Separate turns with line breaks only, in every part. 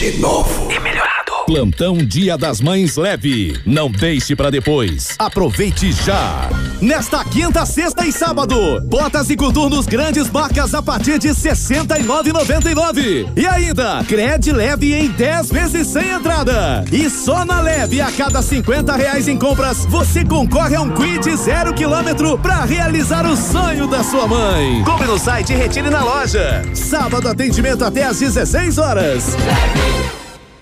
de novo.
E melhorado.
Plantão Dia das Mães leve. Não deixe para depois. Aproveite já. Nesta quinta, sexta e sábado, botas e coturnos grandes marcas a partir de 69,99. E ainda, crédito leve em 10 vezes sem entrada. E só na leve a cada 50 reais em compras, você concorre a um quid zero quilômetro para realizar o sonho da sua mãe. Compre no site e retire na loja. Sábado atendimento até às 16 horas.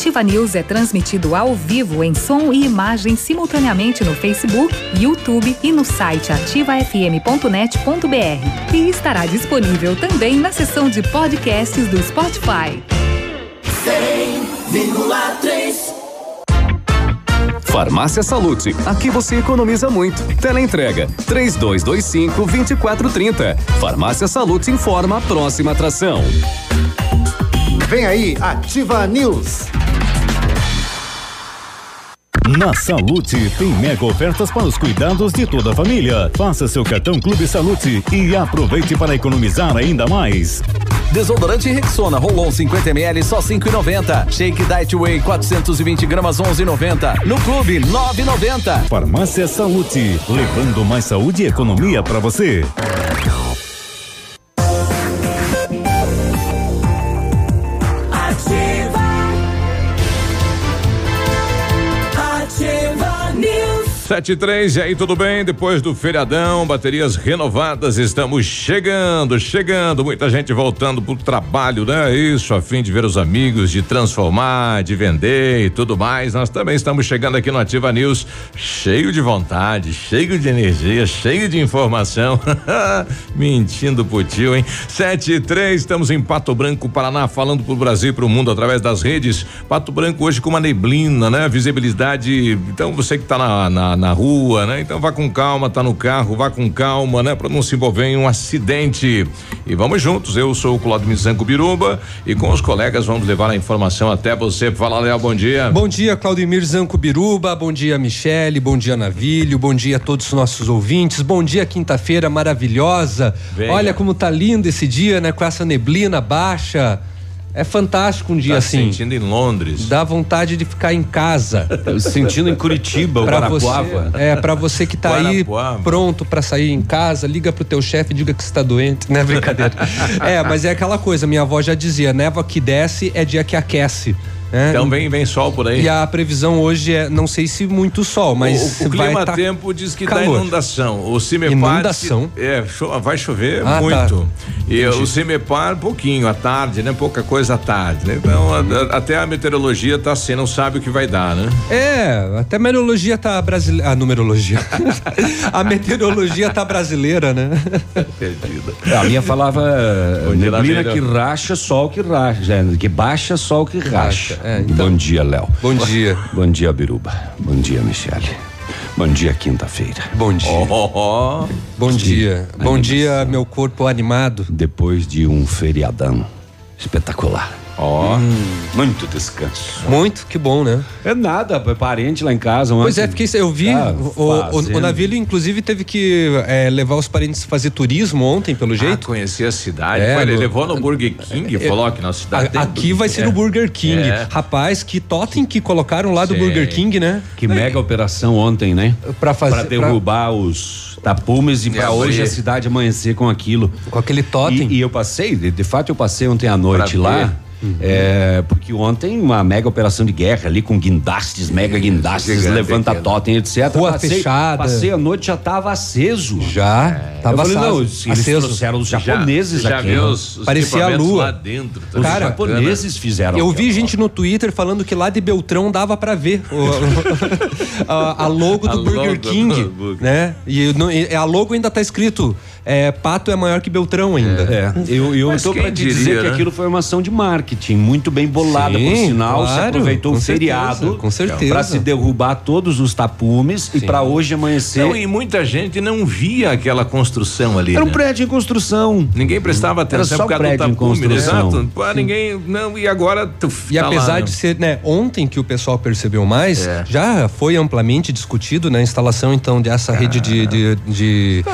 Ativa News é transmitido ao vivo em som e imagem simultaneamente no Facebook, YouTube e no site ativafm.net.br. E estará disponível também na seção de podcasts do Spotify.
100,3
Farmácia Salute, aqui você economiza muito. Teleentrega 3225 2430. Farmácia Salute informa a próxima atração.
Vem aí, Ativa News.
Na Salute tem mega ofertas para os cuidados de toda a família. Faça seu cartão Clube Salute e aproveite para economizar ainda mais.
Desodorante Rexona Rolon 50 ml só 5,90. Shake Diet Whey 420 gramas 11,90. No Clube 9,90.
Farmácia Salute, levando mais saúde e economia para você.
73, e aí, tudo bem? Depois do feriadão, baterias renovadas, estamos chegando, chegando. Muita gente voltando pro trabalho, né? Isso, a fim de ver os amigos, de transformar, de vender e tudo mais. Nós também estamos chegando aqui no Ativa News, cheio de vontade, cheio de energia, cheio de informação. Mentindo pro tio, hein? 73, estamos em Pato Branco, Paraná, falando pro Brasil e pro mundo através das redes. Pato Branco hoje com uma neblina, né? Visibilidade. Então, você que tá na, na na rua, né? Então vá com calma, tá no carro, vá com calma, né? Para não se envolver em um acidente. E vamos juntos. Eu sou o Claudio Mizanco Biruba e com os colegas vamos levar a informação até você. Fala, Léo, bom dia.
Bom dia, Claudemir Zanco Biruba, bom dia, Michele, bom dia, Navilho, bom dia a todos os nossos ouvintes, bom dia, quinta-feira maravilhosa.
Venha.
Olha como tá lindo esse dia, né? Com essa neblina baixa. É fantástico um dia
Tá
assim.
sentindo em Londres.
Dá vontade de ficar em casa.
Sentindo em Curitiba, o
Pra
Guarapuava.
Você, é, pra você que tá aí
Guarapuava.
pronto pra sair em casa, liga pro teu chefe e diga que você tá doente, né? Brincadeira. é, mas é aquela coisa, minha avó já dizia, névoa que desce é dia que aquece. Né?
Então vem, vem sol por aí.
E a previsão hoje é, não sei se muito sol, mas
o, o
vai
clima
tá
tempo diz que dá
calor.
inundação. O Cimepar
Inundação?
diz que- é, cho- vai chover
Ah, tá.
muito. E
Entendi.
o Cimepar pouquinho à tarde, né? Pouca coisa à tarde, né? Então a- a- até a meteorologia tá assim, não sabe o que vai dar, né?
É, até a meteorologia tá brasileira. A numerologia. a meteorologia tá brasileira, né?
Perdida.
A minha falava neblina que racha, sol que racha, é, que baixa, sol que racha.
É, então-
Bom dia, Léo.
Bom dia.
Bom dia, Biruba. Bom dia, Michele. Bom dia, quinta-feira.
Bom dia.
Ó, ó, ó.
Bom dia. Bom dia, meu corpo animado.
Depois de um feriadão espetacular.
Ó.
Muito descanso.
Muito, que bom, né?
É nada, parente lá em casa.
Pois é, fiquei, eu vi.
Ah,
o, o, o Navilho, inclusive, teve que é, levar os parentes fazer turismo ontem, pelo
Ah,
jeito.
conhecer a cidade.
É,
Foi, ele
no-
levou no Burger King,
É,
falou que na cidade.
A-
tem
aqui vai ser
é.
no Burger King.
É.
Rapaz, que totem que colocaram lá do
Sim.
Burger King, né?
Que mega operação ontem, né?
Pra fazer.
Pra derrubar os tapumes e pra hoje a cidade amanhecer com aquilo.
pra- com aquele totem.
E, e eu passei, de, de fato eu passei ontem à noite
Pra
lá.
ver.
É, porque ontem uma mega operação de guerra ali com guindastes, mega guindastes,
gigante
levanta totem, etc.
Rua
passei,
fechada.
Passei a noite já tava aceso.
Já.
Eu
Tava
falei,
aceso.
não, eles
aceso.
trouxeram os
Já-
japoneses
já
aqui.
viu
né?
os, os
Parecia a lua.
lá dentro.
Os
Cara,
japoneses fizeram.
Eu vi gente no Twitter falando que lá de Beltrão dava pra ver o- a, a logo do
A
Burger
logo
King,
do
né? E, no- e a logo ainda tá escrito é, Pato é maior que Beltrão ainda.
É, eu, eu
Mas
tô pra te
diria,
dizer que
né?
aquilo foi uma ação de marketing. Marketing muito bem bolada,
Sim,
por sinal. se
claro,
aproveitou
com
o feriado
certeza, com certeza.
para se derrubar todos os tapumes e para hoje amanhecer.
Não, e muita gente não via aquela construção ali.
Era um
né?
prédio em construção.
Ninguém prestava
Era
atenção
só
por causa do
prédio em
tapume, né?
construção.
Exato. Pô, ninguém. Não, e agora. tuf,
E
tá lá,
apesar
né?
de ser, né, ontem que o pessoal percebeu mais,
É.
já foi amplamente discutido na instalação então dessa rede de, de, de,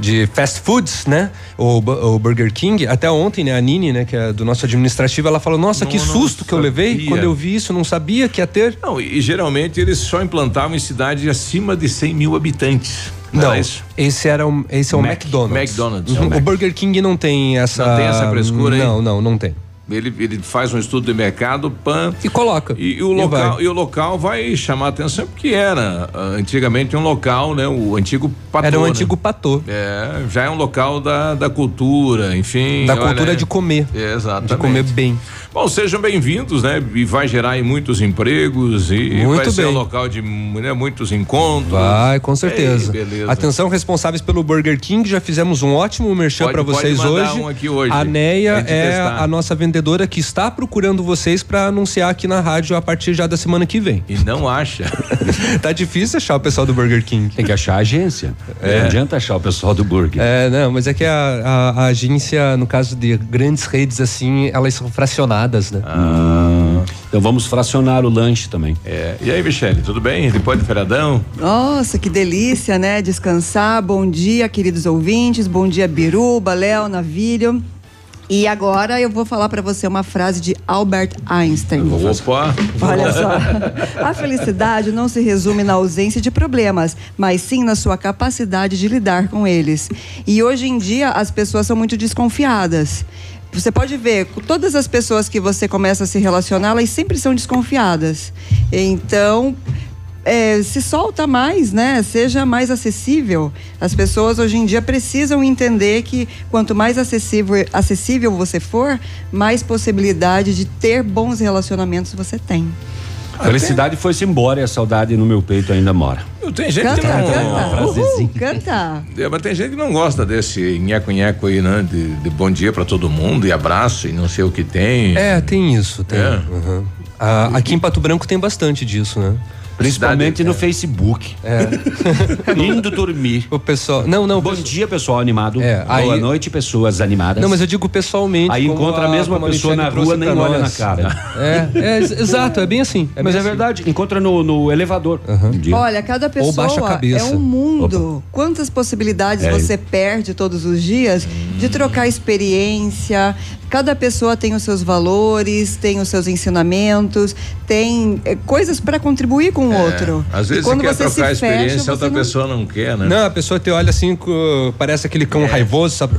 de fast foods, né? O, o Burger King. Até ontem, né, a Nini, né, que é do nosso administrativo, ela falou: Nossa, que
Não, não
susto que eu levei quando eu vi isso, não sabia que ia ter.
Não, e geralmente eles só implantavam em cidades acima de 100 mil habitantes.
Não,
era isso?
esse era um, esse é o
Mac-
McDonald's.
McDonald's,
Uhum.
é o
O
Mac.
Burger King não tem essa.
Não tem essa frescura, hein?
Não, não, não tem.
Ele, ele faz um estudo de mercado, pan.
E coloca.
E, o
E
local,
vai.
e o local vai chamar atenção porque era ah, antigamente um local, né? O antigo patô.
Era um
né?
antigo patô.
É, já é um local da, da cultura, enfim.
Da
olha,
cultura de comer.
É, exatamente.
De comer bem.
Bom, sejam bem-vindos, né? E vai gerar aí muitos empregos e
Muito
vai ser
bem.
um local de né, muitos encontros.
Vai, com certeza.
Ei, beleza.
Atenção, responsáveis pelo Burger King, já fizemos um ótimo merchan para vocês hoje.
um aqui hoje,
A Neia é
testar.
a nossa vendedora que está procurando vocês para anunciar aqui na rádio a partir já da semana que vem.
E não acha.
tá difícil achar o pessoal do Burger King.
Tem que achar a agência. Não adianta achar o pessoal do burger.
É, não, mas é que a, a- a agência, no caso de grandes redes assim, elas são fracionadas, né?
Ah.
Então vamos fracionar o lanche também.
É. E aí, Michele, tudo bem? Depois do feriadão?
Nossa, que delícia, né? Descansar. Bom dia, queridos ouvintes. Bom dia, Biruba, Léo, Navírio. E agora eu vou falar para você uma frase de Albert Einstein.
Opa!
Olha só. A felicidade não se resume na ausência de problemas, mas sim na sua capacidade de lidar com eles. E hoje em dia as pessoas são muito desconfiadas. Você pode ver, com todas as pessoas que você começa a se relacionar, elas sempre são desconfiadas. Então, é, se solta mais, né? Seja mais acessível. As pessoas hoje em dia precisam entender que quanto mais acessível, acessível você for, mais possibilidade de ter bons relacionamentos você tem.
A felicidade foi-se embora e a saudade no meu peito ainda mora.
Tem gente
Canta,
que não.
canta. Uhul, canta.
É, mas tem gente que não gosta desse nheco-nheco aí, né? De, de bom dia pra todo mundo e abraço e não sei o que tem.
É, tem isso, tem.
É.
Uhum. Ah, aqui em Pato Branco tem bastante disso, né?
Principalmente no Facebook.
É.
Indo dormir.
O pessoal. Não, não.
Bom dia, pessoal animado.
É,
Boa
aí-
noite, pessoas animadas.
Não, mas eu digo pessoalmente.
Aí encontra a mesma
como
pessoa na rua, nem olha
nós.
na cara.
É, é, ex- exato, é bem assim.
Mas
bem
é
assim.
verdade, encontra no, no elevador. Um dia.
Olha, cada
Ou baixa a
pessoa
cabeça.
é um mundo. Quantas possibilidades
É.
você perde todos os dias de trocar experiência. Cada pessoa tem os seus valores, tem os seus ensinamentos, tem eh, coisas para contribuir com o outro.
Às vezes
e quando
você quer
você
trocar a
se
experiência,
fecha,
outra
não-
pessoa não quer, né?
Não, a pessoa te olha assim, parece aquele
É.
cão raivoso, sabe?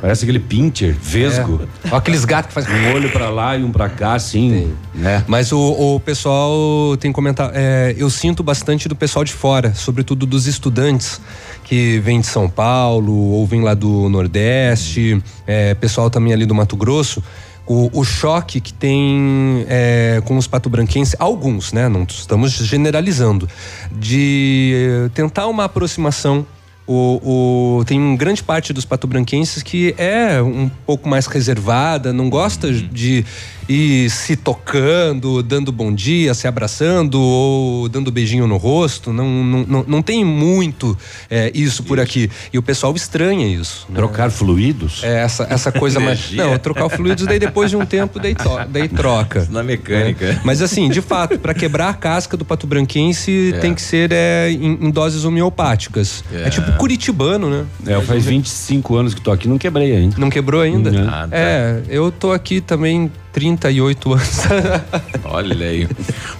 Parece aquele pincher, vesgo.
Ó, aqueles gatos que fazem.
Um olho pra lá e um pra cá, assim, né?
Mas o, o pessoal tem comentado. é, eu sinto bastante do pessoal de fora, sobretudo dos estudantes que vêm de São Paulo ou vêm lá do Nordeste, é, pessoal também ali do Mato Grosso. O, o choque que tem é, com os patobranquenses, alguns, né? Não estamos generalizando, de tentar uma aproximação o, o- tem uma grande parte dos patobranquenses que é um pouco mais reservada, não gosta
Uhum.
de ir se tocando, dando bom dia, se abraçando ou dando beijinho no rosto. Não, não, não, não tem muito é, isso por aqui. E o pessoal estranha isso. né?
Trocar fluidos?
É essa, essa coisa mais. Não, trocar fluidos, daí depois de um tempo, daí, to- daí troca.
Na mecânica.
Mas assim, de fato, para quebrar a casca do pato branquense
É.
tem que ser é, em, em doses homeopáticas. É.
É.
tipo curitibano, né?
É, eu faz 25 anos que tô aqui, não quebrei ainda.
Não quebrou ainda?
Não.
Ah, tá.
É, eu tô aqui também 38 anos.
Olha aí.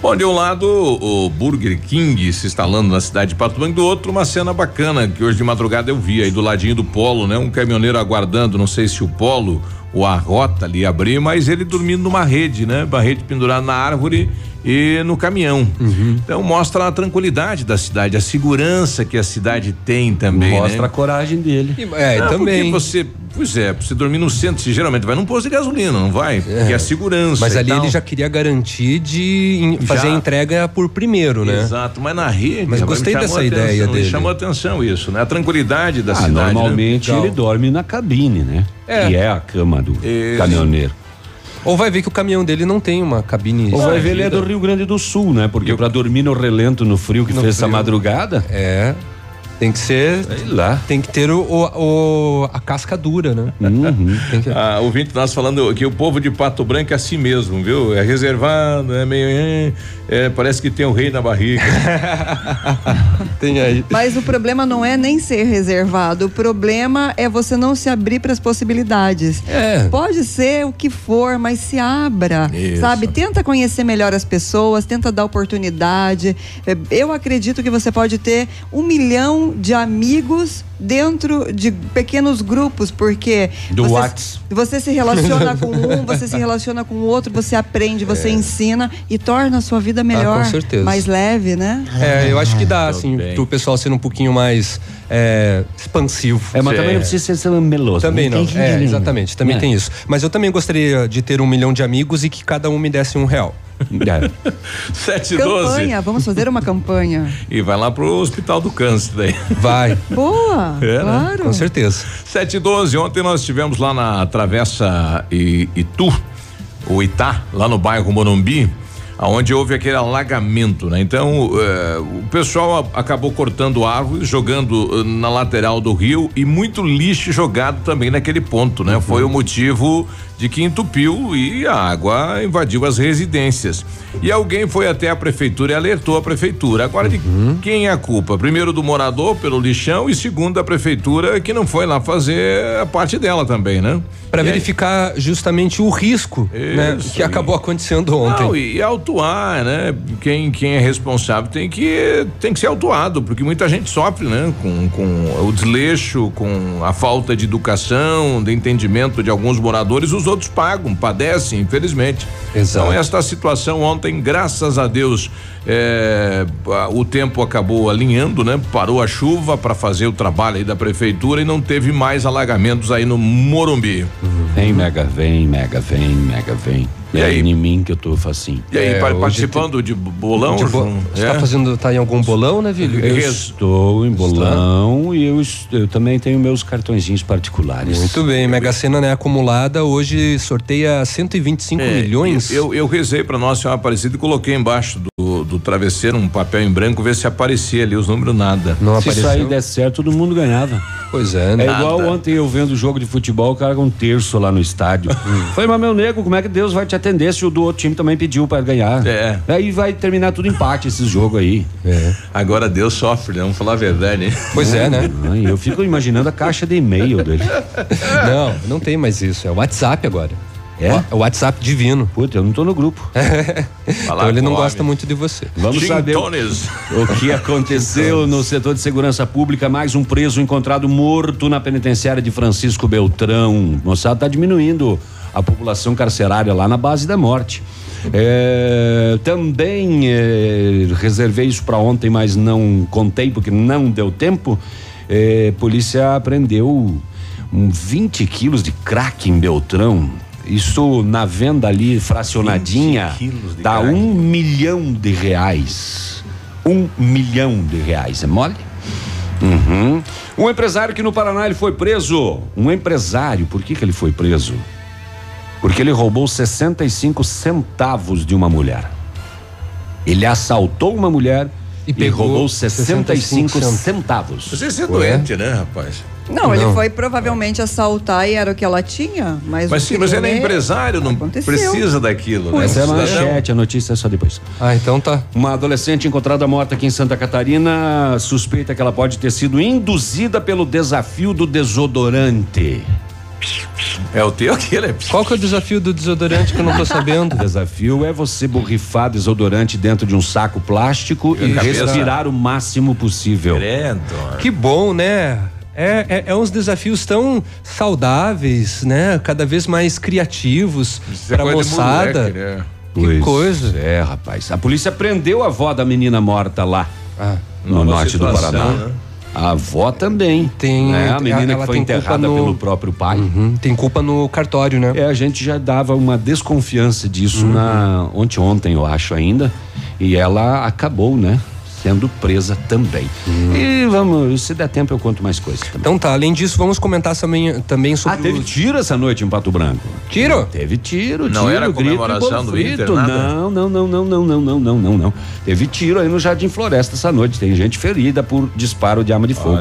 Bom, de um lado, o Burger King se instalando na cidade de Pato Branco, do outro, uma cena bacana que hoje de madrugada eu vi aí do ladinho do polo, né? Um caminhoneiro aguardando, não sei se o polo ou a rota ali abrir, mas ele dormindo numa rede, né? Uma rede pendurada na árvore e no caminhão. Então mostra a tranquilidade da cidade, a segurança que a cidade tem também.
Mostra
né?
a coragem dele.
É,
Não,
também.
Porque você, pois é, você dormir no centro, você geralmente vai num posto de gasolina, não vai? Porque é segurança.
Mas
e
ali
tal.
ele já queria garantir de em-
Já.
fazer a entrega por primeiro, né?
Exato, mas na rede.
Mas
rapaz,
gostei dessa
a
ideia
atenção, me
dele.
chamou a atenção isso, né? A tranquilidade da
Ah,
cidade.
normalmente
Legal.
ele dorme na cabine, né?
É.
Que é a cama do caminhoneiro.
Ou vai ver que o caminhão dele não tem uma cabine.
Ou vai ver ele é do Rio Grande do Sul, né? Porque pra dormir no relento, no frio que
No
fez essa
frio.
madrugada,
É. Tem que ser.
sei lá.
Tem que ter o, o- o- a casca dura, né?
Uhum.
Tem que-
Ah, ouvinte nós falando que o povo de Pato Branco é assim mesmo, viu? É reservado, é meio. é, parece que tem o rei na barriga.
tem aí.
Mas o problema não é nem ser reservado, o problema é você não se abrir para as possibilidades.
É.
Pode ser o que for, mas se abra,
Isso.
sabe? Tenta conhecer melhor as pessoas, tenta dar oportunidade. É, Eu acredito que você pode ter um milhão de amigos dentro de pequenos grupos, porque
Do
você,
Whats.
você se relaciona com um, você se relaciona com o outro, você aprende, você ensina e torna a sua vida melhor,
É. Ah, certeza.
mais leve, né?
É, eu acho que dá, assim,
bem.
pro pessoal ser um pouquinho mais é, expansivo.
É, mas também não precisa ser meloso.
Também não. É, exatamente, também
É.
tem isso. Mas eu também gostaria de ter um milhão de amigos e que cada um me desse um real.
É.
7 e 12.
Campanha, vamos fazer uma campanha.
E vai lá pro Hospital do Câncer daí.
Vai,
Boa,
É, né?
claro.
com certeza.
7 e 12, ontem nós estivemos lá na Travessa I- Itu, o Itá, lá no bairro Morumbi, aonde houve aquele alagamento, né? Então, eh, o pessoal a- acabou cortando árvores, jogando eh, na lateral do rio e muito lixo jogado também naquele ponto, né? Foi o motivo de que entupiu e a água invadiu as residências. E alguém foi até a prefeitura e alertou a prefeitura. Agora, de quem é a culpa? Primeiro do morador pelo lixão e segundo da prefeitura que não foi lá fazer a parte dela também, né?
Para
E aí-
verificar justamente o risco né, que
e-
acabou acontecendo ontem.
Não, e, e autuar, né? Quem, quem é responsável tem que, tem que ser autuado, porque muita gente sofre, né? Com, com o desleixo, com a falta de educação, de entendimento de alguns moradores, os outros pagam, padecem, infelizmente.
Exato.
Então, esta situação ontem, graças a Deus, é, o tempo acabou alinhando, né? Parou a chuva para fazer o trabalho aí da prefeitura e não teve mais alagamentos aí no Morumbi.
Vem, mega, vem, mega, vem, mega, vem.
E
é
aí?
em mim que eu tô facinho.
E aí,
É,
participando de bolão?
De bo-? Você
É?
tá fazendo, tá em algum bolão, né, Vilho?
Eu estou em bolão e eu, eu também tenho meus cartõezinhos particulares.
Muito bem, Mega Sena né, acumulada hoje sorteia 125
É,
milhões.
Eu, eu rezei para Nossa Senhora Aparecida e coloquei embaixo do, do travesseiro um papel em branco, ver se aparecia ali os números, nada.
Não
Se isso
apareceu.
aí der certo, todo mundo ganhava.
Pois é, né?
É igual ontem eu vendo o jogo de futebol, o cara com um terço lá no estádio. Falei, mas meu nego, como é que Deus vai te atender se o do outro time também pediu pra ganhar?
É.
Aí vai terminar tudo empate esses jogos aí.
É.
Agora Deus sofre, né? Vamos falar a verdade, hein?
Pois é, né?
Ai, eu fico imaginando a caixa de e-mail dele.
Não, não tem mais isso. É o WhatsApp agora.
É?
O o WhatsApp divino.
Puta, eu não tô no grupo.
Então ele não gosta muito de você.
Vamos saber o,
Tones.
o que aconteceu no setor de segurança pública. Mais um preso encontrado morto na penitenciária de Francisco Beltrão. Moçada, tá diminuindo a população carcerária lá na base da morte. É, também é, reservei isso para ontem, mas não contei porque não deu tempo. É, polícia apreendeu um 20 quilos de crack em Beltrão. Isso na venda ali fracionadinha
20 quilos de
dá
crack.
um milhão de reais. Um milhão de reais. É mole? Uhum. Um empresário que no Paraná ele foi preso. Um empresário, por que, que ele foi preso? Porque ele roubou 65 centavos de uma mulher. Ele assaltou uma mulher
E
e,
pegou
roubou 65
65
centavos.
Você é doente, né, rapaz?
Não, ele
Não.
foi provavelmente assaltar e era o que ela tinha, mas.
Mas sim, mas ele é
ele-
empresário, não
Aconteceu.
precisa daquilo, né?
Essa é a manchete, a notícia é só depois.
Ah, então tá.
Uma adolescente encontrada morta aqui em Santa Catarina suspeita que ela pode ter sido induzida pelo desafio do desodorante.
É o teu aquele.
Qual que é o desafio do desodorante que eu não tô sabendo?
O desafio é você borrifar desodorante dentro de um saco plástico e respirar o máximo possível.
Credo.
Que bom, né? É, é, é uns desafios tão saudáveis, né? Cada vez mais criativos
Isso é de
moçada.
moleque, né?
Que
Pois
coisa.
É, rapaz. A polícia prendeu a avó da menina morta lá,
Ah,
no norte do
situação,
Paraná.
né?
A avó também.
Tem-
né? A menina que foi enterrada
no-
pelo próprio pai.
uhum, tem culpa no cartório, né?
É, a gente já dava uma desconfiança disso
Uhum.
na ontem, ontem, eu acho ainda. E ela acabou, né? Sendo presa também. E vamos, se der tempo eu conto mais coisas também.
Então tá, além disso, vamos comentar também, também sobre.
Ah, teve
os-
tiro essa noite em Pato Branco.
Tiro?
Teve tiro,
Não
tiro,
era
grito
comemoração do Inter?
Não, não, não, não, não, não, não, não, não, não. Teve tiro aí no Jardim Floresta essa noite. Tem gente ferida por disparo de arma de fogo.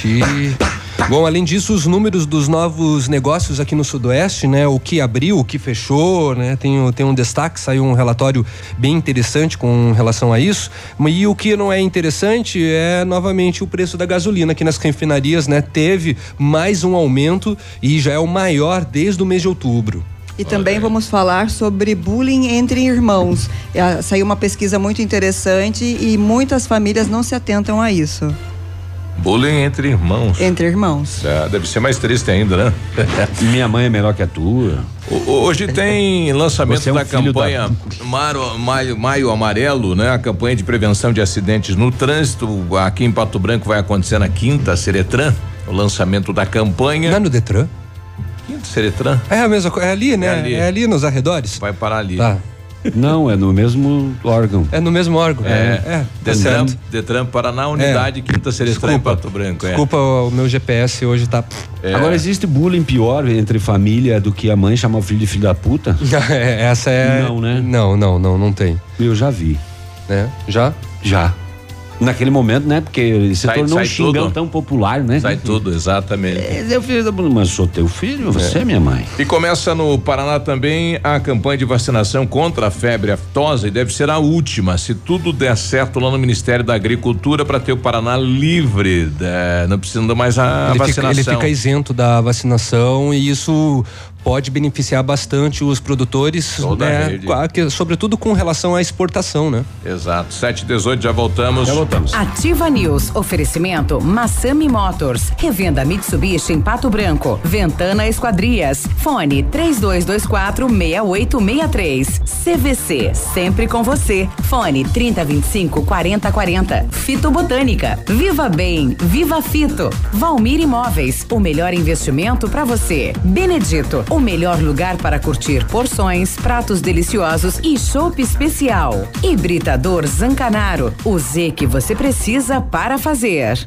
Xi. Bom, além disso, os números dos novos negócios aqui no Sudoeste, né? O que abriu, o que fechou, né? Tem, tem um destaque, saiu um relatório bem interessante com relação a isso. E o que não é interessante é novamente o preço da gasolina aqui nas refinarias, né? Teve mais um aumento e já é o maior desde o mês de outubro.
E também vamos falar sobre bullying entre irmãos. É, Saiu uma pesquisa muito interessante e muitas famílias não se atentam a isso.
Bullying entre irmãos.
Entre irmãos.
É, deve ser mais triste ainda, né?
Minha mãe é melhor que a tua.
O- Hoje tem lançamento
é um
da campanha Maro- Maio, Maio Amarelo, né? A campanha de prevenção de acidentes no trânsito. Aqui em Pato Branco vai acontecer na quinta Seretran, o lançamento da campanha.
Não é no Detran?
Quinta Seretran?
É a mesma coisa, é ali, né?
É ali.
É ali nos arredores?
Vai parar ali.
Tá.
Não, é no mesmo órgão.
É no mesmo órgão.
É,
é tá
Detran,
certo.
Detran Paraná, unidade Quinta Seretran em Pato Branco. É.
Desculpa, o meu GPS hoje tá.
É.
Agora existe bullying pior entre família do que a mãe chamar o filho de filho da puta?
É, Essa é.
Não, né?
Não, não, não, não tem.
Eu já vi.
Né? Já?
Já. Naquele momento, né? Porque se
Sai-
tornou um
sai
xingão
tudo.
tão popular, né?
Sai tudo, exatamente.
É, eu puta, mas sou teu filho, você é minha mãe.
E começa no Paraná também a campanha de vacinação contra a febre aftosa e deve ser a última, se tudo der certo lá no Ministério da Agricultura para ter o Paraná livre, né? não precisando mais a
ele, fica,
vacinação.
ele fica isento da vacinação e isso pode beneficiar bastante os produtores,
Toda a
né? que- sobretudo com relação à exportação, né?
Exato. 7 e 18 já voltamos.
Já voltamos.
Ativa News. Oferecimento Massami Motors. Revenda Mitsubishi em Pato Branco. Ventana Esquadrias. Fone 3224 6863. CVC. Sempre com você. Fone 3025 4040. Fito Botânica. Viva Bem. Viva Fito. Valmir Imóveis. O melhor investimento para você. Benedito. O melhor lugar para curtir porções, pratos deliciosos e chopp especial. Hibridador Zancanaro. O Z que você precisa para fazer.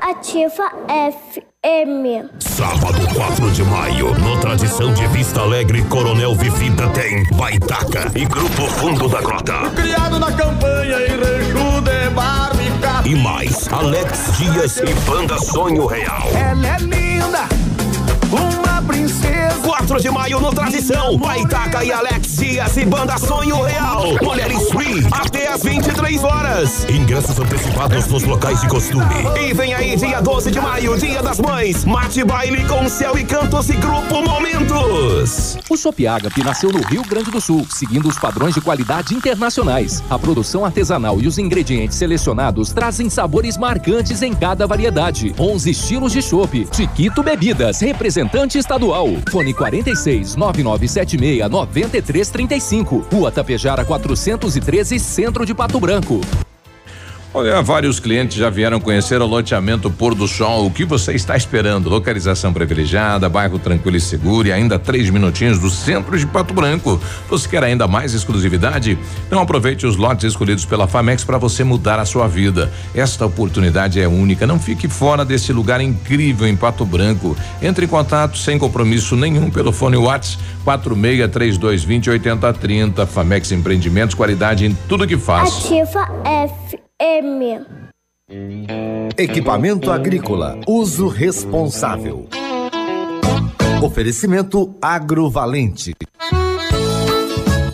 Ativa FM.
Sábado 4 de maio, no Tradição de Vista Alegre, Coronel Vivida tem Baitaca e Grupo Fundo da Grota.
Criado na campanha em Rancho de Barbica.
E mais, Alex Dias e Banda Sonho Real.
Ela é linda, uma princesa.
4 de maio no Tradição, Baitaca e Alex Dias e Banda Sonho Real. Mulheres Free, até às 23 horas. Ingressos antecipados nos locais de costume. E vem aí, dia 12 de maio, dia das mães. Mate baile com céu e cantos e grupo Momentos.
O Shop Agape nasceu no Rio Grande do Sul, seguindo os padrões de qualidade internacionais. A produção artesanal e os ingredientes selecionados trazem sabores marcantes em cada variedade. 11 estilos de chopp. Chiquito Bebidas, representante estadual. Fone 46 9976 9335. Rua Tapejara 413, Centro de Pato Branco.
Olha, vários clientes já vieram conhecer o loteamento Pôr do Sol. O que você está esperando? Localização privilegiada, bairro tranquilo e seguro e ainda três minutinhos do centro de Pato Branco. Você quer ainda mais exclusividade? Então aproveite os lotes escolhidos pela Famex para você mudar a sua vida. Esta oportunidade é única. Não fique fora desse lugar incrível em Pato Branco. Entre em contato sem compromisso nenhum pelo fone WhatsApp 463220 8030. Famex Empreendimentos, qualidade em tudo que faz.
Ativa FM.
Equipamento agrícola, uso responsável. Oferecimento agrovalente.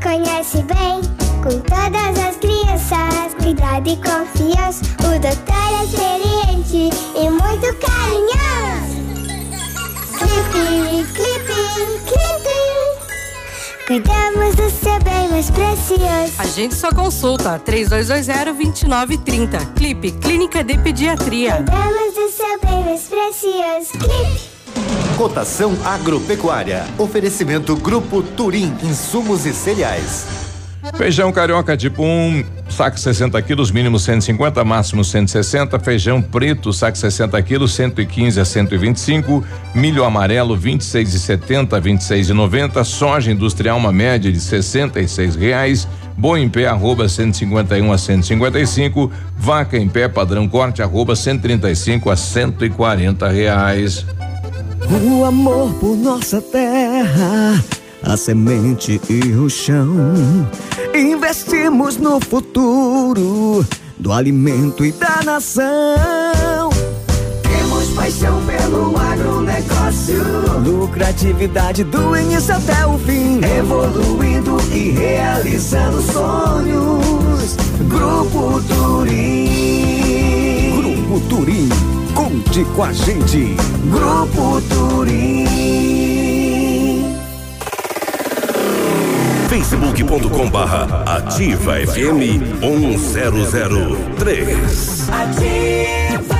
Conhece bem. Com todas as crianças, cuidado e confiança. O doutor é experiente e muito carinhoso. Clipe, clipe, clipe. Cuidamos do seu bem mais precioso.
Agende sua consulta 3220-2930. Clipe Clínica de Pediatria.
Cuidamos do seu bem mais precioso. Clipe.
Cotação agropecuária. Oferecimento Grupo Turim, insumos e cereais.
Feijão carioca tipo 1, saco 60 quilos, mínimo 150, máximo 160. Feijão preto, saco 60 quilos, 115 a 125. Milho amarelo, 26 e 70, 26 e 90. Soja industrial, uma média de 66 reais. Boi em pé, arroba 151 a 155. Vaca em pé, padrão corte, arroba 135 a 140 reais.
O amor por nossa terra, a semente e o chão. Investimos no futuro do alimento e da nação. Temos paixão pelo agronegócio. Lucratividade do início até o fim. Evoluindo e realizando sonhos. Grupo Turim.
Grupo Turim, conte com a gente.
Grupo Turim.
facebook.com barra ativa FM 1003.
Ativa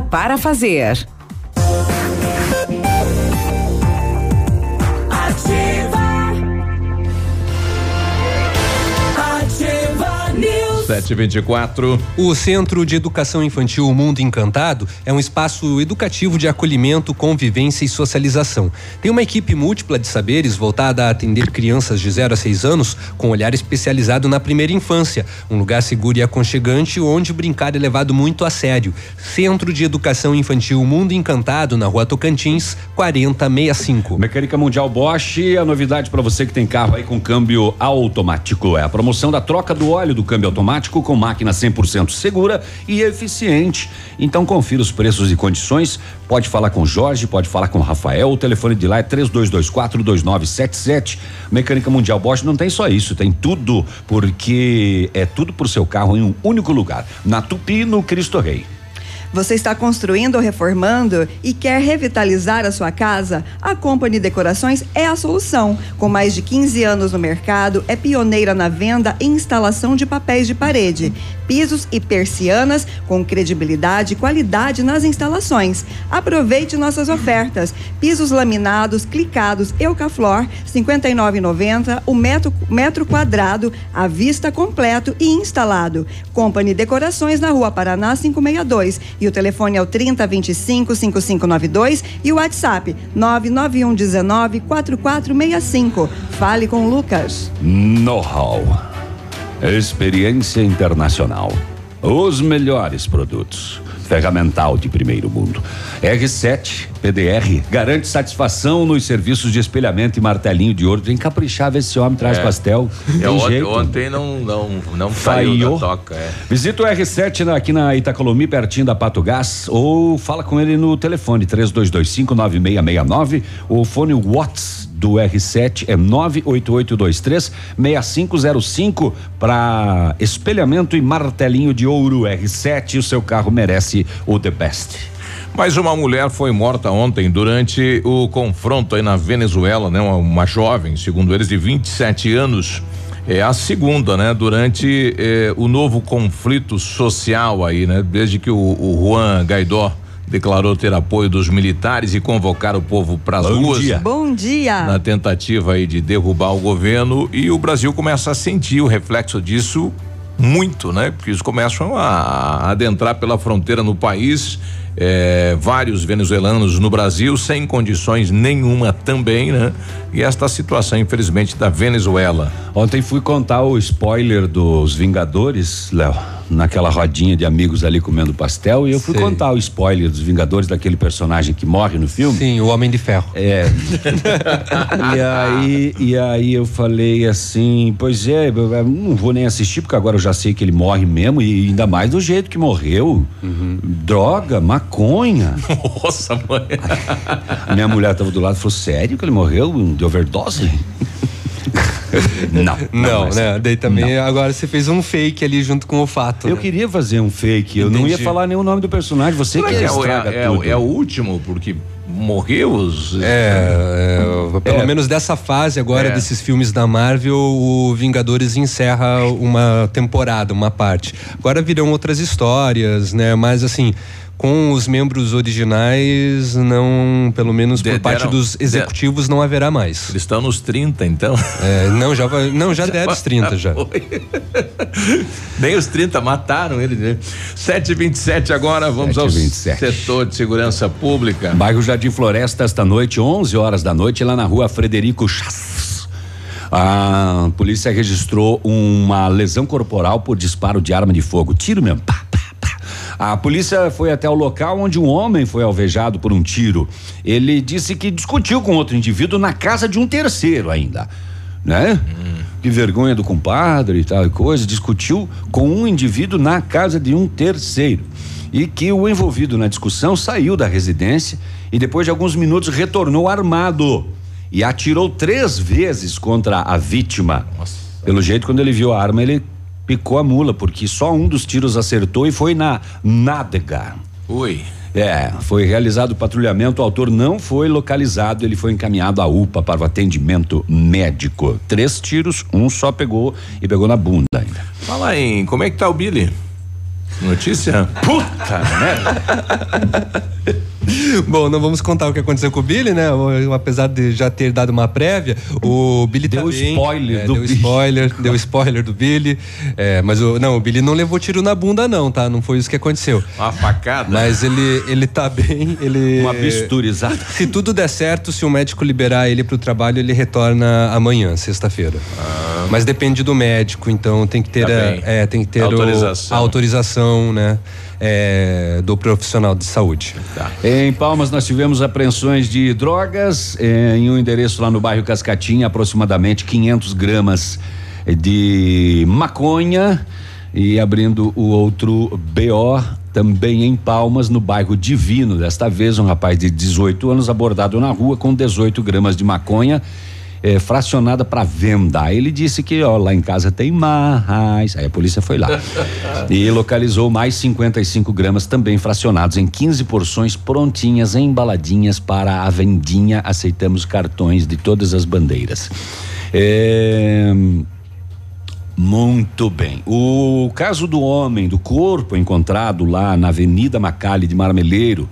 para fazer.
724.
O Centro de Educação Infantil Mundo Encantado é um espaço educativo de acolhimento, convivência e socialização. Tem uma equipe múltipla de saberes voltada a atender crianças de 0 a 6 anos com olhar especializado na primeira infância. Um lugar seguro e aconchegante onde brincar é levado muito a sério. Centro de Educação Infantil Mundo Encantado, na rua Tocantins, 4065.
Mecânica Mundial Bosch, a novidade para você que tem carro aí com câmbio automático. É a promoção da troca do óleo do câmbio automático com máquina 100% segura e eficiente. Então confira os preços e condições. Pode falar com Jorge, pode falar com Rafael. O telefone de lá é 3224 2977. Mecânica Mundial Bosch não tem só isso, tem tudo, porque é tudo pro seu carro em um único lugar. Na Tupi, no Cristo Rei.
Você está construindo ou reformando e quer revitalizar a sua casa? A Company Decorações é a solução. Com mais de 15 anos no mercado, é pioneira na venda e instalação de papéis de parede, pisos e persianas com credibilidade e qualidade nas instalações. Aproveite nossas ofertas. Pisos laminados, clicados Eucaflor, R$ 59,90 o metro, metro quadrado, à vista completo e instalado. Company Decorações na Rua Paraná 562 e o telefone é o 3025 5592 e o WhatsApp 99119 4465. Fale com o Lucas.
Know-how. Experiência internacional. Os melhores produtos. Ferramental de primeiro mundo. R7 PDR, garante satisfação nos serviços de espelhamento e martelinho de ouro. Tem que caprichar, ver se esse homem traz
É.
pastel.
É,
Tem
ontem, ontem não, não, não
Falhou.
toca. É.
Visita o R7 na- aqui na Itacolomi, pertinho da Pato Gás, ou fala com ele no telefone 32259669. O fone Watts do R7 é 98823 6505 para espelhamento e martelinho de ouro R7. O seu carro merece o The Best.
Mais uma mulher foi morta ontem durante o confronto aí na Venezuela, né? Uma, uma jovem, segundo eles, de 27 anos. É a segunda, né? Durante eh, o novo conflito social aí, né? Desde que o, o Juan Guaidó declarou ter apoio dos militares e convocar o povo para as ruas.
Bom dia.
na tentativa aí de derrubar o governo e o Brasil começa a sentir o reflexo disso muito, né? Porque eles começam a, a adentrar pela fronteira no país, eh, vários venezuelanos no Brasil sem condições nenhuma também, né? E esta situação, infelizmente, da Venezuela.
Ontem fui contar o spoiler dos Vingadores, Léo, naquela rodinha de amigos ali comendo pastel, e eu fui
Sei.
contar o spoiler dos Vingadores daquele personagem que morre no filme.
Sim, o Homem de Ferro.
É. e aí, e aí eu falei assim, pois é, não vou nem assistir porque agora eu já sei que ele morre mesmo e ainda mais do jeito que morreu. Droga, maconha.
Nossa, mãe.
A minha mulher tava do lado e falou: "Sério que ele morreu de overdose?" não,
Não,
mas-
né? Daí também agora você fez um fake ali junto com o fato.
Eu
né?
queria fazer um fake, eu não ia
Entendi.
falar nem o nome do personagem, você
Será
que
que é, o-
estraga
é, é,
tudo.
o- é o último, porque morreu os.
É, é, pelo
É.
menos dessa fase agora
É.
desses filmes da Marvel, o Vingadores encerra uma temporada, uma parte. Agora virão outras histórias, né? Mas assim, com os membros originais, não, pelo menos por
De-
parte
deram-
dos executivos, não haverá mais.
Eles estão nos 30, então.
É, não, já vai, não, já deram os 30 já.
Nem os 30 mataram ele, né? 7h27 agora, vamos ao
7h27.
setor de segurança pública.
Bairro Jardim Floresta, esta noite, 11 horas da noite, lá na rua Frederico Chass. A polícia registrou uma lesão corporal por disparo de arma de fogo. Tiro mesmo. Pá, pá. A polícia foi até o local onde um homem foi alvejado por um tiro. Ele disse que discutiu com outro indivíduo na casa de um terceiro ainda. Né? Que vergonha do compadre e tal e coisa. Discutiu com um indivíduo na casa de um terceiro. E que o envolvido na discussão saiu da residência e depois de alguns minutos retornou armado e atirou três vezes contra a vítima. Pelo jeito, quando ele viu a arma, ele picou a mula, porque só um dos tiros acertou e foi na nádega.
Ui.
É, foi realizado o patrulhamento, o autor não foi localizado, ele foi encaminhado à UPA para o atendimento médico. Três tiros, um só pegou e pegou na bunda ainda.
Fala em como é que tá o Billy? Notícia?
Puta, né?
Bom, não vamos contar o que aconteceu com o Billy, né? O- Apesar de já ter dado uma prévia, o Billy
Deu
tá bem.
spoiler
É,
do
deu
Billy.
spoiler, deu spoiler do Billy. É, mas o, não, o Billy não levou tiro na bunda, não, tá? Não foi isso que aconteceu.
Uma facada.
Mas ele, ele tá bem, ele.
Uma bisturizada.
Se tudo der certo, se o médico liberar ele pro trabalho, ele retorna amanhã, sexta-feira. Mas depende do médico, então tem que ter,
Tá
a, é, tem que ter o-
Autorização.
a autorização, né? É, do profissional de saúde.
Tá.
Em Palmas nós tivemos apreensões de drogas eh, em um endereço lá no bairro Cascatinha, aproximadamente 500 gramas de maconha e abrindo o outro BO também em Palmas, no bairro Divino. Desta vez um rapaz de 18 anos abordado na rua com 18 gramas de maconha eh, fracionada para venda. Aí Ele disse que ó, lá em casa tem mais. Aí a polícia foi lá e localizou mais 55 gramas também fracionados em 15 porções prontinhas, embaladinhas para a vendinha. Aceitamos cartões de todas as bandeiras. É, Muito bem. O caso do homem, do corpo encontrado lá na Avenida Macali de Marmeleiro,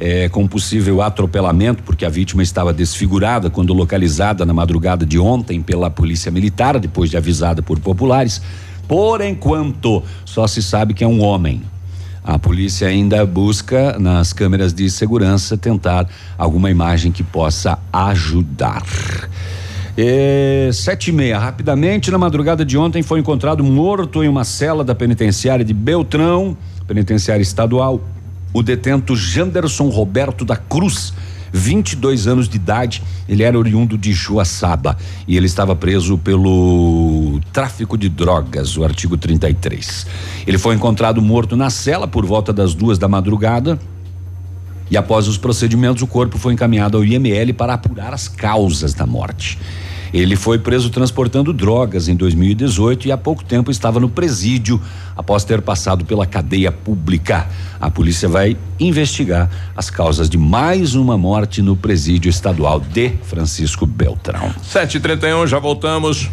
é, com possível atropelamento, porque a vítima estava desfigurada quando localizada na madrugada de ontem pela Polícia Militar, depois de avisada por populares. Por enquanto, só se sabe que é um homem. A polícia ainda busca nas câmeras de segurança tentar alguma imagem que possa ajudar. É, sete e meia, rapidamente, na madrugada de ontem foi encontrado morto em uma cela da penitenciária de Beltrão, penitenciária estadual. O detento Janderson Roberto da Cruz. 22 anos de idade, ele era oriundo de Joaçaba e ele estava preso pelo tráfico de drogas, o artigo 33. Ele foi encontrado morto na cela por volta das duas da madrugada. E após os procedimentos, o corpo foi encaminhado ao IML para apurar as causas da morte. Ele foi preso transportando drogas em 2018 e há pouco tempo estava no presídio após ter passado pela cadeia pública. A polícia vai investigar as causas de mais uma morte no presídio estadual de Francisco Beltrão.
7h31, já voltamos.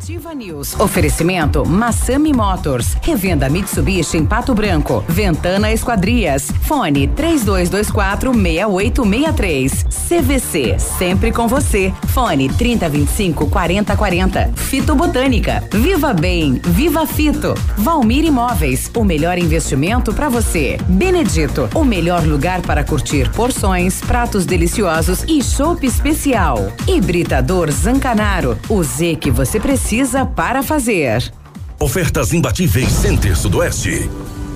Ativa News. Oferecimento Massami Motors. Revenda Mitsubishi em Pato Branco. Ventana Esquadrias. Fone 3224 6863. CVC. Sempre com você. Fone 3025 4040. Fito Botânica. Viva Bem. Viva Fito. Valmir Imóveis. O melhor investimento para você. Benedito. O melhor lugar para curtir porções, pratos deliciosos e chopp especial. Hibridador Zancanaro. O Z que você precisa para fazer.
Ofertas imbatíveis Center Sudoeste.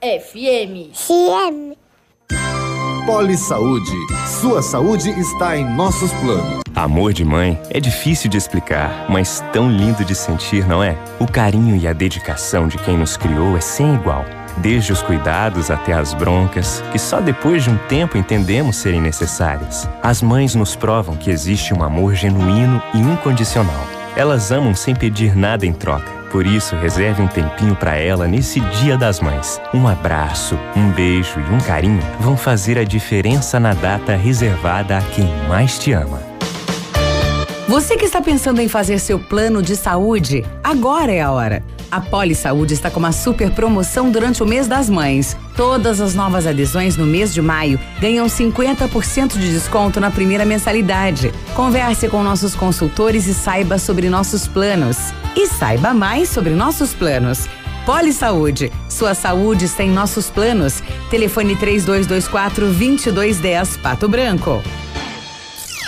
FM. CM.
Poli Saúde. Sua saúde está em nossos planos.
Amor de mãe é difícil de explicar, mas tão lindo de sentir, não é? O carinho e a dedicação de quem nos criou é sem igual. Desde os cuidados até as broncas, que só depois de um tempo entendemos serem necessárias. As mães nos provam que existe um amor genuíno e incondicional. Elas amam sem pedir nada em troca. Por isso, reserve um tempinho para ela nesse Dia das Mães. Um abraço, um beijo e um carinho vão fazer a diferença na data reservada a quem mais te ama.
Você que está pensando em fazer seu plano de saúde, agora é a hora. A Poli Saúde está com uma super promoção durante o mês das mães. Todas as novas adesões no mês de maio ganham 50% de desconto na primeira mensalidade. Converse com nossos consultores e saiba sobre nossos planos. E saiba mais sobre nossos planos. Poli Saúde. Sua saúde está em nossos planos. Telefone 3224 2210 Pato Branco.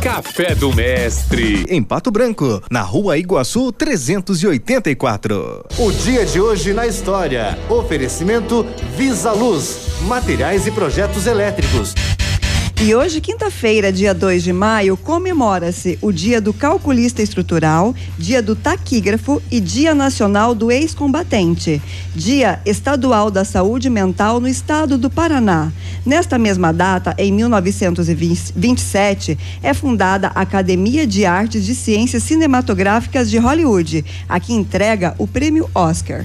Café do Mestre. Em Pato Branco, na rua Iguaçu 384. O dia de hoje na história. Oferecimento Visa Luz. Materiais e projetos elétricos.
E hoje, quinta-feira, dia 2 de maio, comemora-se o Dia do Calculista Estrutural, Dia do Taquígrafo e Dia Nacional do Ex-Combatente, Dia Estadual da Saúde Mental no Estado do Paraná. Nesta mesma data, em 1927, é fundada a Academia de Artes de Ciências Cinematográficas de Hollywood, a que entrega o prêmio Oscar.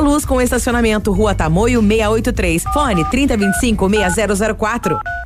Luz com estacionamento Rua Tamoio 683. Fone 3025 6004.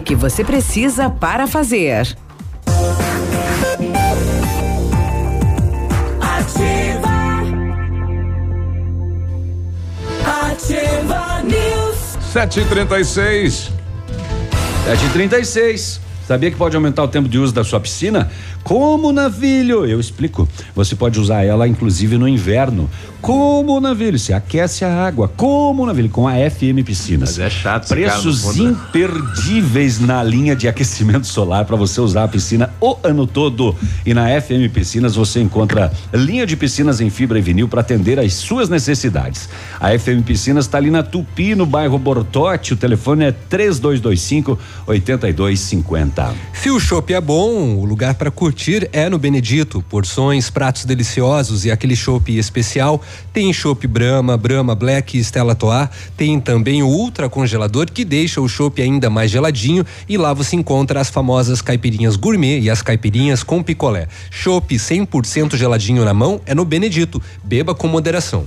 que você precisa para fazer.
Ativa. Ativa News.
7h36.
7h36. Sabia que pode aumentar o tempo de uso da sua piscina? Como navilho? Eu explico. Você pode usar ela inclusive no inverno. Como navilho? Se aquece a água. Como navilho? Com a FM Piscinas.
Mas é chato
Preços
fundo.
imperdíveis na linha de aquecimento solar para você usar a piscina o ano todo. E na FM Piscinas você encontra linha de piscinas em fibra e vinil para atender às suas necessidades. A FM Piscinas está ali na Tupi, no bairro Bortote. O telefone é 3225 8250.
Se o chopp é bom, o lugar para curtir é no Benedito. Porções, pratos deliciosos e aquele chopp especial. Tem chopp Brahma, Brahma Black e Stella Toar. Tem também o ultra congelador que deixa o chopp ainda mais geladinho e lá você encontra as famosas caipirinhas gourmet e as caipirinhas com picolé. Chopp 100% geladinho na mão é no Benedito. Beba com moderação.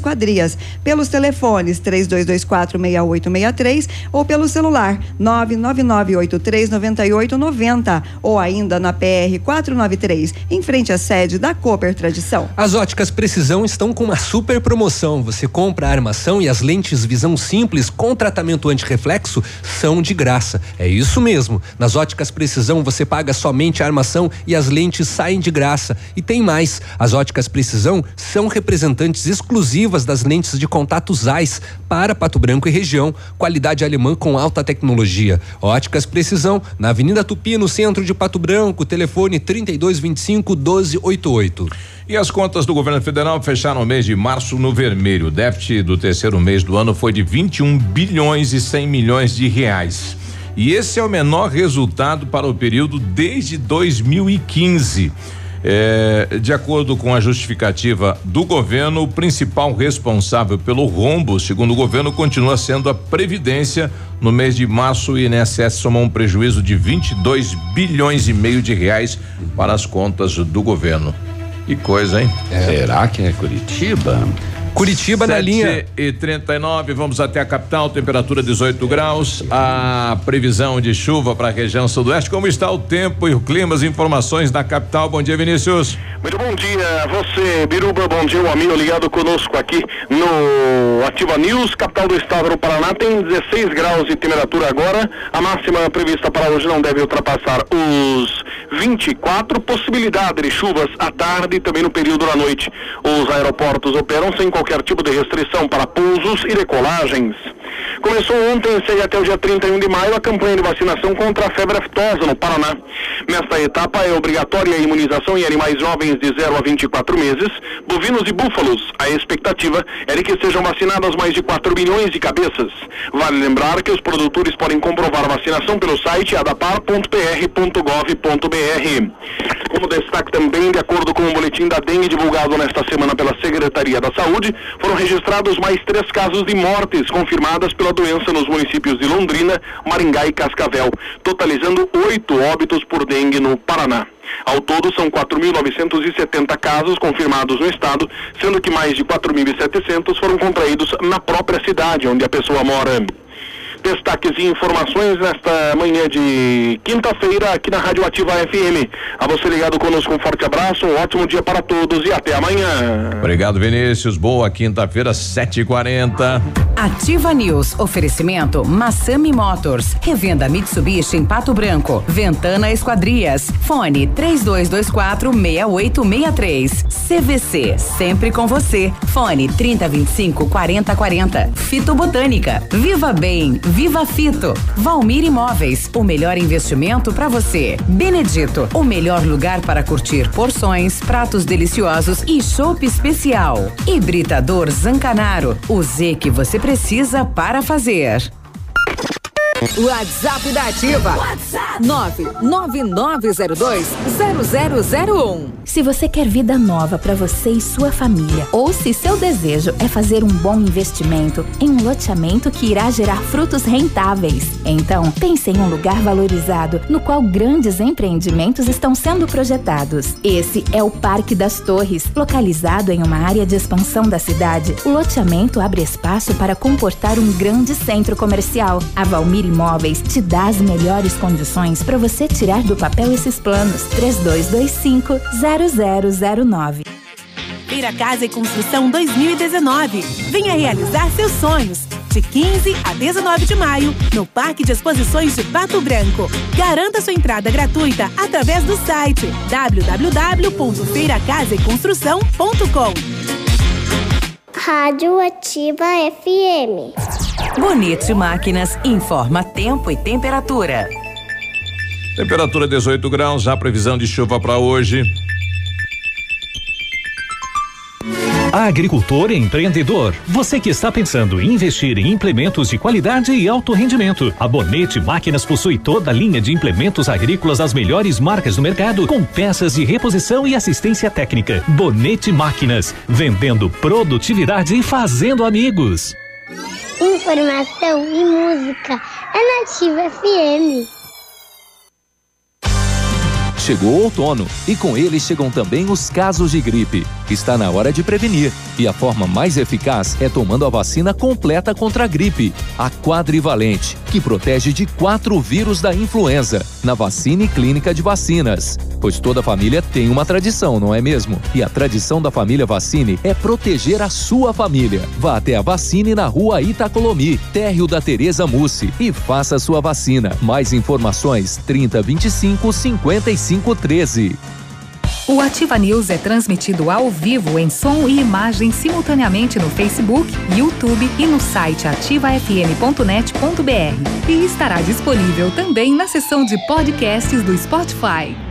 pelos telefones 32246863 ou pelo celular 999839890 ou ainda na PR 493, em frente à sede da Cooper Tradição.
As óticas Precisão estão com uma super promoção. Você compra a armação e as lentes visão simples com tratamento antirreflexo são de graça. É isso mesmo. Nas óticas Precisão você paga somente a armação e as lentes saem de graça. E tem mais. As óticas Precisão são representantes exclusivas das lentes de contato ZEISS para Pato Branco e região. Qualidade alemã com alta tecnologia. Óticas Precisão na Avenida Tupi, no centro de Pato Branco. Telefone 3225 1288.
E as contas do governo federal fecharam o mês de março no vermelho. O déficit do terceiro mês do ano foi de 21 bilhões e 100 milhões de reais. E esse é o menor resultado para o período desde 2015. É, de acordo com a justificativa do governo, o principal responsável pelo rombo, segundo o governo, continua sendo a Previdência. No mês de março, o INSS somou um prejuízo de 22 bilhões e meio de reais para as contas do governo. Que coisa, hein?
Será que é Curitiba?
Curitiba na linha.
E 39, vamos até a capital, temperatura 18 graus. A previsão de chuva para a região sudoeste. Como está o tempo e o clima, as informações da capital? Bom dia, Vinícius.
Muito bom dia a você, Biruba. Bom dia, o amigo ligado conosco aqui no Ativa News, capital do estado do Paraná. Tem 16 graus de temperatura agora. A máxima prevista para hoje não deve ultrapassar os 24. Possibilidade de chuvas à tarde e também no período da noite. Os aeroportos operam sem qualquer tipo de restrição para pousos e decolagens. Começou ontem e segue até o dia 31 de maio a campanha de vacinação contra a febre aftosa no Paraná. Nesta etapa é obrigatória a imunização em animais jovens de 0 a 24 meses, bovinos e búfalos. A expectativa é de que sejam vacinadas mais de 4 milhões de cabeças. Vale lembrar que os produtores podem comprovar a vacinação pelo site adapar.pr.gov.br. Como destaque também, de acordo com o boletim da dengue divulgado nesta semana pela Secretaria da Saúde, foram registrados mais três casos de mortes confirmadas pela doença nos municípios de Londrina, Maringá e Cascavel, totalizando oito óbitos por dengue no Paraná. Ao todo, são 4.970 casos confirmados no estado, sendo que mais de 4.700 foram contraídos na própria cidade onde a pessoa mora. Destaques e informações nesta manhã de quinta-feira aqui na Rádio Ativa FM. A você ligado conosco, um forte abraço, um ótimo dia para todos e até amanhã.
Obrigado, Vinícius. Boa quinta-feira, 7h40.
Ativa News. Oferecimento Massami Motors. Revenda Mitsubishi em Pato Branco. Ventana Esquadrias. Fone 3224 6863. CVC. Sempre com você. Fone 3025 4040. Fito Botânica. Viva Bem. Viva Fito. Valmir Imóveis. O melhor investimento para você. Benedito. O melhor lugar para curtir porções, pratos deliciosos e chopp especial. Hibridador Zancanaro. O Z que você precisa para fazer.
WhatsApp da Ativa. WhatsApp 999020001.
Se você quer vida nova para você e sua família, ou se seu desejo é fazer um bom investimento em um loteamento que irá gerar frutos rentáveis, então pense em um lugar valorizado no qual grandes empreendimentos estão sendo projetados. Esse é o Parque das Torres, localizado em uma área de expansão da cidade. O loteamento abre espaço para comportar um grande centro comercial. A Valmir Imóveis te dá as melhores condições para você tirar do papel esses planos. 3225 0009.
Feira Casa e Construção 2019. Venha realizar seus sonhos. De 15 a 19 de maio, no Parque de Exposições de Pato Branco. Garanta sua entrada gratuita através do site www.feiracasaeconstrução.com.
Rádio Ativa FM.
Bonito Máquinas informa tempo e temperatura.
Temperatura 18 graus, já previsão de chuva para hoje.
Agricultor e empreendedor, você que está pensando em investir em implementos de qualidade e alto rendimento, a Bonete Máquinas possui toda a linha de implementos agrícolas das melhores marcas do mercado, com peças de reposição e assistência técnica. Bonete Máquinas, vendendo produtividade e fazendo amigos.
Informação e música é Nativa FM.
Chegou o outono e com ele chegam também os casos de gripe. Está na hora de prevenir e a forma mais eficaz é tomando a vacina completa contra a gripe, a quadrivalente, que protege de quatro vírus da influenza, na vacina e clínica de vacinas. Pois toda família tem uma tradição, não é mesmo? E a tradição da família Vacine é proteger a sua família. Vá até a Vacine na rua Itacolomi, térreo da Tereza Mussi e faça sua vacina. Mais informações 3025 5513.
O Ativa News é transmitido ao vivo em som e imagem simultaneamente no Facebook, YouTube e no site ativafm.net.br. E estará disponível também na seção de podcasts do Spotify.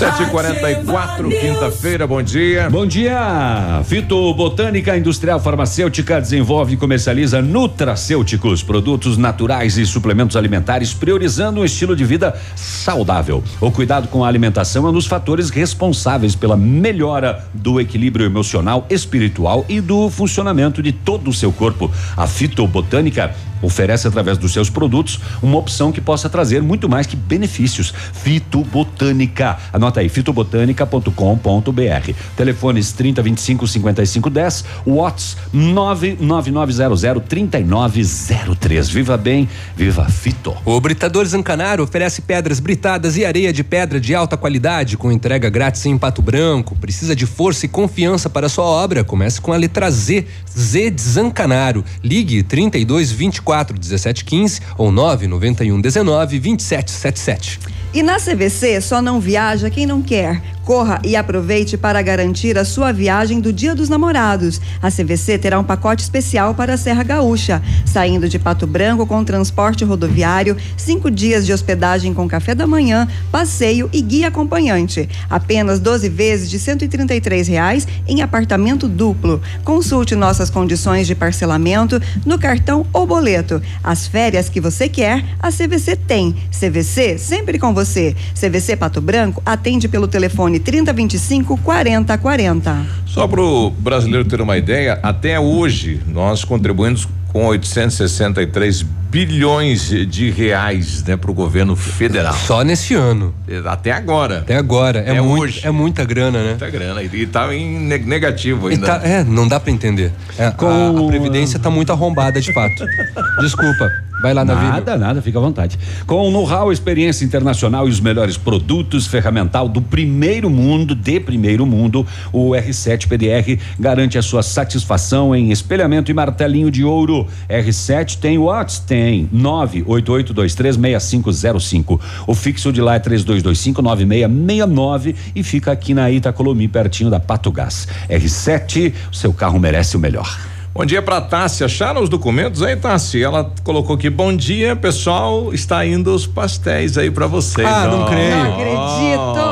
7h44, quinta-feira, bom dia.
Bom dia! Fitobotânica Industrial Farmacêutica desenvolve e comercializa nutracêuticos, produtos naturais e suplementos alimentares, priorizando um estilo de vida saudável. O cuidado com a alimentação é um dos fatores responsáveis pela melhora do equilíbrio emocional, espiritual e do funcionamento de todo o seu corpo. A fitobotânica oferece através dos seus produtos uma opção que possa trazer muito mais que benefícios. Fitobotânica. Anota aí, fitobotânica.com.br. Telefones 3025 5510, Watts 99900 3903. Viva bem, viva Fito.
O Britador Zancanaro oferece pedras britadas e areia de pedra de alta qualidade com entrega grátis em Pato Branco. Precisa de força e confiança para sua obra? Comece com a letra Z, Z de Zancanaro. Ligue 32 24 17 15 ou 991 19 27 77.
E na CVC só não viaja quem não quer. Corra e aproveite para garantir a sua viagem do Dia dos Namorados. A CVC terá um pacote especial para a Serra Gaúcha, saindo de Pato Branco com transporte rodoviário, cinco dias de hospedagem com café da manhã, passeio e guia acompanhante. Apenas 12 vezes de 133 reais em apartamento duplo. Consulte nossas condições de parcelamento no cartão ou boleto. As férias que você quer, a CVC tem. CVC sempre com você. CVC Pato Branco atende pelo telefone 3025 4040.
Só para o brasileiro ter uma ideia, até hoje nós contribuímos com 863 bilhões de reais, né, para o governo federal.
Só nesse ano.
Até agora.
Até agora. É,
É
muito,
hoje.
é muita grana, né?
Muita grana. E tá em ne- negativo ainda.
tá- é, não dá para entender. É, a- a, Previdência tá muito arrombada, de fato. Desculpa. Vai lá, Navírio.
Nada, nada, fica à vontade. Com know-how, experiência internacional e os melhores produtos, ferramental do primeiro mundo, de primeiro mundo, o R7 PDR garante a sua satisfação em espelhamento e martelinho de ouro. R7 tem Watts? Tem. 988236505. O fixo de lá é 32259669 e fica aqui na Itacolomi, pertinho da Pato Gás. R7, o seu carro merece o melhor.
Bom dia pra Tássia. Acharam os documentos aí, Tássia? Ela colocou aqui: bom dia, pessoal. Está indo os pastéis aí pra vocês.
Ah, não
Ó,
creio.
Não acredito.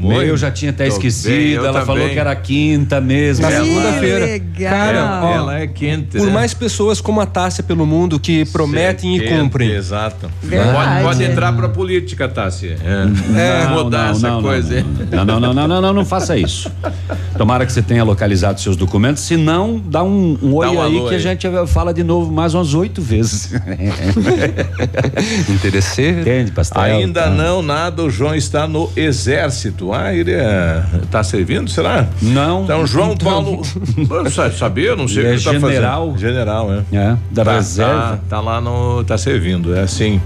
Meu, eu já tinha até
bem,
esquecido.
eu
Ela falou
também.
que era quinta mesmo.
Na
Ela-
segunda-feira.
legal.
Cara, ó,
Ela é quente.
por
né?
mais pessoas como a Tássia pelo mundo que prometem e
Quente,
cumprem.
Exato. Pode, pode entrar pra política, Tássia. É.
Não,
Mudar
não,
essa
não,
coisa.
Não, não, não, não, não, não, não faça isso. Tomara que você tenha localizado seus documentos, se não, dá um, um oi
um
aí que a
aí.
gente fala de novo mais umas oito vezes.
Interesseiro.
Entende, pastel?
Ainda
Tá.
não, nada. O João está no exército. Ah, ele é, tá servindo, será?
Não.
Então, João
Então.
Paulo. Sabia? Não sei
Ele
o
é
que ele tá
general.
fazendo. General, é.
É, da
Tá,
reserva.
Tá, tá lá no. Tá servindo, é assim.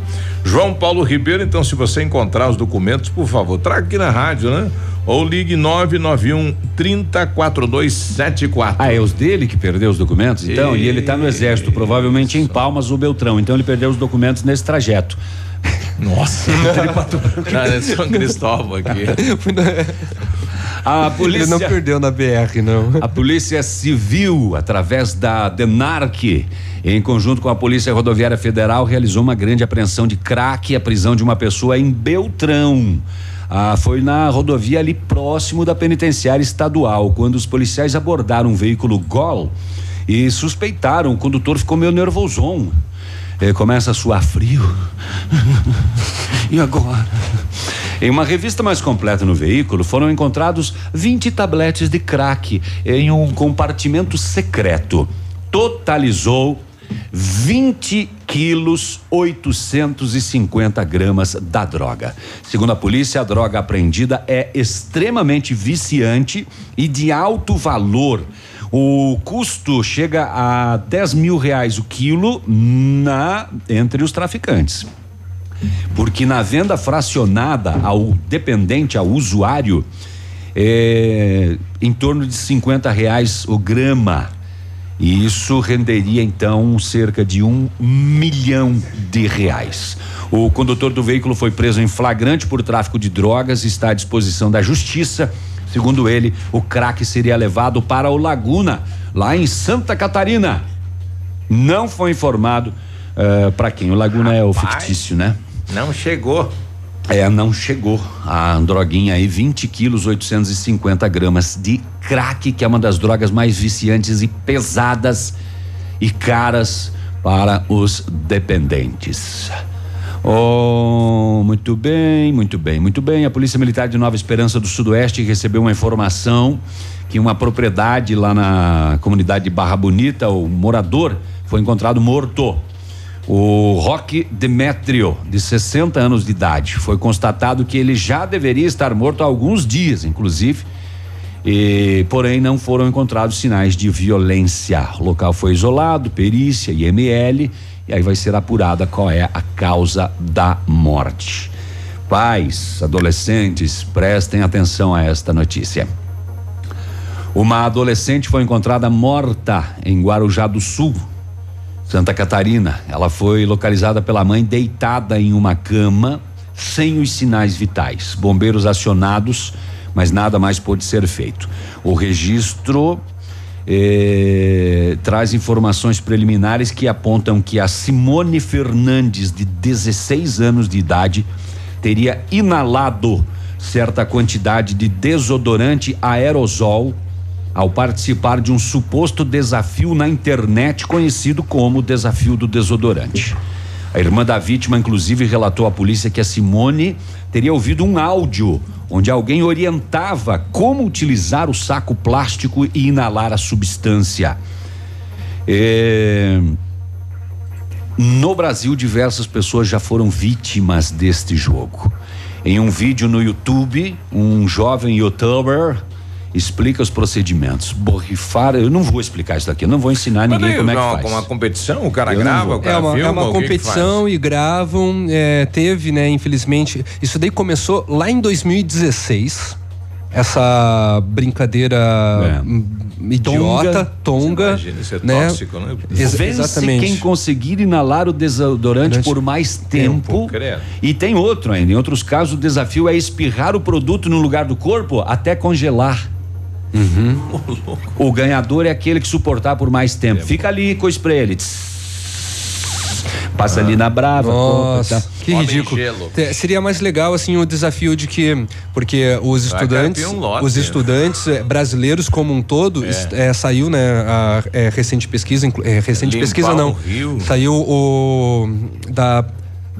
João Paulo Ribeiro, então, se você encontrar os documentos, por favor, traga aqui na rádio, né? Ou ligue 991 304274.
Ah, é os dele que perdeu os documentos? Então, e, ele tá no exército, provavelmente em Palmas ou Beltrão. Então ele perdeu os documentos nesse trajeto.
Nossa, Cara, é São Cristóvão aqui.
A
Ele
polícia.
não perdeu na BR, não.
A Polícia Civil, através da DENARC, em conjunto com a Polícia Rodoviária Federal, realizou uma grande apreensão de crack e a prisão de uma pessoa em Beltrão. Ah, foi na rodovia ali próximo da penitenciária estadual, quando os policiais abordaram um veículo Gol e suspeitaram, o condutor ficou meio nervoson. Ele começa a suar frio. e agora? Em uma revista mais completa no veículo, foram encontrados 20 tabletes de crack em um compartimento secreto. Totalizou 20 quilos 850 gramas da droga. Segundo a polícia, a droga apreendida é extremamente viciante e de alto valor. O custo chega a 10 mil reais o quilo na entre os traficantes. Porque na venda fracionada ao dependente, ao usuário, é em torno de 50 reais o grama. E isso renderia então cerca de um milhão de reais. O condutor do veículo foi preso em flagrante por tráfico de drogas e está à disposição da justiça. Segundo ele, o crack seria levado para o Laguna, lá em Santa Catarina. Não foi informado para quem. O Laguna é o
Rapaz.
fictício, né?
Não chegou.
É, não chegou a droguinha aí, 20 quilos, 850 gramas de crack, que é uma das drogas mais viciantes e pesadas e caras para os dependentes. Oh, muito bem, muito bem, muito bem. A Polícia Militar de Nova Esperança do Sudoeste recebeu uma informação que uma propriedade lá na comunidade de Barra Bonita, o morador foi encontrado morto. O Roque Demetrio, de 60 anos de idade, foi constatado que ele já deveria estar morto há alguns dias, inclusive, e, porém não foram encontrados sinais de violência. O local foi isolado, perícia, IML, e aí vai ser apurada qual é a causa da morte. Pais, adolescentes, prestem atenção a esta notícia. Uma adolescente foi encontrada morta em Guarujá do Sul, Santa Catarina. Ela foi localizada pela mãe deitada em uma cama, sem os sinais vitais. Bombeiros acionados, mas nada mais pôde ser feito. O registro eh, traz informações preliminares que apontam que a Simone Fernandes, de 16 anos de idade, teria inalado certa quantidade de desodorante aerosol ao participar de um suposto desafio na internet conhecido como Desafio do Desodorante. A irmã da vítima, inclusive, relatou à polícia que a Simone teria ouvido um áudio onde alguém orientava como utilizar o saco plástico e inalar a substância. É... No Brasil, diversas pessoas já foram vítimas deste jogo. Em um vídeo no YouTube, um jovem youtuber explica os procedimentos. Borrifar, eu não vou explicar isso aqui, eu não vou ensinar
Mas
ninguém como é que faz.
com uma competição, o cara
Eu
grava, o cara
É uma,
filma,
é uma competição e gravam. é, teve, né, infelizmente. Isso daí começou lá em 2016. Essa brincadeira hum, idiota, tonga.
Imagina, isso é
né?
tóxico, né?
Ex-
Vence
exatamente.
quem conseguir inalar o desodorante por mais tempo.
credo.
E tem outro ainda. Em outros casos, o desafio é espirrar o produto no lugar do corpo até congelar. O ganhador é aquele que suportar por mais tempo. Fica ali com o spray ali. Tss. Passa ali na brava.
Nossa,
compra, tá?
que ridículo. Te- Seria mais legal assim o desafio de que porque os
Vai
estudantes,
um lote,
os
né?
estudantes eh, brasileiros como um todo,
É.
eh, saiu né a eh, recente pesquisa, eh, recente
Limpar
pesquisa
o
não,
rio.
saiu o da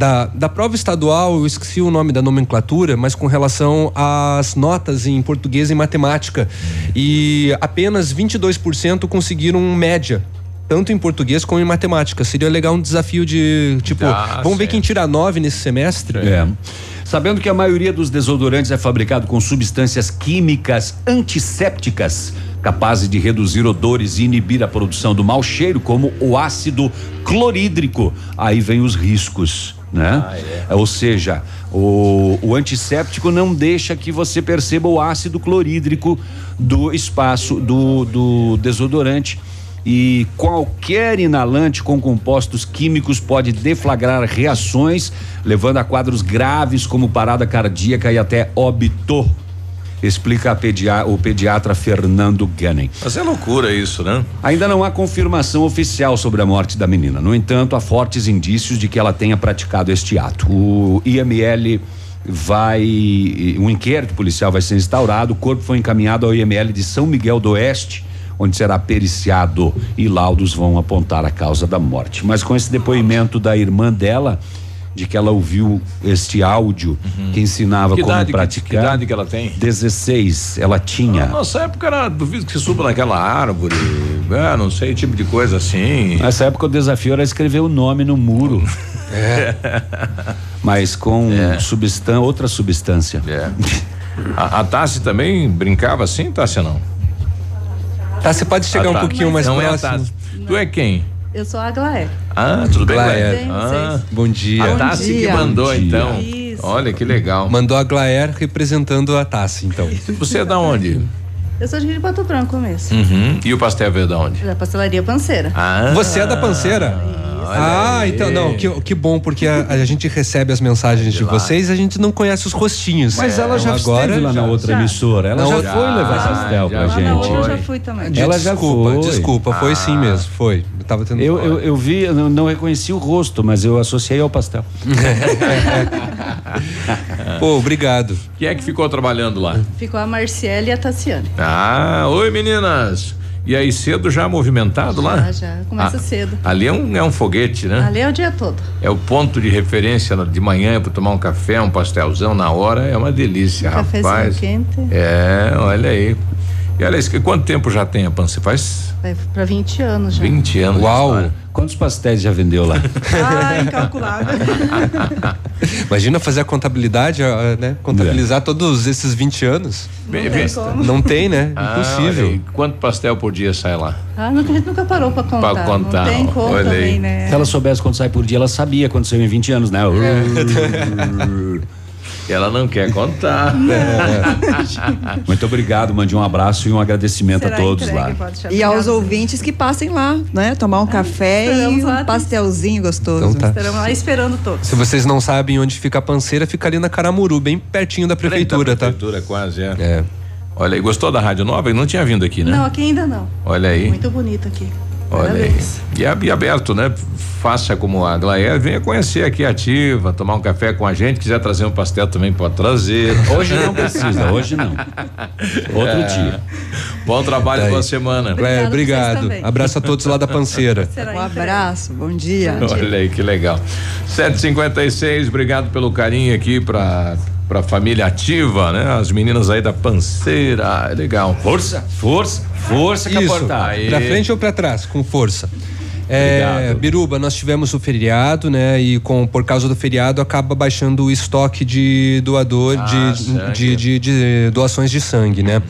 da, da prova estadual, eu esqueci o nome da nomenclatura, mas com relação às notas em português e matemática. E apenas 22% conseguiram média, tanto em português como em matemática. Seria legal um desafio de, tipo,
Ah,
vamos ver quem tira nove nesse semestre?
É. Sabendo que a maioria dos desodorantes é fabricado com substâncias químicas antissépticas capazes de reduzir odores e inibir a produção do mau cheiro, como o ácido clorídrico, aí vem os riscos, né? Ou seja, o, o antisséptico não deixa que você perceba o ácido clorídrico do espaço do, do desodorante e qualquer inalante com compostos químicos pode deflagrar reações, levando a quadros graves como parada cardíaca e até óbito. Explica pedia- o pediatra Fernando Guenem.
Mas é loucura isso, né?
Ainda não há confirmação oficial sobre a morte da menina. No entanto, há fortes indícios de que ela tenha praticado este ato. O IML vai. Um inquérito policial vai ser instaurado. O corpo foi encaminhado ao IML de São Miguel do Oeste, onde será periciado e laudos vão apontar a causa da morte. Mas com esse depoimento da irmã dela, de que ela ouviu este áudio que ensinava
Uhum. Que
como
idade que-
praticar.
que idade que ela tem?
16, ela tinha.
Na nossa época era duvido que suba naquela árvore, é, não sei, tipo de coisa assim.
Nessa época o desafio era escrever o nome no muro.
É.
Mas com substância, outra substância.
É. A, a Tassi também brincava assim, Tassi não?
Você pode chegar
Ah,
um
tá.
pouquinho mais
não
próximo.
É a Tassi. Tu é quem?
Eu sou a Glaé.
Ah, tudo bem.
Glaer?
Ah,
Bom dia.
a Tassi que mandou, então.
Isso.
Olha que legal.
Mandou a Glaer representando a Tassi, então.
Você é da onde?
Eu sou de Pato Branco mesmo.
Uhum. E o pastel veio da onde?
Da pastelaria Panceira.
Ah.
Você é da panceira? Ah,
aí.
então, não, que, que bom, porque a, a gente recebe as mensagens de,
lá.
vocês e a gente não conhece os rostinhos.
Mas ela já
Então, agora
esteve lá na outra emissora. Ela já, foi levar
Já,
pastel pra
já
gente.
Na outra eu já fui também.
Ela já
desculpa,
foi.
desculpa, foi sim
Ah.
mesmo, foi. Eu tava tendo
Eu, eu, eu vi, eu não, reconheci o rosto, mas eu associei ao pastel.
Pô, obrigado.
Quem é que ficou trabalhando lá?
Ficou a Marciele e a Tassiane.
Ah, oi meninas. E aí, cedo já movimentado lá?
Já, já. Começa
Ah,
cedo.
Ali é um, é um foguete, né?
Ali é o dia todo.
É o ponto de referência de manhã para tomar um café, um pastelzão na hora, é uma delícia,
Cafezinho
rapaz.
quente.
É, olha aí. E olha isso, que quanto tempo já tem a Pança? Faz
Vai pra 20 anos já.
20 anos.
Uau.
Quantos pastéis já vendeu lá?
Ah, incalculável.
Imagina fazer a contabilidade, né? Contabilizar todos esses 20 anos.
Bem, bem-
Não tem, né?
Ah,
Impossível.
olha aí. Quanto pastel por dia sai lá?
Ah, nunca, a gente nunca parou pra contar.
Pra contar,
Não tem como
olha aí.
também, né?
Se ela soubesse quanto sai por dia, ela sabia quando saiu em 20 anos, né?
E ela não quer contar.
Muito obrigado, mande um abraço e um agradecimento
Será
a todos
entregue,
lá.
E aos ouvintes que passem lá, né? Tomar um café
esperamos
e um pastelzinho gostoso.
Então tá.
Estaremos lá esperando todos.
Se vocês não sabem onde fica a panceira, fica ali na Caramuru, bem pertinho da prefeitura, tá?
Prefeitura quase, é.
É.
Olha aí, gostou da Rádio Nova? Ele não tinha vindo aqui, né?
Não, aqui ainda não.
Olha aí.
Muito bonito aqui.
Olha aí. E, ab- e aberto, né? Faça como a Glaé, venha conhecer aqui a Ativa, tomar um café com a gente, quiser trazer um pastel também pode trazer.
Hoje não precisa, hoje não. Outro
É.
dia.
Bom trabalho,
Tá
boa semana.
É,
Obrigado,
obrigado. Abraço a todos lá da panceira.
Um abraço, bom dia.
Olha aí que legal. 756, obrigado pelo carinho aqui pra, pra família ativa, né? As meninas aí da panceira, é legal.
Força, força, força,
Isso,
caportar.
Aí.
pra frente ou pra trás, com força. É. Biruba, nós tivemos o feriado, né? E com, por causa do feriado acaba baixando o estoque de doador
Ah,
de, de, de- de doações de sangue, né?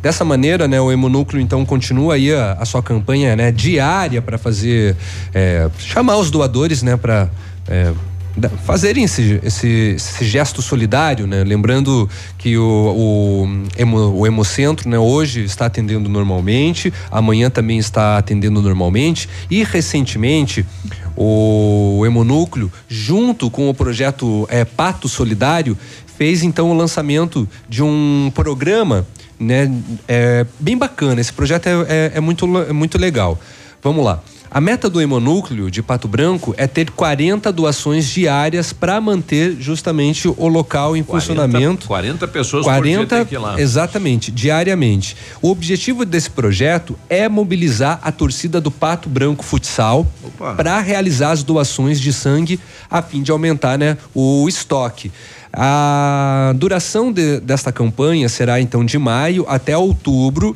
Dessa maneira, né, o Hemonúcleo então continua aí a, a sua campanha, né, diária para fazer é, chamar os doadores, né, para da- fazerem esse, esse, esse gesto solidário, né? Lembrando que o, o, o Hemocentro, né, hoje está atendendo normalmente, amanhã também está atendendo normalmente e recentemente o Hemonúcleo, junto com o projeto é, Pato Solidário, fez então o lançamento de um programa, né, é, bem bacana. Esse projeto é, é, é muito, é muito legal. Vamos lá. A meta do Hemonúcleo de Pato Branco é ter 40 doações diárias para manter justamente o local em funcionamento.
40 pessoas por dia
40,
tem que ir lá.
exatamente, diariamente. O objetivo desse projeto é mobilizar a torcida do Pato Branco Futsal para realizar as doações de sangue a fim de aumentar né, o estoque. A duração de- desta campanha será então de maio até outubro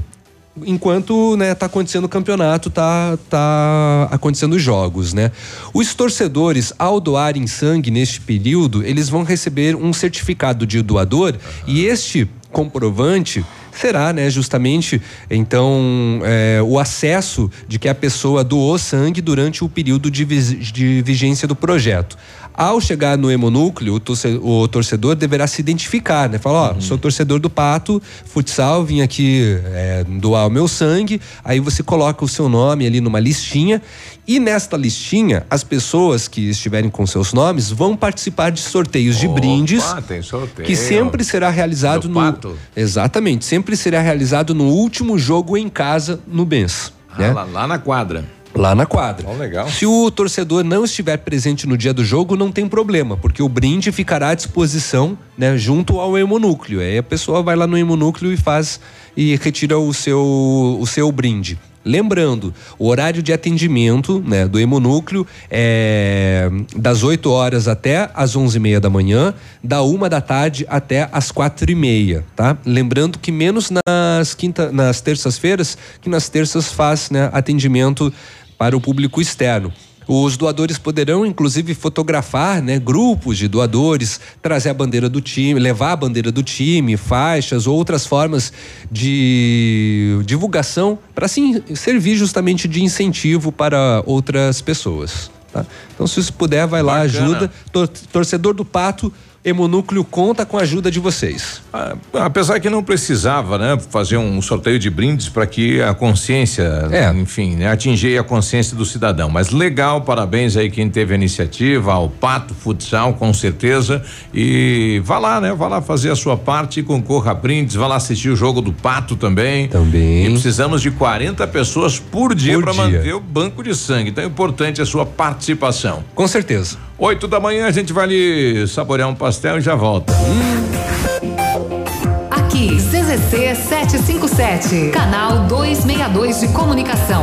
enquanto né, tá acontecendo o campeonato, tá, tá acontecendo os jogos, né? Os torcedores, ao doarem sangue neste período, eles vão receber um certificado de doador e este comprovante será, né, justamente, então, é, o acesso de que a pessoa doou sangue durante o período de, vis- de vigência do projeto. Ao chegar no hemonúcleo, o torce- o torcedor deverá se identificar, né? Falar, ó, sou torcedor do Pato, futsal, vim aqui é, doar o meu sangue. Aí você coloca o seu nome ali numa listinha e nesta listinha, as pessoas que estiverem com seus nomes vão participar de sorteios de
Opa,
brindes
tem sorteio.
que sempre será realizado
Do
no
Pato?
exatamente sempre será realizado no último jogo em casa no Bens,
Ah,
né?
lá, lá na quadra.
Lá na quadra.
Legal.
Se o torcedor não estiver presente no dia do jogo, não tem problema, porque o brinde ficará à disposição, né, junto ao hemonúcleo. Aí a pessoa vai lá no hemonúcleo e faz e retira o seu o seu brinde. Lembrando, o horário de atendimento né, do hemonúcleo é das 8 horas até as 11h30 da manhã, da uma da tarde até as quatro e meia, tá? Lembrando que menos nas quinta, nas terças-feiras, que nas terças faz né, atendimento para o público externo. Os doadores poderão, inclusive, fotografar né, grupos de doadores, trazer a bandeira do time, levar a bandeira do time, faixas, outras formas de divulgação para assim, servir justamente de incentivo para outras pessoas. tá? Então, se você puder, vai lá,
Bacana.
ajuda. Tor- torcedor do Pato, Hemonúcleo conta com a ajuda de vocês.
Ah, apesar que não precisava, né, fazer um sorteio de brindes para que a consciência,
É.
enfim, né, atingir a consciência do cidadão. Mas legal, parabéns aí quem teve a iniciativa, ao Pato Futsal, com certeza. E vá lá, né, vá lá fazer a sua parte, concorra a brindes, vá lá assistir o jogo do Pato também.
Também.
E precisamos de 40 pessoas por dia para manter o banco de sangue. Então é importante a sua participação.
Com certeza.
Oito da manhã a gente vai ali saborear um pastel e já volta.
Aqui, CZC 757, canal 262 de comunicação.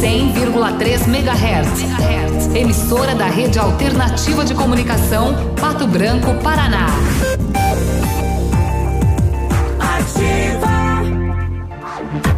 100,3 MHz. Emissora da Rede Alternativa de Comunicação, Pato Branco, Paraná.
Ativa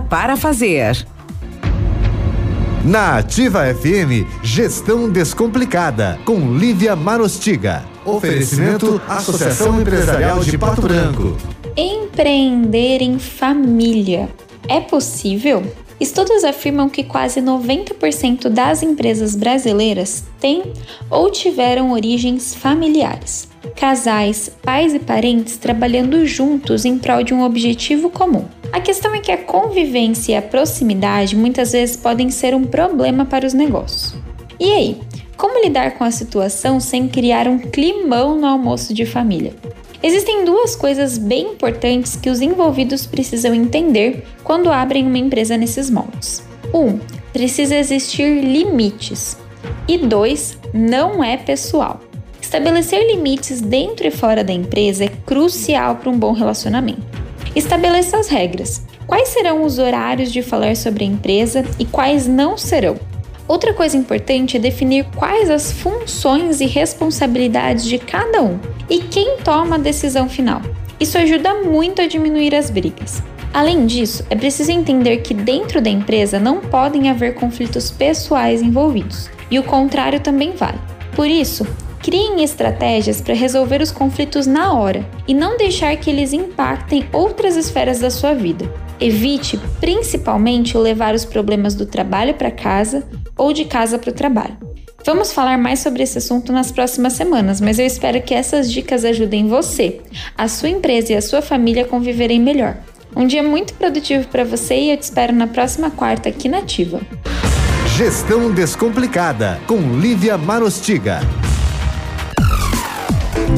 para fazer.
Na Ativa FM, Gestão Descomplicada, com Lívia Marostiga. Oferecimento Associação Empresarial de Pato Branco.
Empreender em família é possível? Estudos afirmam que quase 90% das empresas brasileiras têm ou tiveram origens familiares. Casais, pais e parentes trabalhando juntos em prol de um objetivo comum. A questão é que a convivência e a proximidade muitas vezes podem ser um problema para os negócios. E aí, como lidar com a situação sem criar um climão no almoço de família? Existem duas coisas bem importantes que os envolvidos precisam entender quando abrem uma empresa nesses moldes. Um, precisa existir limites. E dois, não é pessoal. Estabelecer limites dentro e fora da empresa é crucial para um bom relacionamento. Estabeleça as regras. Quais serão os horários de falar sobre a empresa e quais não serão? Outra coisa importante é definir quais as funções e responsabilidades de cada um e quem toma a decisão final. Isso ajuda muito a diminuir as brigas. Além disso, é preciso entender que dentro da empresa não podem haver conflitos pessoais envolvidos, e o contrário também vale. Por isso, criem estratégias para resolver os conflitos na hora e não deixar que eles impactem outras esferas da sua vida. Evite, principalmente, levar os problemas do trabalho para casa ou de casa para o trabalho. Vamos falar mais sobre esse assunto nas próximas semanas, mas eu espero que essas dicas ajudem você, a sua empresa e a sua família a conviverem melhor. Um dia muito produtivo para você e eu te espero na próxima quarta aqui na Ativa.
Gestão Descomplicada, com Lívia Marostiga.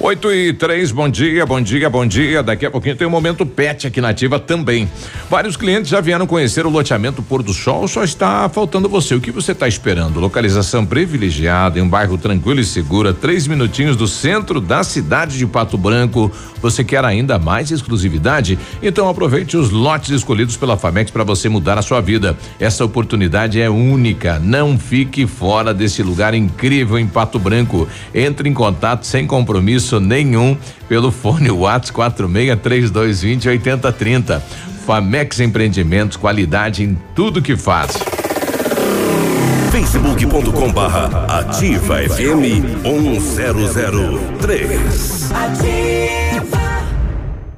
8 e 3, bom dia, bom dia, bom dia. Daqui a pouquinho tem o momento pet aqui na Ativa também. Vários clientes já vieram conhecer o loteamento Pôr do Sol, só está faltando você. O que você está esperando? Localização privilegiada em um bairro tranquilo e seguro, três minutinhos do centro da cidade de Pato Branco. Você quer ainda mais exclusividade? Então aproveite os lotes escolhidos pela Famex para você mudar a sua vida. Essa oportunidade é única. Não fique fora desse lugar incrível em Pato Branco. Entre em contato sem compromisso nenhum pelo fone Whats 463220 8030. Famex Empreendimentos, qualidade em tudo que faz.
facebook.com barra ativa FM 1003.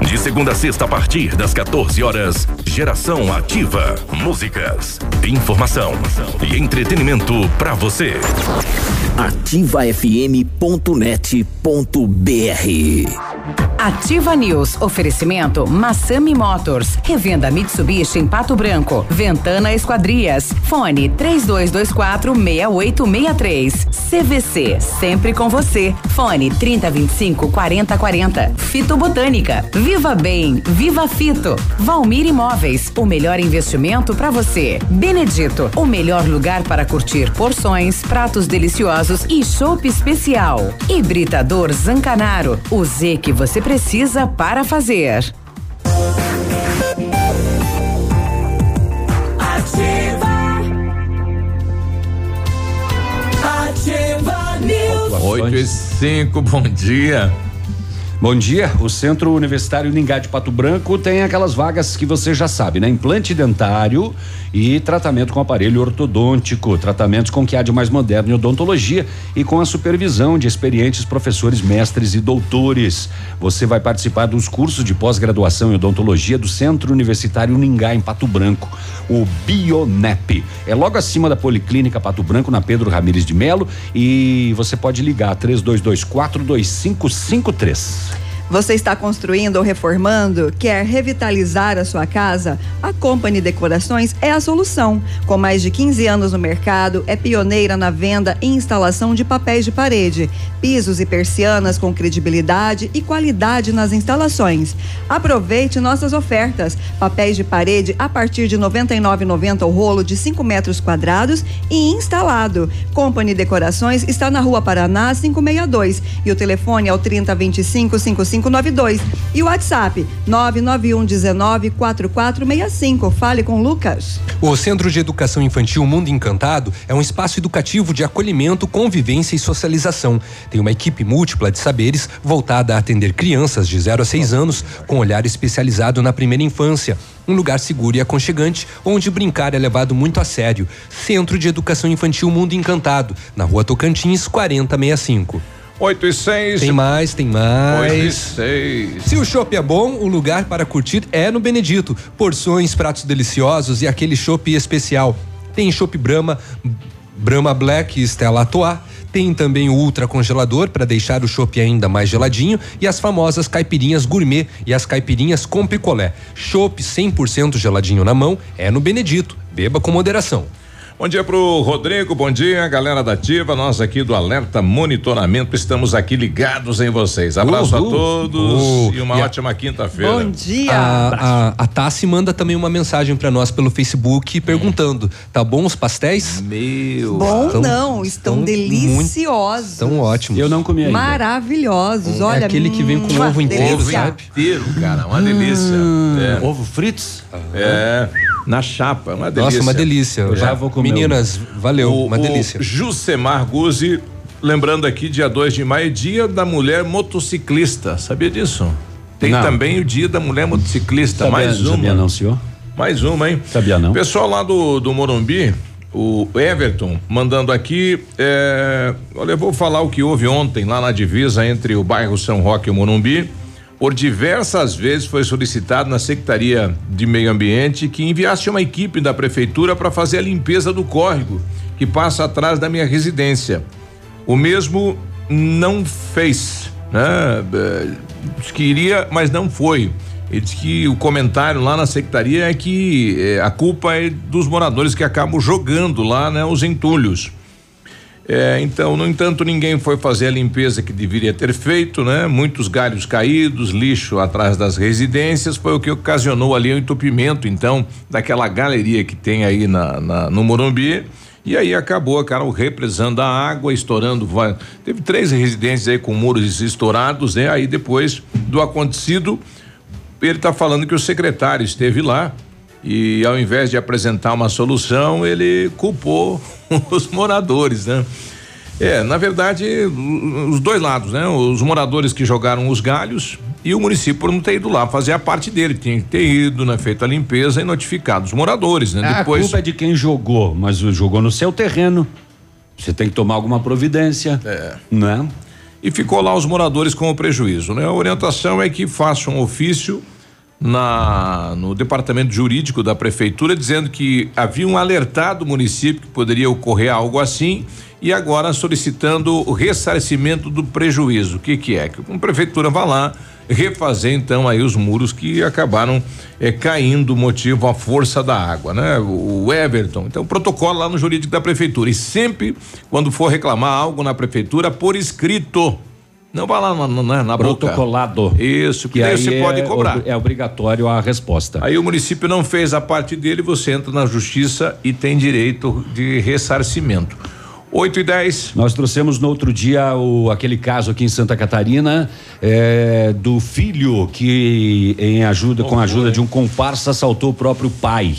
De segunda a sexta, a partir das 14 horas, Geração Ativa. Músicas, informação e entretenimento para você.
ativafm.net.br Ativa News. Oferecimento Massami Motors. Revenda Mitsubishi em Pato Branco. Ventana Esquadrias. Fone 3224 6863. CVC. Sempre com você. Fone 3025 4040. Fito Botânica. Viva Bem. Viva Fito. Valmir Imóveis. O melhor investimento para você. Benedito. O melhor lugar para curtir porções, pratos deliciosos e chopp especial. Hibridador Zancanaro. O Z que você precisa para fazer.
Ativa
News. 8 e 5, bom dia.
Bom dia. O Centro Universitário Ningá de Pato Branco tem aquelas vagas que você já sabe, né? Implante dentário e tratamento com aparelho ortodôntico, tratamentos com que há de mais moderno em odontologia e com a supervisão de experientes professores, mestres e doutores. Você vai participar dos cursos de pós-graduação em odontologia do Centro Universitário Ningá em Pato Branco, o Bionep. É logo acima da Policlínica Pato Branco, na Pedro Ramires de Melo, e você pode ligar 3224 2553.
Você está construindo ou reformando? Quer revitalizar a sua casa? A Company Decorações é a solução. Com mais de 15 anos no mercado, é pioneira na venda e instalação de papéis de parede, pisos e persianas com credibilidade e qualidade nas instalações. Aproveite nossas ofertas. Papéis de parede a partir de R$ 99,90 o rolo de 5 metros quadrados e instalado. Company Decorações está na Rua Paraná 562 e o telefone é o 3025 55 3592 e o WhatsApp 991 19 4465. Fale com Lucas.
O Centro de Educação Infantil Mundo Encantado é um espaço educativo de acolhimento, convivência e socialização. Tem uma equipe múltipla de saberes voltada a atender crianças de 0 a 6 anos com olhar especializado na primeira infância. Um lugar seguro e aconchegante, onde brincar é levado muito a sério. Centro de Educação Infantil Mundo Encantado, na rua Tocantins, 4065.
8 e 6.
Tem mais, tem mais.
8 e 6.
Se o chopp é bom, o lugar para curtir é no Benedito. Porções, pratos deliciosos e aquele chopp especial. Tem chopp Brahma, Brahma Black e Stella Artois. Tem também o ultra congelador para deixar o chopp ainda mais geladinho e as famosas caipirinhas gourmet e as caipirinhas com picolé. Chopp 100% geladinho na mão é no Benedito. Beba com moderação.
Bom dia pro Rodrigo, bom dia, galera da Ativa, nós aqui do Alerta Monitoramento, estamos aqui ligados em vocês. Abraço
Uhul.
a todos
Uhul.
e uma
E a-
ótima quinta-feira.
Bom dia.
A, a, a Tassi manda também uma mensagem para nós pelo Facebook perguntando: tá bom os pastéis?
Meu.
Bom
Estão-
não, estão,
estão
deliciosos.
Estão ótimos.
Eu não comi ainda.
Maravilhosos.
É
Olha,
aquele que vem com ovo inteiro,
delícia.
sabe?
Inteiro, cara, uma delícia. É.
Ovo fritos?
É, na chapa, uma delícia.
Nossa, uma delícia.
Eu já vou comer
Meninas, valeu,
O-
uma
o
delícia.
Jusemar Guzzi, lembrando aqui, dia 2 de maio, dia da mulher motociclista. Sabia disso? Tem
Não.
também o dia da mulher motociclista.
Sabia-
mais uma.
sabia não, senhor?
Mais uma, hein?
Sabia não.
Pessoal lá do, do Morumbi, o Everton, mandando aqui. é, olha, eu vou falar o que houve ontem lá na divisa entre o bairro São Roque e o Morumbi. Por diversas vezes foi solicitado na Secretaria de Meio Ambiente que enviasse uma equipe da prefeitura para fazer a limpeza do córrego que passa atrás da minha residência. O mesmo não fez, né? Eh, Disse que iria, mas não foi. Ele disse que o comentário lá na secretaria é que eh, a culpa é dos moradores que acabam jogando lá, né, os entulhos. É, então, no entanto, ninguém foi fazer a limpeza que deveria ter feito, né? Muitos galhos caídos, lixo atrás das residências, foi o que ocasionou ali o entupimento, então, daquela galeria que tem aí na, na- no Morumbi. E aí acabou, cara, o represando a água, estourando. Teve três residências aí com muros estourados, né? Aí depois do acontecido, ele está falando que o secretário esteve lá e ao invés de apresentar uma solução, ele culpou os moradores, né? É, na verdade, os dois lados, né? Os moradores que jogaram os galhos e o município por não ter ido lá fazer a parte dele. Tinha que ter ido, né? Feito a limpeza e notificado os moradores, né?
A
Depois.
culpa é de quem jogou, mas jogou no seu terreno. Você tem que tomar alguma providência.
É.
Né?
E ficou lá os moradores com o prejuízo, né? A orientação é que faça um ofício na no departamento jurídico da prefeitura dizendo que haviam alertado o município que poderia ocorrer algo assim e agora solicitando o ressarcimento do prejuízo. O que que é? Que a prefeitura vá lá refazer então aí os muros que acabaram eh, caindo motivo à força da água, né? O Everton. Então protocolo lá no jurídico da prefeitura e sempre quando for reclamar algo na prefeitura por escrito. Não vá lá na, na, na boca.
Protocolado.
Isso, que daí
aí
você
é
pode cobrar.
ob- É obrigatório a resposta.
Aí o município não fez a parte dele, você entra na justiça e tem direito de ressarcimento. 8 e 10.
Nós trouxemos no outro dia o, aquele caso aqui em Santa Catarina é, do filho que, em ajuda, com a ajuda de um comparsa, assaltou o próprio pai.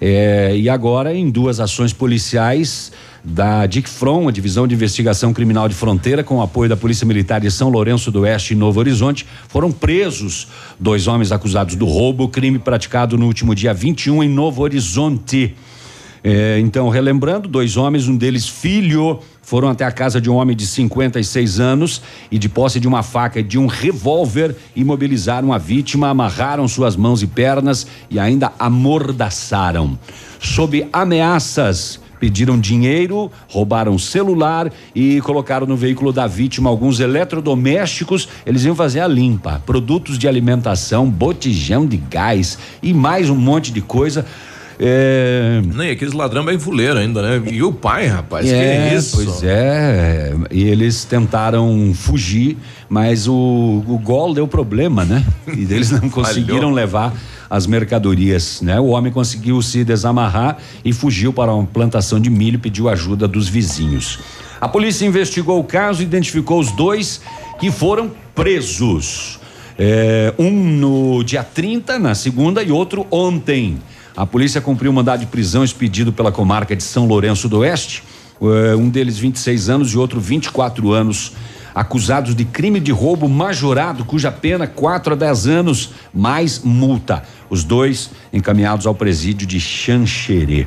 É, e agora, em duas ações policiais da DICFRON, a Divisão de Investigação Criminal de Fronteira, com o apoio da Polícia Militar de São Lourenço do Oeste e Novo Horizonte, foram presos dois homens acusados do roubo, crime praticado no último dia 21 em Novo Horizonte. É, então, relembrando, dois homens, um deles filho, foram até a casa de um homem de 56 anos e, de posse de uma faca e de um revólver, imobilizaram a vítima, amarraram suas mãos e pernas e ainda amordaçaram. Sob ameaças, pediram dinheiro, roubaram celular e colocaram no veículo da vítima alguns eletrodomésticos. Eles iam fazer a limpa, produtos de alimentação, botijão de gás e mais um monte de coisa. É,
Nem aqueles ladrão bem fuleiro ainda, né? E o pai, rapaz, que
é,
é isso?
Pois é, e eles tentaram fugir, mas o, o gol deu problema, né? E eles não conseguiram levar as mercadorias, né? O homem conseguiu se desamarrar e fugiu para uma plantação de milho, pediu ajuda dos vizinhos. A polícia investigou o caso e identificou os dois que foram presos. É, um no dia 30, na segunda, e outro ontem. A polícia cumpriu o mandado de prisão expedido pela comarca de São Lourenço do Oeste. Eh, um deles 26 anos e outro 24 anos, acusados de crime de roubo majorado, cuja pena 4 a 10 anos, mais multa. Os dois encaminhados ao presídio de Xanxerê.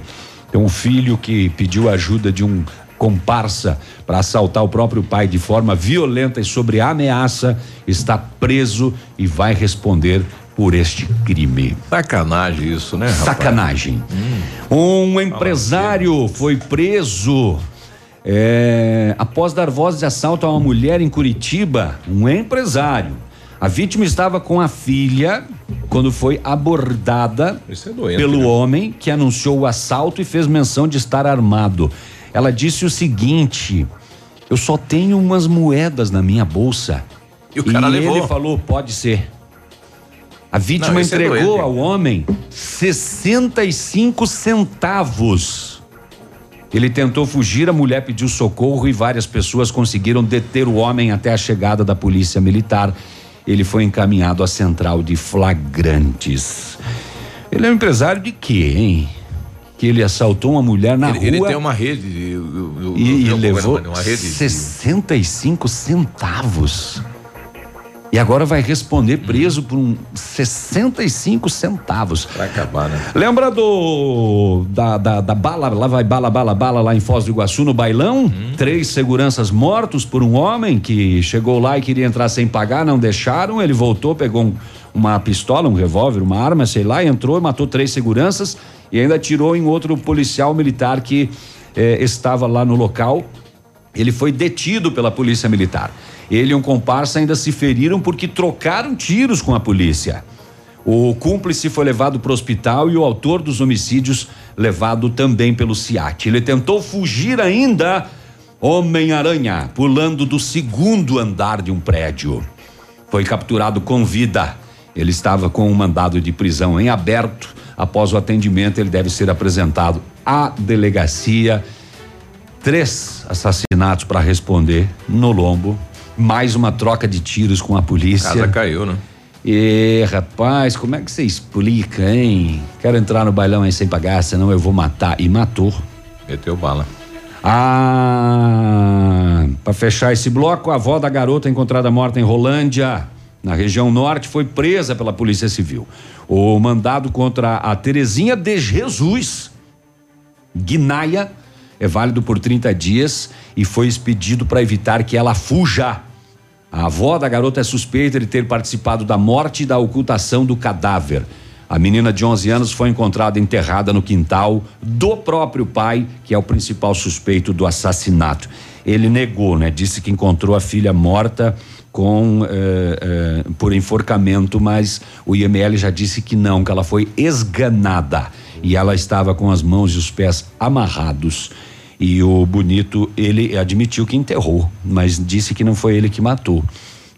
Então, o filho que pediu ajuda de um comparsa para assaltar o próprio pai de forma violenta e sobre ameaça está preso e vai responder por este crime.
Sacanagem isso, né? rapaz?
Sacanagem. Um empresário foi preso é, após dar voz de assalto a uma mulher em Curitiba. Um empresário. A vítima estava com a filha quando foi abordada
é doente,
pelo
né?
homem que anunciou o assalto e fez menção de estar armado. Ela disse o seguinte: Eu só tenho umas moedas na minha bolsa.
E o cara levou.
ele falou: Pode ser. A vítima
Não, é
entregou
doente.
ao homem 65 centavos. Ele tentou fugir, a mulher pediu socorro e várias pessoas conseguiram deter o homem até a chegada da polícia militar. Ele foi encaminhado à central de flagrantes. Ele é um empresário de quê, hein? Que ele assaltou uma mulher na
ele,
rua
ele tem uma rede. eu- eu- eu-
e,
eu-
levou
uma rede. de-
65 centavos. E agora vai responder preso por um 65 centavos.
Pra acabar, né?
Lembra do da, da, da bala, lá vai bala, bala, bala lá em Foz do Iguaçu no bailão? Três seguranças mortos por um homem que chegou lá e queria entrar sem pagar, não deixaram, ele voltou, pegou um- uma pistola, um revólver, uma arma, sei lá, entrou, matou três seguranças e ainda atirou em outro policial militar que eh, estava lá no local. Ele foi detido pela polícia militar. Ele e um comparsa ainda se feriram porque trocaram tiros com a polícia. O cúmplice foi levado para o hospital e o autor dos homicídios levado também pelo SIAT. Ele tentou fugir ainda, Homem-Aranha, pulando do segundo andar de um prédio. Foi capturado com vida. Ele estava com um mandado de prisão em aberto. Após o atendimento, ele deve ser apresentado à delegacia. Três assassinatos para responder no lombo. Mais uma troca de tiros com a polícia.
Casa caiu, né?
E, rapaz, como é que você explica, hein? Quero entrar no bailão aí sem pagar, senão eu vou matar. E matou.
Meteu bala.
Ah, para fechar esse bloco, a avó da garota encontrada morta em Rolândia, na região norte, foi presa pela Polícia Civil. O mandado contra a Terezinha de Jesus Guinaia é válido por 30 dias e foi expedido para evitar que ela fuja. A avó da garota é suspeita de ter participado da morte e da ocultação do cadáver. A menina de 11 anos foi encontrada enterrada no quintal do próprio pai, que é o principal suspeito do assassinato. Ele negou, né? Disse que encontrou a filha morta com eh, eh, por enforcamento, mas o IML já disse que não, que ela foi esganada e ela estava com as mãos e os pés amarrados. E o bonito, ele admitiu que enterrou, mas disse que não foi ele que matou.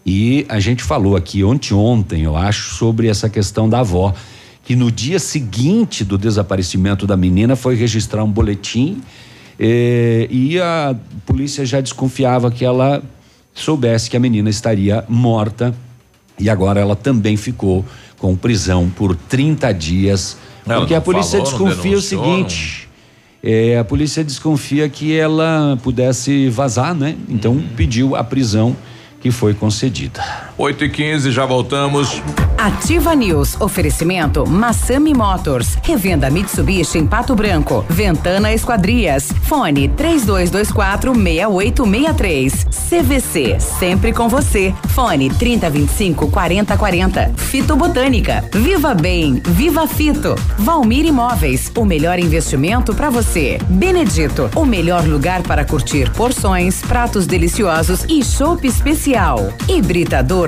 E a gente falou aqui ontem, ontem, eu acho, sobre essa questão da avó, que no dia seguinte do desaparecimento da menina foi registrar um boletim eh, e a polícia já desconfiava que ela soubesse que a menina estaria morta e agora ela também ficou com prisão por 30 dias,
Ela
porque
não
a polícia
falou, não
desconfia o seguinte. É, a polícia desconfia que ela pudesse vazar, né? Então
Uhum.
pediu a prisão que foi concedida.
8 e 15 já voltamos.
Ativa News. Oferecimento Massami Motors. Revenda Mitsubishi em Pato Branco. Ventana Esquadrias. Fone 3224 6863. CVC. Sempre com você. Fone 3025 4040. Fito Botânica. Viva Bem. Viva Fito. Valmir Imóveis. O melhor investimento para você. Benedito. O melhor lugar para curtir porções, pratos deliciosos e chopp especial. Hibridador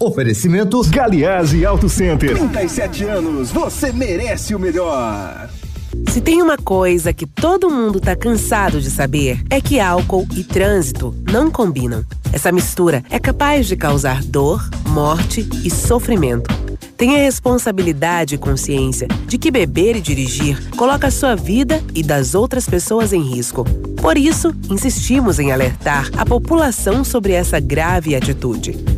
Oferecimento
Galiase Auto Center. 37 anos, você merece o melhor.
Se tem uma coisa que todo mundo tá cansado de saber, é que álcool e trânsito não combinam. Essa mistura é capaz de causar dor, morte e sofrimento. Tenha responsabilidade e consciência de que beber e dirigir coloca a sua vida e das outras pessoas em risco. Por isso, insistimos em alertar a população sobre essa grave atitude.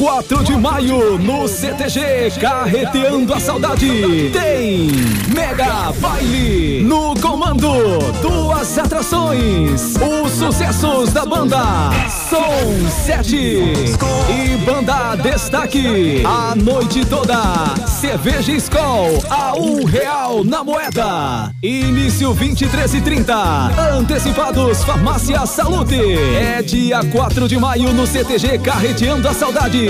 4 de maio no CTG Carreteando a Saudade. Tem Mega Baile no comando duas atrações os sucessos da banda Som 7 e banda Destaque a noite toda. Cerveja Skol a um real na moeda. Início 23 e 30 antecipados Farmácia Salute. É dia 4 de maio no CTG Carreteando a Saudade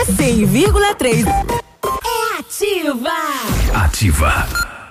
A 100,3 é ativa.
Ativa.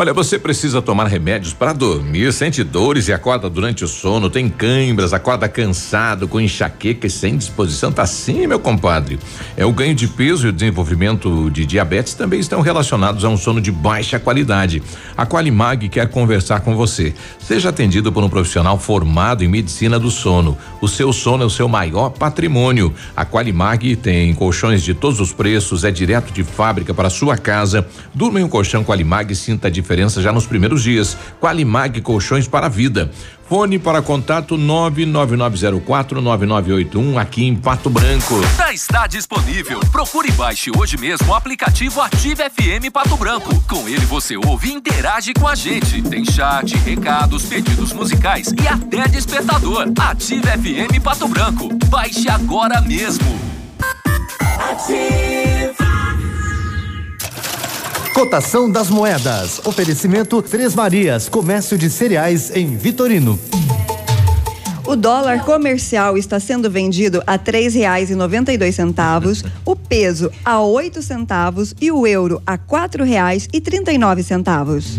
Olha, você precisa tomar remédios para dormir, sente dores e acorda durante o sono, tem câimbras, acorda cansado, com enxaqueca e sem disposição. Tá assim, meu compadre. É o ganho de peso e o desenvolvimento de diabetes também estão relacionados a um sono de baixa qualidade. A Qualimag quer conversar com você. Seja atendido por um profissional formado em medicina do sono. O seu sono é o seu maior patrimônio. A Qualimag tem colchões de todos os preços, é direto de fábrica para sua casa. Durma em um colchão Qualimag e sinta a diferença já nos primeiros dias. Qualimag Colchões para a Vida. Fone para contato 999049981 aqui em Pato Branco.
Já está disponível. Procure e baixe hoje mesmo o aplicativo Ative FM Pato Branco. Com ele você ouve e interage com a gente. Tem chat, recados, pedidos musicais e até despertador. Ative FM Pato Branco. Baixe agora mesmo.
Cotação das moedas. Oferecimento Três Marias, comércio de cereais em Vitorino.
O dólar comercial está sendo vendido a três reais e noventa e dois centavos, o peso a oito centavos e o euro a quatro reais e trinta e nove centavos.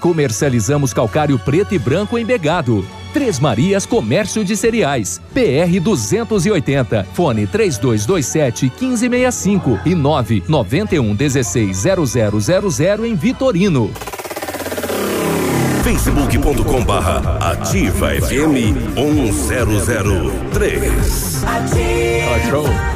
Comercializamos calcário preto e branco embegado. Três Marias Comércio de Cereais. PR 280. Fone 3227 1565 e 991 16 0000 em Vitorino.
facebook.com barra ativa FM 1003.
Ativa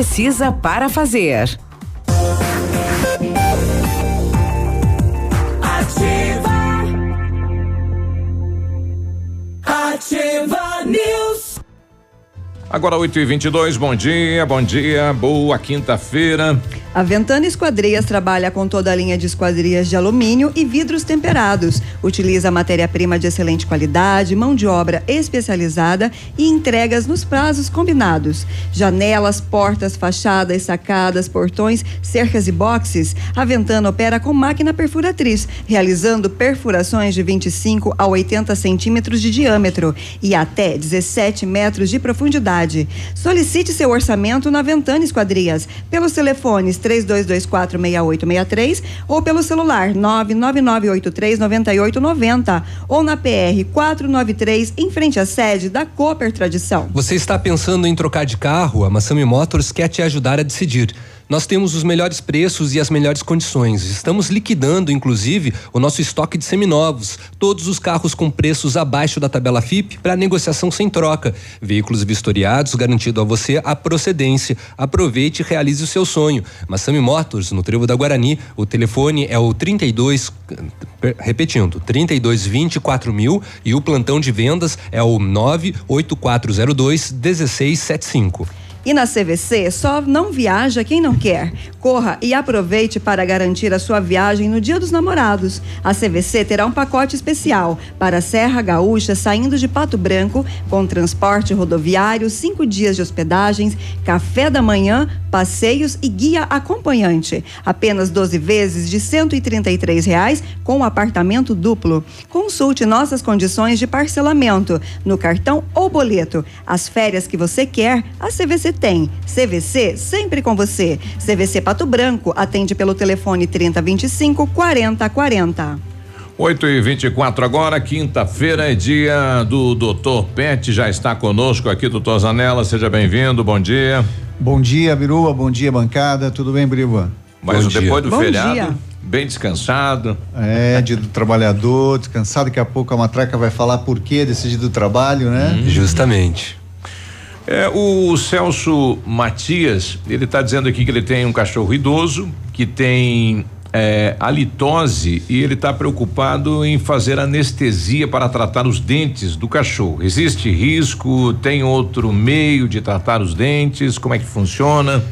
para fazer.
Ativa. Ativa News.
Agora 8 e 22 bom dia, bom dia, boa quinta-feira.
A Ventana Esquadrias trabalha com toda a linha de esquadrias de alumínio e vidros temperados. Utiliza matéria-prima de excelente qualidade, mão de obra especializada e entregas nos prazos combinados. Janelas, portas, fachadas, sacadas, portões, cercas e boxes. A Ventana opera com máquina perfuratriz, realizando perfurações de 25 a 80 centímetros de diâmetro e até 17 metros de profundidade. Solicite seu orçamento na Ventana Esquadrias pelos telefones 32246863 ou pelo celular 999839890 ou na PR 493 em frente à sede da Cooper Tradição.
Você está pensando em trocar de carro? A Massami Motors quer te ajudar a decidir. Nós temos os melhores preços e as melhores condições. Estamos liquidando, inclusive, o nosso estoque de seminovos. Todos os carros com preços abaixo da tabela FIP para negociação sem troca. Veículos vistoriados, garantido a você a procedência. Aproveite e realize o seu sonho. Massami Motors, no Trevo da Guarani. O telefone é o 32. per- Repetindo, 3224 mil e o plantão de vendas é o 98402 1675.
E na CVC, só não viaja quem não quer. Corra e aproveite para garantir a sua viagem no Dia dos Namorados. A CVC terá um pacote especial para a Serra Gaúcha, saindo de Pato Branco, com transporte rodoviário, cinco dias de hospedagens, café da manhã, passeios e guia acompanhante. Apenas 12 vezes de 133 reais com apartamento duplo. Consulte nossas condições de parcelamento no cartão ou boleto. As férias que você quer, a CVC tem. CVC sempre com você. CVC Pato Branco atende pelo telefone 3025 4040.
8 e 24 agora, quinta-feira é dia do doutor Pet, já está conosco aqui, doutor Zanella, seja bem-vindo, bom dia.
Bom dia, Biruba, bom dia, bancada, tudo bem, Biruba?
Mas
Bom
depois
dia.
do feriado, bem descansado.
É, dia do trabalhador, descansado, daqui a pouco a matraca vai falar por quê desse dia do trabalho, né?
Justamente.
É, o Celso Matias, ele está dizendo aqui que ele tem um cachorro idoso que tem é, halitose e ele está preocupado em fazer anestesia para tratar os dentes do cachorro. Existe risco? Tem outro meio de tratar os dentes? Como é que funciona?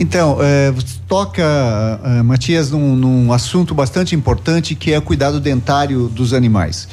Então, é, toca, é, Matias, num, num assunto bastante importante que é o cuidado dentário dos animais.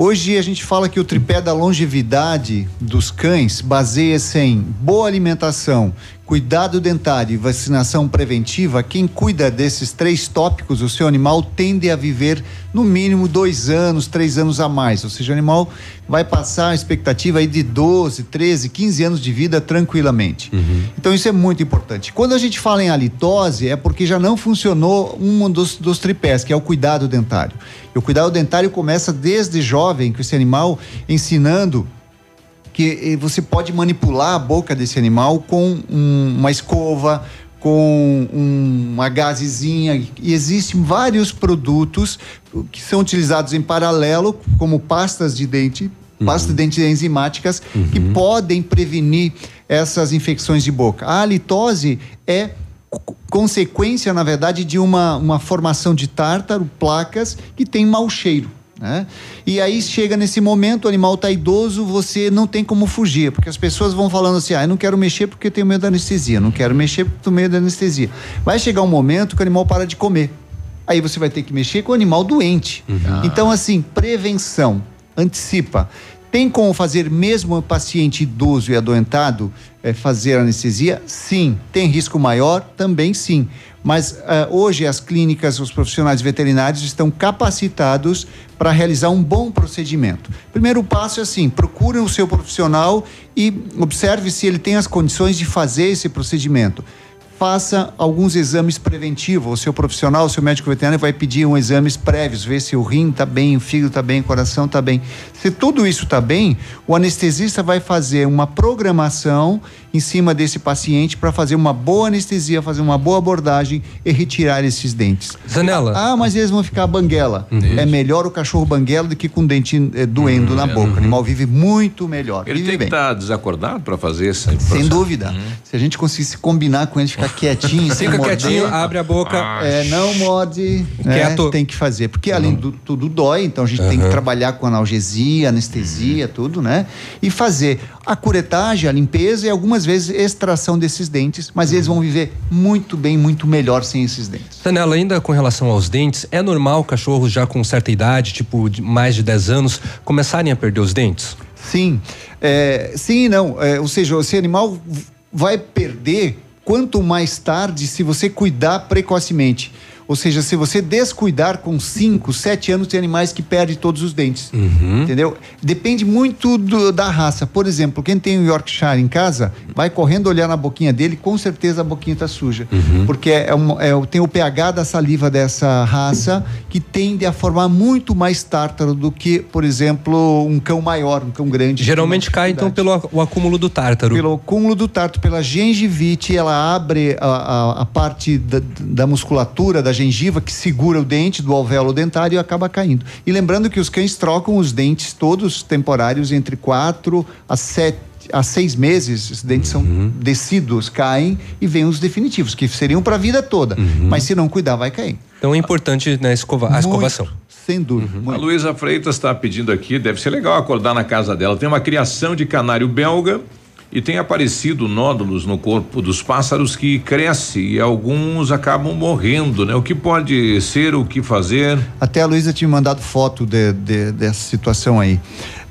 Hoje a gente fala que o tripé da longevidade dos cães baseia-se em boa alimentação, cuidado dentário e vacinação preventiva. Quem cuida desses três tópicos, o seu animal tende a viver no mínimo dois anos, três anos a mais. Ou seja, o animal vai passar a expectativa aí de 12, 13, 15 anos de vida tranquilamente. Então isso é muito importante. Quando a gente fala em halitose, é porque já não funcionou um dos, dos tripés, que é o cuidado dentário. E o cuidado dentário começa desde jovem, com esse animal ensinando que eh, você pode manipular a boca desse animal com um- uma escova, com um- uma gazezinha. E existem vários produtos que são utilizados em paralelo, como pastas de dente, pasta de dente enzimáticas, que podem prevenir essas infecções de boca. A halitose é co- consequência, na verdade, de uma, uma formação de tártaro, placas, que tem mau cheiro. Né? E aí chega nesse momento, o animal está idoso, você não tem como fugir, porque as pessoas vão falando assim: ah, eu não quero mexer porque eu tenho medo da anestesia, não quero mexer porque tenho medo da anestesia. Vai chegar um momento que o animal para de comer. Aí você vai ter que mexer com o animal doente. Então, assim, prevenção, antecipa. Tem como fazer mesmo o paciente idoso e adoentado eh, fazer anestesia? Sim. Tem risco maior? Também sim. Mas eh, hoje as clínicas, os profissionais veterinários estão capacitados para realizar um bom procedimento. Primeiro passo é assim: procure o seu profissional e observe se ele tem as condições de fazer esse procedimento faça alguns exames preventivos. O seu profissional, o seu médico veterinário vai pedir um exames prévios, ver se o rim está bem, o fígado está bem, o coração está bem. Se tudo isso está bem, o anestesista vai fazer uma programação em cima desse paciente para fazer uma boa anestesia, fazer uma boa abordagem e retirar esses dentes.
Zanella.
Ah, mas eles vão ficar banguela. É melhor o cachorro banguela do que com o dente eh, doendo na boca. O animal vive muito melhor.
Ele
vive
tem que
bem.
estar desacordado para fazer essa
Sem dúvida. Se a gente conseguisse combinar com ele, ficar quietinho, sem
Fica
morder,
quietinho, abre a boca.
É, não morde. né,
Quieto.
Tem que fazer. Porque além do tudo dói, então a gente tem que trabalhar com analgesia, anestesia, tudo, né? E fazer a curetagem, a limpeza e algumas vezes extração desses dentes, mas eles vão viver muito bem, muito melhor sem esses dentes.
Zanella, ainda com relação aos dentes, é normal cachorros já com certa idade, tipo de mais de 10 anos, começarem a perder os dentes?
Sim, é, sim e não. É, ou seja, esse animal vai perder quanto mais tarde se você cuidar precocemente. Ou seja, se você descuidar com 5, 7 anos, tem animais que perdem todos os dentes. Entendeu? Depende muito do- da raça. Por exemplo, quem tem um Yorkshire em casa, vai correndo olhar na boquinha dele, com certeza a boquinha está suja. Porque é um- é tem o pH da saliva dessa raça que tende a formar muito mais tártaro do que, por exemplo, um cão maior, um cão grande.
Geralmente cai então pelo o acúmulo do tártaro.
Pelo acúmulo do tártaro, pela gengivite, ela abre a, a- a parte da, da musculatura da gengiva que segura o dente do alvéolo dentário e acaba caindo. E lembrando que os cães trocam os dentes todos temporários entre quatro a sete a seis meses, os dentes
Uhum.
são descidos, caem e vêm os definitivos, que seriam para a vida toda.
Uhum.
Mas se não cuidar, vai cair.
Então é importante né, escova, a
Muito,
escovação.
Sem dúvida.
A Luísa Freitas está pedindo aqui, deve ser legal acordar na casa dela. Tem uma criação de canário belga e tem aparecido nódulos no corpo dos pássaros que cresce e alguns acabam morrendo, né? O que pode ser, o que fazer?
Até a Luísa tinha mandado foto de- de- dessa situação aí.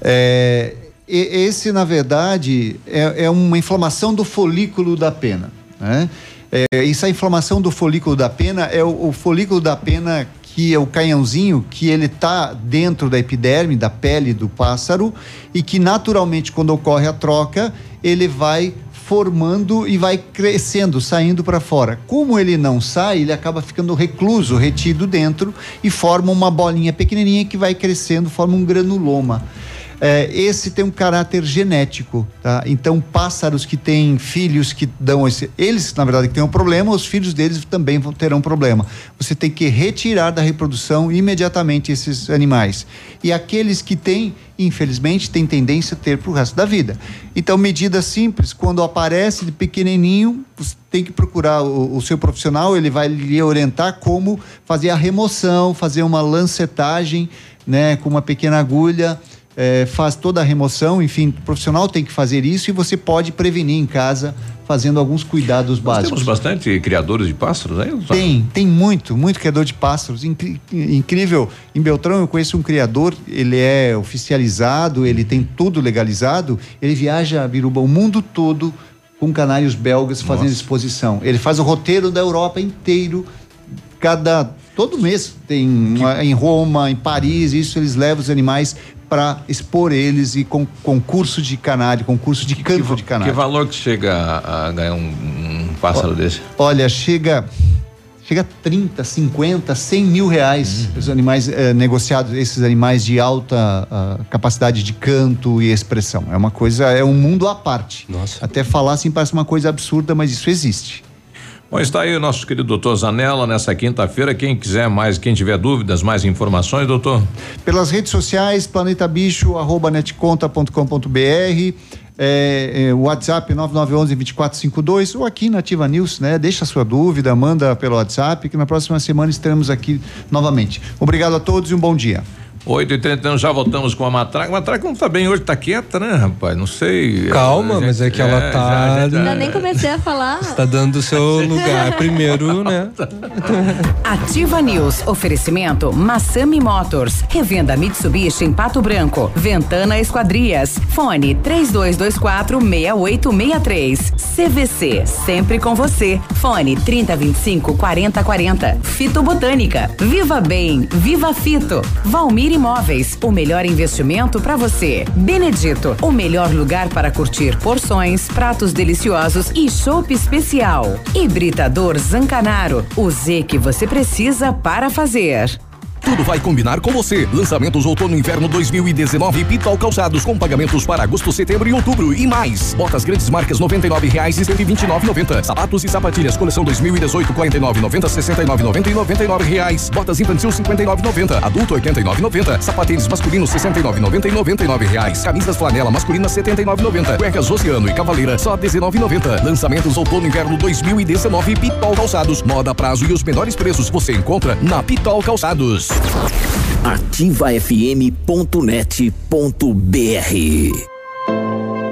É, esse, na verdade, é, é uma inflamação do folículo da pena. Né? É, essa inflamação do folículo da pena é o, o folículo da pena que é o canhãozinho que ele está dentro da epiderme, da pele do pássaro, e que naturalmente, quando ocorre a troca, ele vai formando e vai crescendo, saindo para fora. Como ele não sai, ele acaba ficando recluso, retido dentro e forma uma bolinha pequenininha que vai crescendo, forma um granuloma. É, esse tem um caráter genético, tá? Então, pássaros que têm filhos que dão esse. Eles, na verdade, que têm um problema, os filhos deles também vão terão problema. Você tem que retirar da reprodução imediatamente esses animais. E aqueles que têm, infelizmente, têm tendência a ter para o resto da vida. Então, medida simples, quando aparece de pequenininho, você tem que procurar o, o seu profissional, ele vai lhe orientar como fazer a remoção, fazer uma lancetagem, né, com uma pequena agulha é, faz toda a remoção, enfim, o profissional tem que fazer isso e você pode prevenir em casa fazendo alguns cuidados
Nós
básicos.
temos bastante criadores de pássaros, né?
Tem, tem muito, muito criador de pássaros. Incri- incrível. Em Beltrão eu conheço um criador, ele é oficializado, ele tem tudo legalizado, ele viaja, Biruba, o mundo todo com canários belgas fazendo exposição. Ele faz o roteiro da Europa inteiro, cada todo mês tem uma- em Roma, em Paris, isso eles levam os animais para expor eles e com concurso de canário, concurso de de
Que
canário.
valor que chega a, a ganhar um, um pássaro desse?
Olha, chega chega a 30, 50, 100 mil reais
Uhum.
os animais eh, negociados, esses animais de alta ah, capacidade de canto e expressão. É uma coisa, é um mundo à parte.
Nossa.
Até falar assim parece uma coisa absurda, mas isso existe.
Bom, está aí o nosso querido doutor Zanella nessa quinta-feira. Quem quiser mais, quem tiver dúvidas, mais informações, doutor.
Pelas redes sociais, Planeta Bicho, arroba netconta.com.br, é, é, WhatsApp 9911-2452 ou aqui na Ativa News, né? Deixa a sua dúvida, manda pelo WhatsApp que na próxima semana estaremos aqui novamente. Obrigado a todos e um bom dia.
8 e 31 já voltamos com a matraca. A matraca não tá bem hoje, tá quieta, né, rapaz? Não sei.
Calma,
A
mas é que ela
já-
tá-
já- já-
Ainda nem comecei a falar.
Está dando o seu lugar primeiro, né?
Ativa News. Oferecimento Massami Motors. Revenda Mitsubishi em Pato Branco. Ventana Esquadrias. Fone 3224 6863. CVC. Sempre com você. Fone 3025 4040. Fito Botânica. Viva Bem. Viva Fito. Valmir Imóveis. O melhor investimento para você. Benedito. O melhor lugar para curtir porções, pratos deliciosos e chopp especial. Hibridador Zancanaro. O Z que você precisa para fazer.
Tudo vai combinar com você. Lançamentos outono e inverno 2019 Pitol Calçados com pagamentos para agosto, setembro e outubro e mais. Botas grandes marcas R$ 99,00 e R$ 129,90. Sapatos e sapatilhas coleção 2018 49,90, 69,90 e 99 reais. Botas infantil 59,90. Adulto 89,90. Sapatênis masculinos 69,90 e 99 reais. Camisas flanela masculina 79,90. Cuecas Oceano e Cavaleira só 19,90. Lançamentos outono e inverno 2019 Pitol Calçados. Moda prazo e os menores preços você encontra na Pitol Calçados.
ativafm.net.br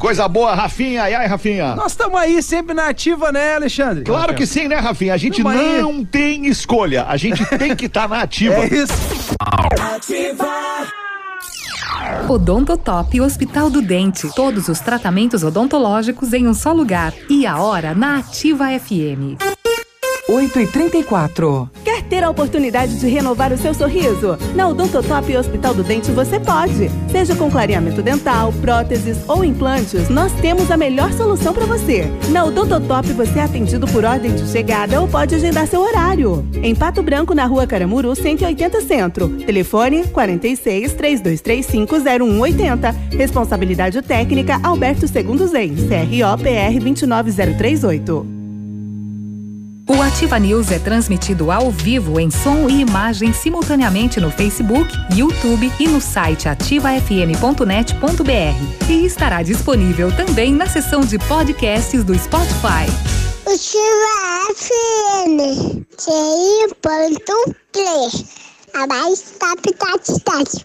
Coisa boa, Rafinha. E aí, Rafinha?
Nós estamos aí sempre na ativa, né, Alexandre?
Claro que sim, né, Rafinha? A gente
Tamo aí.
não tem escolha. A gente tem que estar na ativa.
É isso.
Odontotop Hospital do Dente. Todos os tratamentos odontológicos em um só lugar. E a hora na Ativa FM.
8 e 34
Quer ter a oportunidade de renovar o seu sorriso? Na Odontotop Hospital do Dente você pode. Seja com clareamento dental, próteses ou implantes, nós temos a melhor solução para você. Na Odontotop você é atendido por ordem de chegada ou pode agendar seu horário. Em Pato Branco, na rua Caramuru, 180 Centro. Telefone 46 3235 0180. Responsabilidade técnica Alberto Segundo Zen. CRO PR 29038.
O Ativa News é transmitido ao vivo em som e imagem simultaneamente no Facebook, YouTube e no site ativafm.net.br. E estará disponível também na seção de podcasts do Spotify.
Ativa FM, TI.3, a mais top da cidade.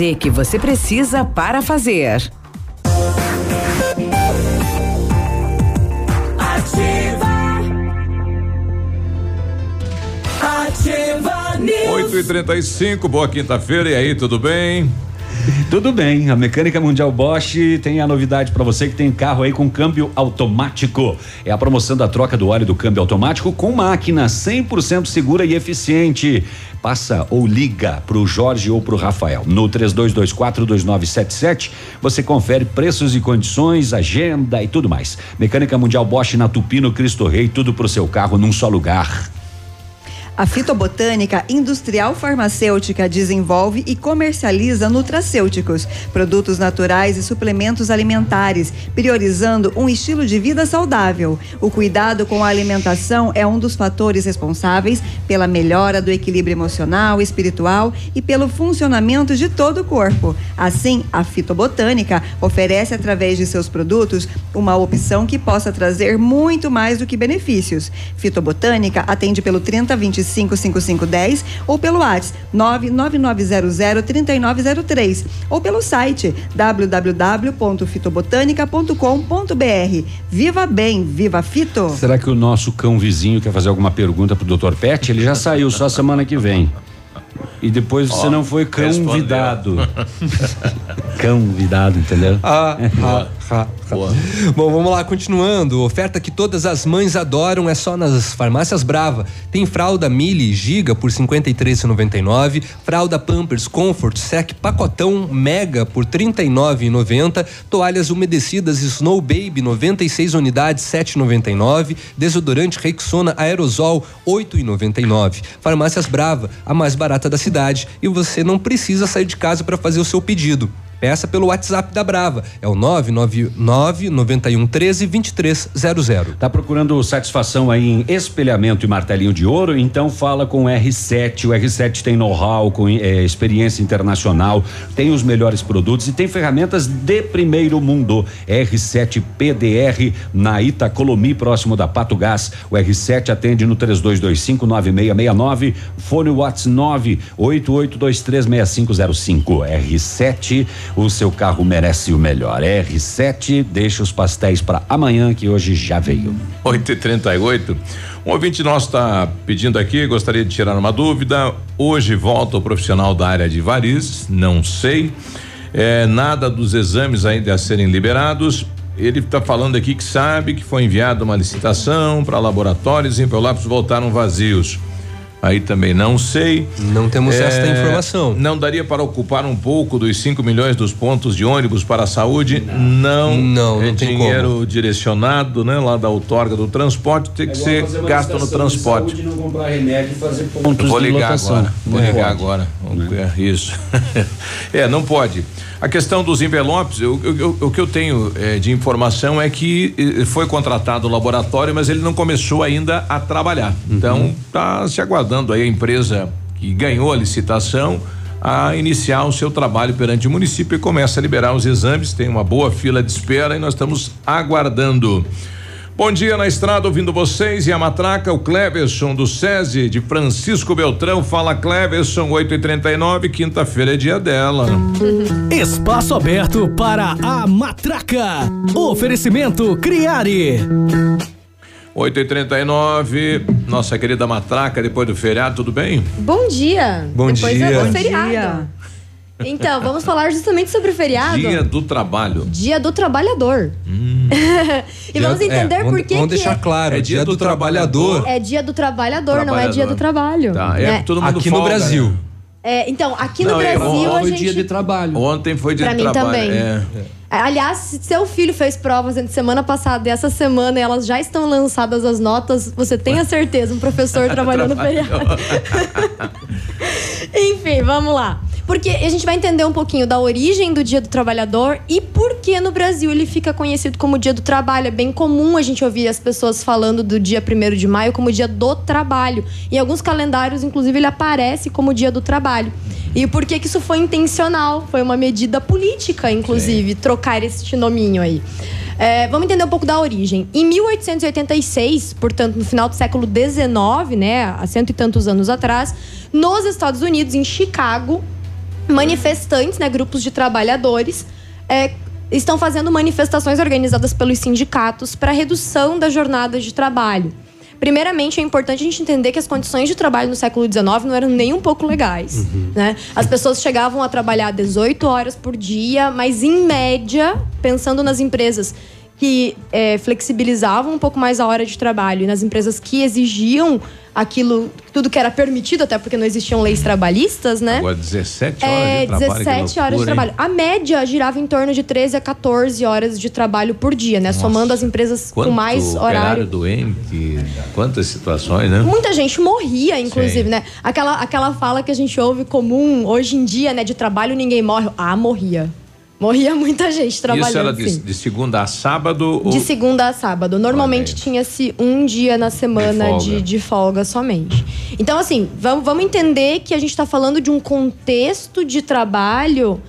Z que você precisa para fazer.
Ativa. Ativa News.
8 e 35 boa quinta-feira, e aí, tudo bem?
Tudo bem, a Mecânica Mundial Bosch tem a novidade para você que tem carro aí com câmbio automático. É a promoção da troca do óleo do câmbio automático com máquina 100% segura e eficiente. Passa ou liga pro Jorge ou pro Rafael. No 32242977, você confere preços e condições, agenda e tudo mais. Mecânica Mundial Bosch na Tupino Cristo Rei, tudo pro seu carro num só lugar.
A fitobotânica industrial farmacêutica desenvolve e comercializa nutracêuticos, produtos naturais e suplementos alimentares, priorizando um estilo de vida saudável. O cuidado com a alimentação é um dos fatores responsáveis pela melhora do equilíbrio emocional, espiritual e pelo funcionamento de todo o corpo. Assim, a fitobotânica oferece através de seus produtos uma opção que possa trazer muito mais do que benefícios. Fitobotânica atende pelo 3025 5510 ou pelo WhatsApp 999003903 ou pelo site www.fitobotanica.com.br. Viva bem, viva Fito!
Será que o nosso cão vizinho quer fazer alguma pergunta pro Dr. Pet? Ele já saiu só semana que vem. E depois você
Ó,
não foi convidado. convidado, entendeu?
Ah, ah, ah, ah. Bom, vamos lá, continuando. Oferta que todas as mães adoram é só nas farmácias Brava. Tem fralda Mili Giga por R$ 53,99, fralda Pampers Comfort Sec pacotão Mega por R$ 39,90, toalhas umedecidas Snow Baby 96 unidades 7,99, desodorante Rexona Aerosol 8,99. Farmácias Brava, a mais barata da cidade e você não precisa sair de casa para fazer o seu pedido. Peça pelo WhatsApp da Brava. É o 999 91 13 2300.
Tá procurando satisfação aí em espelhamento e martelinho de ouro? Então fala com o R7. O R7 tem know-how, com eh, experiência internacional, tem os melhores produtos e tem ferramentas de primeiro mundo. R7 PDR na Itacolomi, próximo da Pato Gás. O R7 atende no 32259669, fone Whats 988236505. R7, o seu carro merece o melhor. R7, deixa os pastéis para amanhã que hoje já veio.
8 e 38 Um ouvinte nosso está pedindo aqui, gostaria de tirar uma dúvida. Hoje volta o profissional da área de varizes, não sei. É, nada dos exames ainda a serem liberados. ele está falando aqui que sabe que foi enviada uma licitação para laboratórios e envelopes voltaram vazios. Aí também não sei.
Não temos esta informação.
Não daria para ocupar um pouco dos 5 milhões dos pontos de ônibus para a saúde? Não.
Não,
é
não tem
dinheiro direcionado, né? Lá da outorga do transporte, tem que ser gasto no transporte.
Saúde, não comprar remédio e fazer pontos
Vou
de
ligar agora. Vou
Não
ligar
pode.
agora. É, isso. é, não pode. A questão dos envelopes, eu- eu- eu- o que eu tenho eh, de informação é que eh, foi contratado o laboratório, mas ele não começou ainda a trabalhar. Então, está se aguardando aí a empresa que ganhou a licitação a iniciar o seu trabalho perante o município e começa a liberar os exames. Tem uma boa fila de espera e nós estamos aguardando. Bom dia na estrada, ouvindo vocês e a matraca, o Cleverson do SESI de Francisco Beltrão. Fala Cleverson, 8 e 39 quinta-feira é dia dela.
Espaço aberto para a matraca. Oferecimento Criare.
8 e 39 nossa querida matraca, depois do feriado, tudo bem?
Bom dia.
Bom
Depois
dia.
é o
Bom
feriado.
dia.
Então, vamos falar justamente sobre o feriado.
Dia do trabalho.
Dia do trabalhador. e vamos entender
é,
por
vamos-
que
Vamos
que
deixar claro,
É
dia, do, trabalhador.
é dia do trabalhador, não é dia do
Trabalhador.
trabalho.
Tá, é
né?
todo mundo
Aqui no
folga,
Brasil.
né?
É, então, aqui no
Não, é,
Brasil
ontem foi
gente...
dia de trabalho.
Ontem foi dia
Pra
de
mim
trabalho.
também.
É.
Aliás, se seu filho fez provas entre semana passada e essa semana e elas já estão lançadas as notas, você tenha certeza, um professor trabalhando no feriado. Enfim, vamos lá. Porque a gente vai entender um pouquinho da origem do Dia do Trabalhador e por que no Brasil ele fica conhecido como Dia do Trabalho. É bem comum a gente ouvir as pessoas falando do dia 1 de maio como Dia do Trabalho. Em alguns calendários, inclusive, ele aparece como Dia do Trabalho. E por que que isso foi intencional? Foi uma medida política, inclusive, trocar esse nominho aí. É, vamos entender um pouco da origem. Em 1886, portanto, no final do século XIX, né, há cento e tantos anos atrás, nos Estados Unidos, em Chicago, manifestantes, né, grupos de trabalhadores, é, estão fazendo manifestações organizadas pelos sindicatos para redução da jornada de trabalho. Primeiramente, é importante a gente entender que as condições de trabalho no século XIX não eram nem um pouco legais. Né? As pessoas chegavam a trabalhar 18 horas por dia, mas em média, pensando nas empresas que é, flexibilizavam um pouco mais a hora de trabalho e nas empresas que exigiam aquilo, tudo que era permitido, até porque não existiam leis trabalhistas, né?
Agora 17 horas
É,
de trabalho. que
17 horas de
loucura, hein?
trabalho. A média girava em torno de 13 a 14 horas de trabalho por dia, né? Somando as empresas com mais horário.
doente, quantas situações, né?
Muita gente morria, inclusive,
Sim.
né? Aquela, aquela fala que a gente ouve comum hoje em dia, né? De trabalho ninguém morre. Ah, morria. Morria muita gente trabalhando.
Isso era de, de segunda a sábado? ou-
De segunda a sábado. Normalmente tinha-se um dia na semana
folga.
de, de folga somente. Então, assim, vamos, vamos entender que a gente está falando de um contexto de trabalho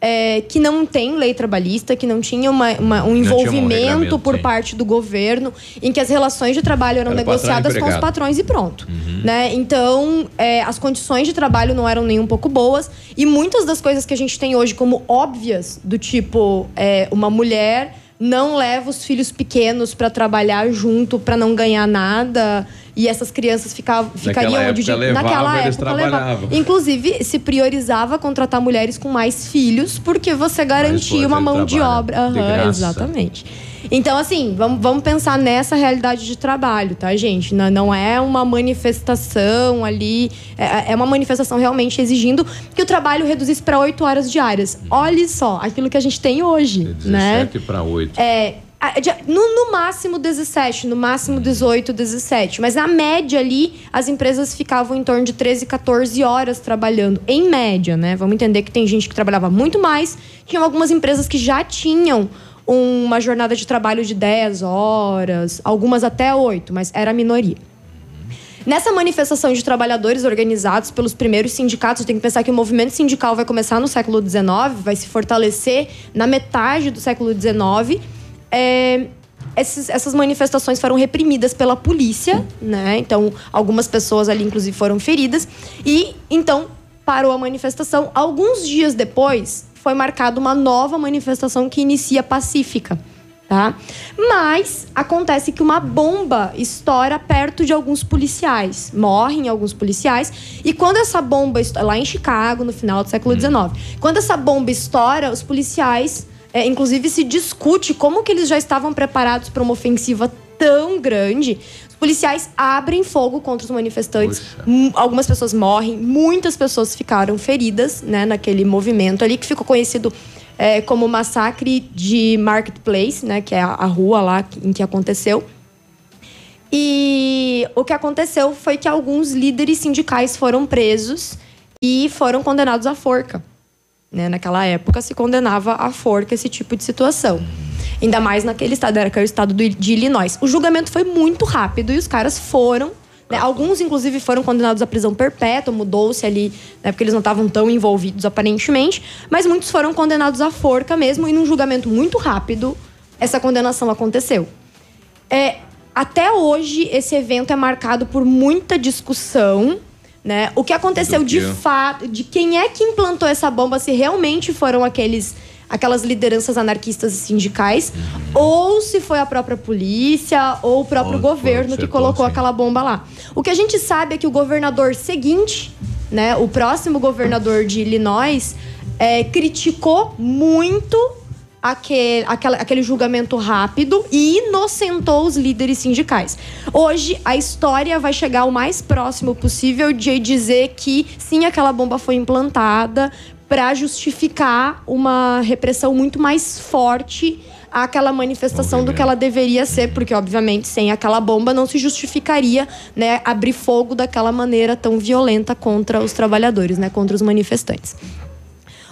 é, que não tem lei trabalhista, que não tinha uma- uma- um
um
envolvimento
regramento,
por
sim.
parte do governo, em que as relações de trabalho eram
Era
negociadas com os patrões e pronto.
Uhum.
Né? Então, é, as condições de trabalho não eram nem um pouco boas. E muitas das coisas que a gente tem hoje como óbvias, do tipo, é, uma mulher não leva os filhos pequenos para trabalhar junto para não ganhar nada. E essas crianças ficavam, ficariam
Naquela
onde
época levava,
naquela época levava. Inclusive, se priorizava contratar mulheres com mais filhos, porque você garantia uma
de
mão de obra.
de
exatamente. Então, assim, vamos, vamos pensar nessa realidade de trabalho, tá, gente? Não, não é uma manifestação ali, é, é uma manifestação realmente exigindo que o trabalho reduzisse para oito horas diárias. Olhe só, aquilo que a gente tem hoje, né?
17 para 8.
É, de- no, no máximo 17, no máximo 18, 17. Mas na média ali, as empresas ficavam em torno de 13, 14 horas trabalhando. Em média, né? Vamos entender que tem gente que trabalhava muito mais. Tinham algumas empresas que já tinham uma jornada de trabalho de 10 horas, algumas até 8, mas era a minoria. Nessa manifestação de trabalhadores organizados pelos primeiros sindicatos, tem que pensar que o movimento sindical vai começar no século XIX, vai se fortalecer na metade do século XIX. É, esses- essas manifestações foram reprimidas pela polícia, né? Então, algumas pessoas ali, inclusive, foram feridas. E, então, parou a manifestação. Alguns dias depois, foi marcada uma nova manifestação que inicia pacífica tá? Mas acontece que uma bomba estoura perto de alguns policiais, morrem alguns policiais e quando essa bomba estoura, lá em Chicago no final do século XIX, quando essa bomba estoura, os policiais É, inclusive, se discute como que eles já estavam preparados para uma ofensiva tão grande. Os policiais abrem fogo contra os manifestantes. Hum, Algumas pessoas morrem, muitas pessoas ficaram feridas né, naquele movimento ali, que ficou conhecido é, como o massacre de Marketplace, né, que é a, a rua lá em que aconteceu. E o que aconteceu foi que alguns líderes sindicais foram presos e foram condenados à forca. Né? Naquela época se condenava à forca esse tipo de situação. Ainda mais naquele estado, era que era o estado do- de Illinois. O julgamento foi muito rápido e os caras foram. né? Alguns, inclusive, foram condenados à prisão perpétua, mudou-se ali, né, porque eles não estavam tão envolvidos aparentemente. Mas muitos foram condenados à forca mesmo, e num julgamento muito rápido, essa condenação aconteceu. É, até hoje, esse evento é marcado por muita discussão. Né? O que aconteceu de fato, de quem é que implantou essa bomba, se realmente foram aqueles aquelas lideranças anarquistas e sindicais, ou se foi a própria polícia ou o próprio governo que colocou aquela bomba lá. O que a gente sabe é que o governador seguinte, né, o próximo governador de Illinois, é, criticou muito aquele, aquela- aquele julgamento rápido e inocentou os líderes sindicais. Hoje, a história vai chegar o mais próximo possível de dizer que sim, aquela bomba foi implantada para justificar uma repressão muito mais forte àquela manifestação do que ela deveria ser, porque obviamente sem aquela bomba não se justificaria, né, abrir fogo daquela maneira tão violenta contra os trabalhadores, né, contra os manifestantes.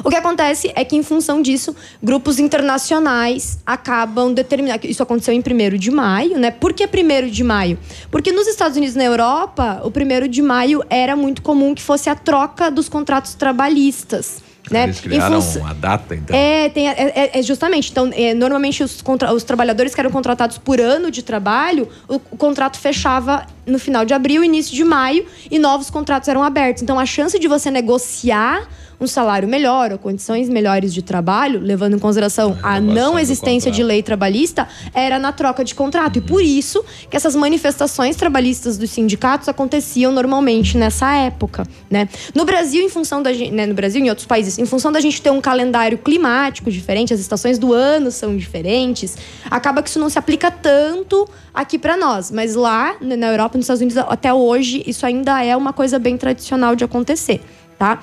O que acontece é que, em função disso, grupos internacionais acabam determinando. Isso aconteceu em 1 de maio, né? Por que 1 de maio? Porque nos Estados Unidos e na Europa, o 1 de maio era muito comum que fosse a troca dos contratos trabalhistas. Né?
Eles criaram
função-
uma data, então.
é, tem, é, é- é justamente. Então, é, normalmente os, contra- os trabalhadores que eram contratados por ano de trabalho, o, o contrato fechava no final de abril, início de maio, e novos contratos eram abertos. Então, a chance de você negociar um salário melhor ou condições melhores de trabalho, levando em consideração a não
do
existência de lei trabalhista, era na troca de contrato. E por isso que essas manifestações trabalhistas dos sindicatos aconteciam normalmente nessa época, né? No Brasil, em função da gente, né, no Brasil e em outros países, em função da gente ter um calendário climático diferente, as estações do ano são diferentes, acaba que isso não se aplica tanto aqui pra nós, mas lá na Europa, nos Estados Unidos, até hoje, isso ainda é uma coisa bem tradicional de acontecer, tá?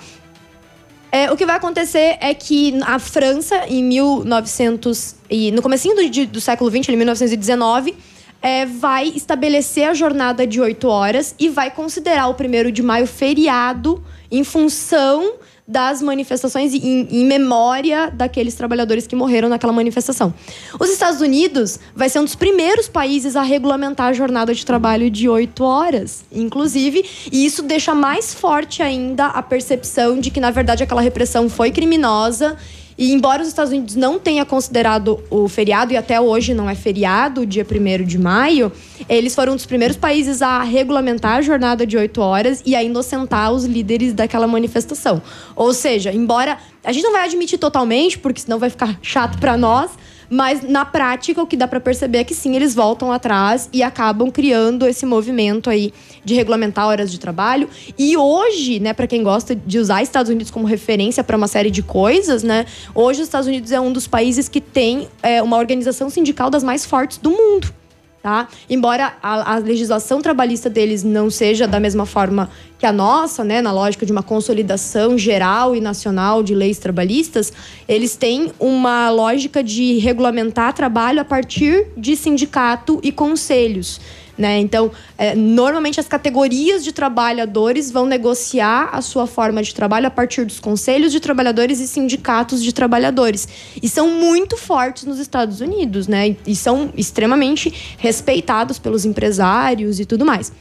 É, o que vai acontecer é que a França, em 1900 e no comecinho do, do século XX, em 1919, é, vai estabelecer a jornada de oito horas e vai considerar o primeiro de maio feriado em função das manifestações em, em memória daqueles trabalhadores que morreram naquela manifestação. Os Estados Unidos vai ser um dos primeiros países a regulamentar a jornada de trabalho de oito horas, inclusive, e isso deixa mais forte ainda a percepção de que, na verdade, aquela repressão foi criminosa. E embora os Estados Unidos não tenha considerado o feriado, e até hoje não é feriado, o dia 1 de maio, eles foram um dos primeiros países a regulamentar a jornada de oito horas e a inocentar os líderes daquela manifestação. Ou seja, embora a gente não vai admitir totalmente, porque senão vai ficar chato para nós, mas na prática o que dá para perceber é que sim, eles voltam atrás e acabam criando esse movimento aí de regulamentar horas de trabalho. E hoje, né, para quem gosta de usar Estados Unidos como referência para uma série de coisas, né, hoje os Estados Unidos é um dos países que tem é, uma organização sindical das mais fortes do mundo. Tá? Embora a, a legislação trabalhista deles não seja da mesma forma que a nossa, né, na lógica de uma consolidação geral e nacional de leis trabalhistas, eles têm uma lógica de regulamentar trabalho a partir de sindicato e conselhos. Né? Então, é, normalmente as categorias de trabalhadores vão negociar a sua forma de trabalho a partir dos conselhos de trabalhadores e sindicatos de trabalhadores. E são muito fortes nos Estados Unidos, né? E- são extremamente respeitados pelos empresários e tudo mais.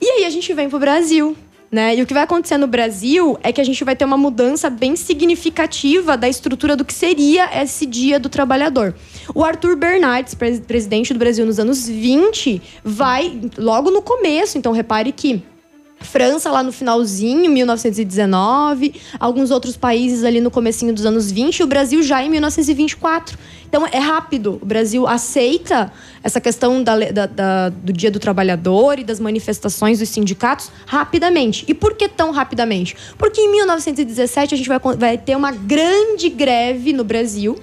E aí a gente vem pro Brasil. Né? E o que vai acontecer no Brasil é que a gente vai ter uma mudança bem significativa da estrutura do que seria esse dia do trabalhador. O Arthur Bernardes, pres- presidente do Brasil nos anos 20, vai logo no começo, então repare que França lá no finalzinho, 1919, alguns outros países ali no comecinho dos anos 20 e o Brasil já em 1924. Então é rápido. O Brasil aceita essa questão da, da- da- do Dia do Trabalhador e das manifestações dos sindicatos rapidamente. E por que tão rapidamente? Porque em 1917 a gente vai, vai ter uma grande greve no Brasil.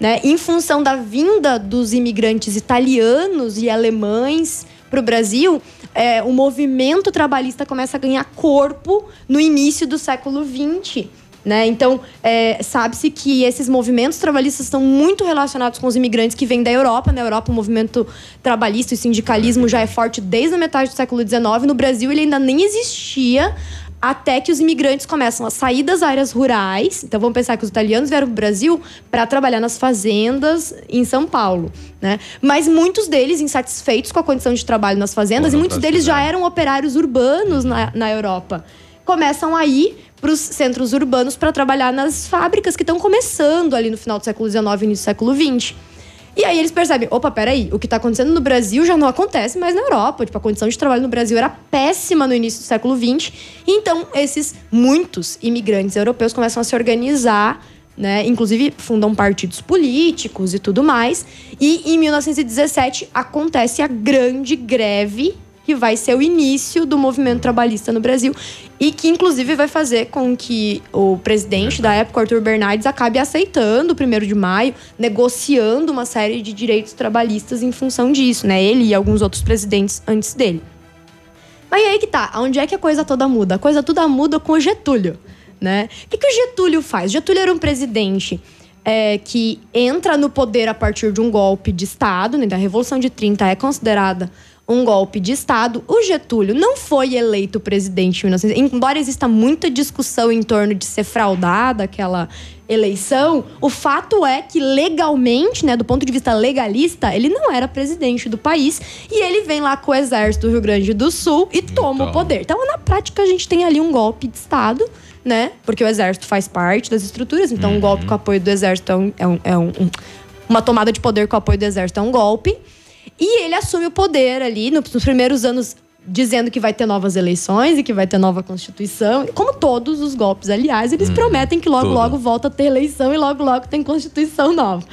Né, em função da vinda dos imigrantes italianos e alemães para o Brasil, é, o movimento trabalhista começa a ganhar corpo no início do século XX. Né? Então, é, sabe-se que esses movimentos trabalhistas estão muito relacionados com os imigrantes que vêm da Europa. Na Europa, o movimento trabalhista e sindicalismo já é forte desde a metade do século XIX. No Brasil, ele ainda nem existia até que os imigrantes começam a sair das áreas rurais. Então vamos pensar que os italianos vieram para o Brasil para trabalhar nas fazendas em São Paulo, né? Mas muitos deles insatisfeitos com a condição de trabalho nas fazendas e muitos deles já eram operários urbanos na, na Europa. Começam a ir para os centros urbanos para trabalhar nas fábricas que estão começando ali no final do século XIX e início do século XX. E aí eles percebem, opa, peraí, o que está acontecendo no Brasil já não acontece mais na Europa. Tipo, a condição de trabalho no Brasil era péssima no início do século XX. Então, esses muitos imigrantes europeus começam a se organizar, né? Inclusive, fundam partidos políticos e tudo mais. E em 1917 acontece a grande greve que vai ser o início do movimento trabalhista no Brasil e que inclusive vai fazer com que o presidente da época, Arthur Bernardes, acabe aceitando o 1 de maio, negociando uma série de direitos trabalhistas em função disso, né? Ele e alguns outros presidentes antes dele. Mas aí que tá, onde é que a coisa toda muda? A coisa toda muda com o Getúlio, né? O que, que o Getúlio faz? Getúlio era um presidente é, que entra no poder a partir de um golpe de Estado, né? A Revolução de 30 é considerada um golpe de Estado. O Getúlio não foi eleito presidente em 1900. Embora exista muita discussão em torno de ser fraudada aquela eleição, o fato é que legalmente, né, do ponto de vista legalista, ele não era presidente do país e ele vem lá com o exército do Rio Grande do Sul e toma o poder. Então, na prática, a gente tem ali um golpe de Estado, né? Porque o exército faz parte das estruturas, então um golpe com apoio do exército é, um- é um- é um- uma tomada de poder com apoio do exército é um golpe. E ele assume o poder ali no- nos primeiros anos, dizendo que vai ter novas eleições e que vai ter nova Constituição. Como todos os golpes, aliás, eles prometem que logo,
tudo.
logo volta a ter eleição e logo, logo tem Constituição nova.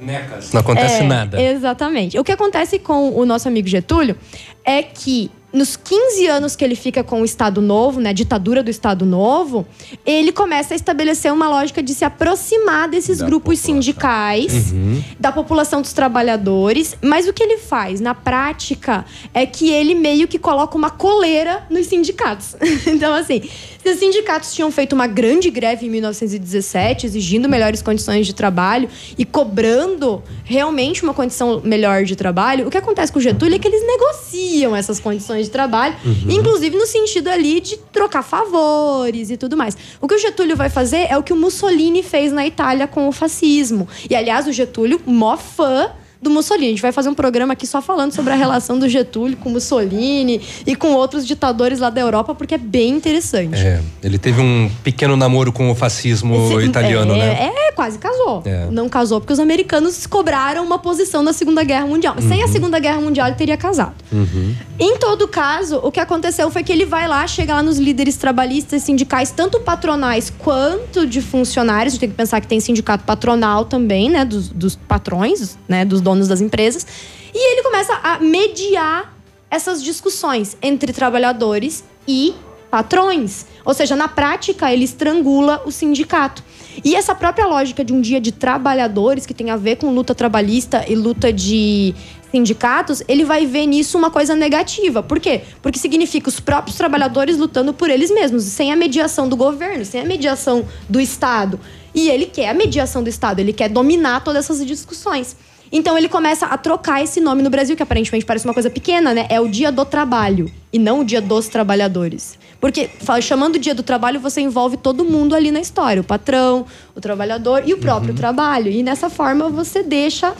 Necas. Não acontece
É,
nada.
Exatamente. O que acontece com o nosso amigo Getúlio é que nos 15 anos que ele fica com o Estado Novo, né, a ditadura do Estado Novo, ele começa a estabelecer uma lógica de se aproximar desses grupos sindicais, da população dos trabalhadores. Mas o que ele faz na prática é que ele meio que coloca uma coleira nos sindicatos. então, assim, se os sindicatos tinham feito uma grande greve em 1917, exigindo melhores condições de trabalho e cobrando realmente uma condição melhor de trabalho, o que acontece com o Getúlio é que eles negociam essas condições de trabalho,
Uhum.
inclusive no sentido ali de trocar favores e tudo mais. O que o Getúlio vai fazer é o que o Mussolini fez na Itália com o fascismo. E aliás, o Getúlio, mó fã do Mussolini. A gente vai fazer um programa aqui só falando sobre a relação do Getúlio com Mussolini e com outros ditadores lá da Europa, porque é bem interessante.
É, ele teve um pequeno namoro com o fascismo italiano,
é,
né?
É, quase casou.
É.
Não casou porque os americanos cobraram uma posição na Segunda Guerra Mundial. Mas sem a
Uhum.
Segunda Guerra Mundial ele teria casado.
Uhum.
Em todo caso, o que aconteceu foi que ele vai lá, chega lá nos líderes trabalhistas, sindicais, tanto patronais quanto de funcionários. A gente tem que pensar que tem sindicato patronal também, né? Dos, dos patrões, né? Dos donos das empresas. E ele começa a mediar essas discussões entre trabalhadores e patrões. Ou seja, na prática, ele estrangula o sindicato. E essa própria lógica de um dia de trabalhadores, que tem a ver com luta trabalhista e luta de sindicatos, ele vai ver nisso uma coisa negativa. Por quê? Porque significa os próprios trabalhadores lutando por eles mesmos, sem a mediação do governo, sem a mediação do Estado. E ele quer a mediação do Estado, ele quer dominar todas essas discussões. Então ele começa a trocar esse nome no Brasil, que aparentemente parece uma coisa pequena, né? É o Dia do Trabalho e não o Dia dos Trabalhadores. Porque chamando o Dia do Trabalho, você envolve todo mundo ali na história: o patrão, o trabalhador e o próprio trabalho. E nessa forma você deixa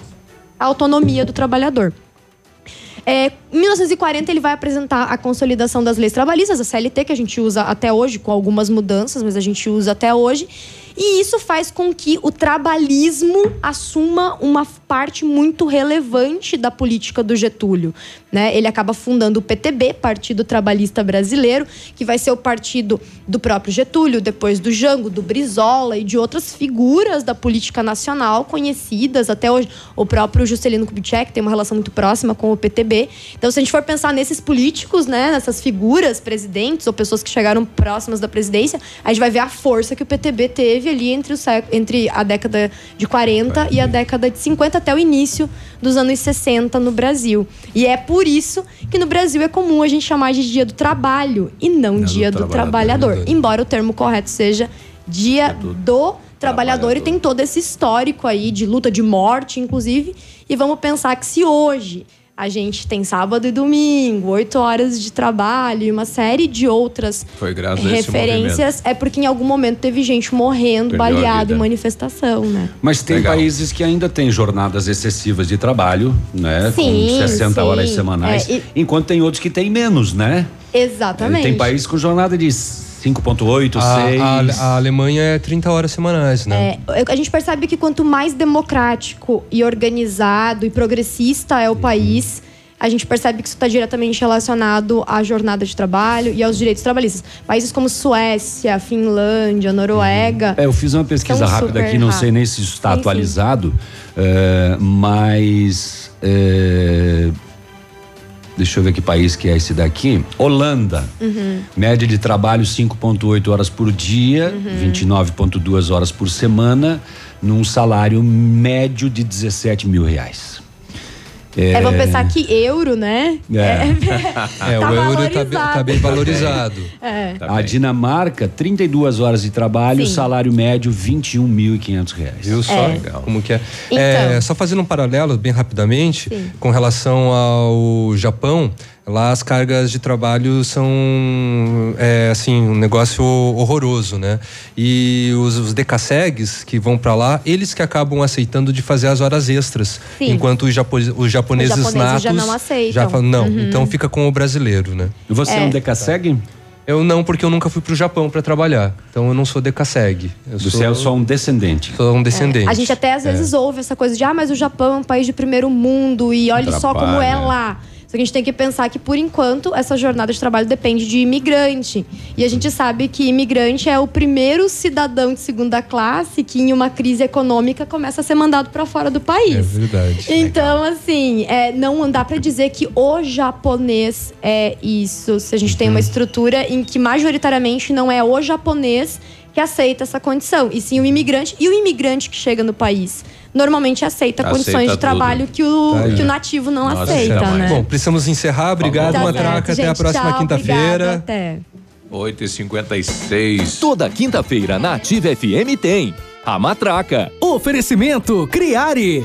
a autonomia do trabalhador. É, em 1940, ele vai apresentar a consolidação das leis trabalhistas, a CLT, que a gente usa até hoje, com algumas mudanças, mas a gente usa até hoje. E isso faz com que o trabalhismo assuma uma parte muito relevante da política do Getúlio. Né? Ele acaba fundando o PTB, Partido Trabalhista Brasileiro, que vai ser o partido do próprio Getúlio, depois do Jango, do Brizola e de outras figuras da política nacional conhecidas até hoje. O próprio Juscelino Kubitschek tem uma relação muito próxima com o PTB. Então, se a gente for pensar nesses políticos, né, nessas figuras, presidentes ou pessoas que chegaram próximas da presidência, a gente vai ver a força que o PTB teve ali entre, o século, entre a década de 40 e a década de 50 até o início dos anos 60 no Brasil. E é por isso que no Brasil é comum a gente chamar de dia do trabalho e não dia do, trabalhador. Embora o termo correto seja dia do, trabalhador e tem todo esse histórico aí de luta de morte, inclusive. E vamos pensar que se hoje a gente tem sábado e domingo, oito horas de trabalho e uma série de outras referências, é porque em algum momento teve gente morrendo,
Perdeu
baleado em manifestação, né?
Mas tem
Legal.
países que ainda têm jornadas excessivas de trabalho, né?
Sim,
com 60
sim.
horas semanais.
É, e-
Enquanto tem outros que têm menos, né?
Exatamente.
Tem países com jornada de 5,8, 6.
A, a, Alemanha é 30 horas semanais, né?
É, a gente percebe que quanto mais democrático e organizado e progressista é o país, a gente percebe que isso está diretamente relacionado à jornada de trabalho e aos direitos trabalhistas. Países como Suécia, Finlândia, Noruega.
É, eu fiz uma pesquisa rápida aqui, não sei nem se isso está atualizado, é, mas. é, deixa eu ver que país que é esse daqui. Holanda.
Uhum.
Média de trabalho 5,8 horas por dia,
Uhum.
29,2 horas por semana, num salário médio de 17 mil reais.
É, vamos pensar que euro, né?
É.
É, o
Tá
euro tá, be-
valorizado.
tá bem valorizado.
É.
a Dinamarca, 32 horas de trabalho,
Sim.
salário médio 21.500 reais.
Viu só
É.
como que é?
Então.
É, Só fazendo um paralelo bem rapidamente
Sim.
com relação ao Japão, lá as cargas de trabalho são é, assim um negócio horroroso, né? E os, os decassegues que vão para lá, eles que acabam aceitando de fazer as horas extras,
Sim.
enquanto os, japo- os japoneses,
Os japoneses
natos
já não aceitam.
já falam, não,
Uhum.
então fica com o brasileiro, né?
E você é,
É.
um decassegue?
Eu não, porque eu nunca fui pro Japão para trabalhar. Então eu não sou decassegue. Eu
Você
sou,
é só um descendente.
sou um descendente.
A gente até às
É.
vezes ouve essa coisa de ah, mas o Japão é um país de primeiro mundo e olha só como é lá. Só que a gente tem que pensar que, por enquanto, essa jornada de trabalho depende de imigrante. E a gente sabe que imigrante é o primeiro cidadão de segunda classe que, em uma crise econômica, começa a ser mandado para fora do país.
É verdade.
Então, assim, é, não dá pra dizer que o japonês é isso. Se a gente tem uma estrutura em que majoritariamente não é o japonês que aceita essa condição, e sim o imigrante. E o imigrante que chega no país normalmente aceita,
Aceita
condições de trabalho que o,
Tá
que o nativo não
Nossa,
aceita, né?
Bom, precisamos encerrar. Obrigado,
Tá
Matraca.
certo,
Até a próxima quinta-feira.
Até.
8h56.
Toda quinta-feira na Ativa FM tem a Matraca.
Oferecimento Criare.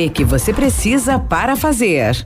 que você precisa para fazer.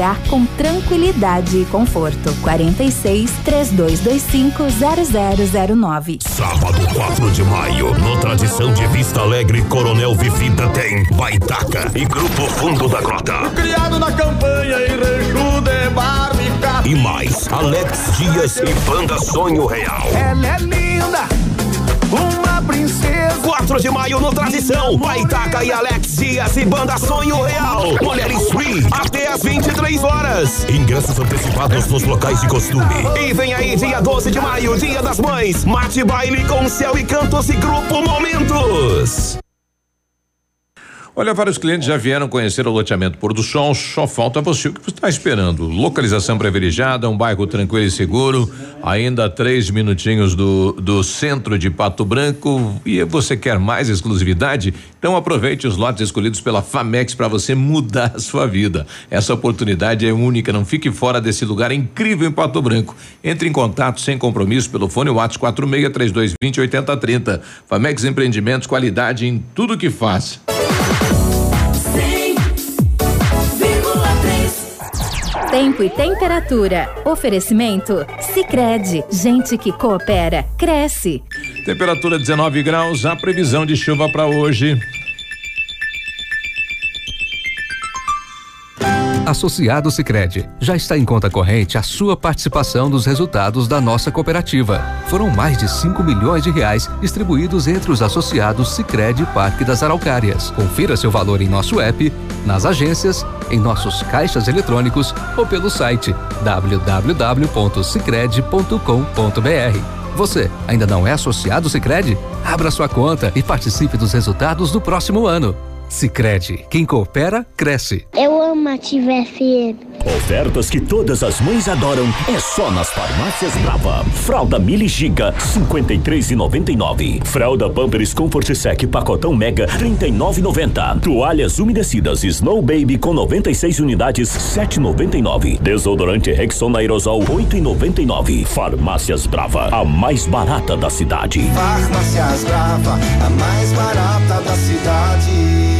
morar com tranquilidade e conforto. 46 3225 0009.
Sábado 4 de maio, no Tradição de Vista Alegre, Coronel Vivida tem Baitaca e Grupo Fundo da Grota.
Criado na campanha em Rancho de Barbica.
E mais, Alex Dias e Banda Sonho Real.
Ela é linda, uma princesa.
4 de maio no Tradição, Baitaca e Alex Dias e Banda Sonho Real. Mulheres Free, até às 23 horas. Ingressos antecipados nos locais de costume. E vem aí, dia 12 de maio, Dia das Mães. Mate baile com céu e cantos e grupo Momentos.
Olha, vários clientes já vieram conhecer o loteamento Pôr do Sol, só falta você. O que está esperando? Localização privilegiada, um bairro tranquilo e seguro, ainda três minutinhos do, do centro de Pato Branco. E você quer mais exclusividade? Então aproveite os lotes escolhidos pela Famex para você mudar a sua vida. Essa oportunidade é única, não fique fora desse lugar incrível em Pato Branco. Entre em contato sem compromisso pelo fone WhatsApp 46 3220 8030. Famex Empreendimentos, qualidade em tudo que faz.
Tempo e temperatura. Oferecimento? Sicredi Gente que coopera, cresce.
Temperatura 19 graus, a previsão de chuva para hoje.
Associado Sicredi já está em conta corrente a sua participação dos resultados da nossa cooperativa. Foram mais de 5 milhões de reais distribuídos entre os associados Sicredi Parque das Araucárias. Confira seu valor em nosso app, nas agências, em nossos caixas eletrônicos ou pelo site www.sicredi.com.br. Você ainda não é associado Sicredi? Abra sua conta e participe dos resultados do próximo ano. Sicredi, quem coopera cresce.
Eu amo a Ativa FM.
Ofertas que todas as mães adoram é só nas farmácias Brava. Fralda Mili Giga 53,99. Fralda Pampers Comfort Sec pacotão Mega 39,90. Toalhas umedecidas Snow Baby com 96 unidades 7,99. Desodorante Rexona Aerosol 8,99. Farmácias Brava, a mais barata da cidade.
Farmácias Brava, a mais barata da cidade.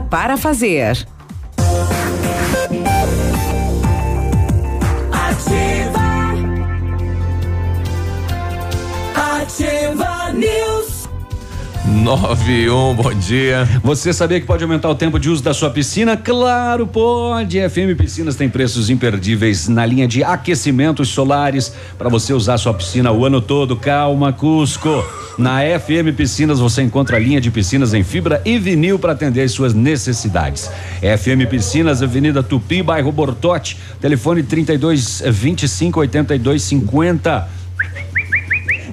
para fazer.
91, bom dia.
Você sabia que pode aumentar o tempo de uso da sua piscina? Claro, pode. FM Piscinas tem preços imperdíveis na linha de aquecimentos solares para você usar sua piscina o ano todo. Calma, Cusco. Na FM Piscinas você encontra a linha de piscinas em fibra e vinil para atender às suas necessidades. FM Piscinas, Avenida Tupi, bairro Bortote, telefone 32 25 82 50.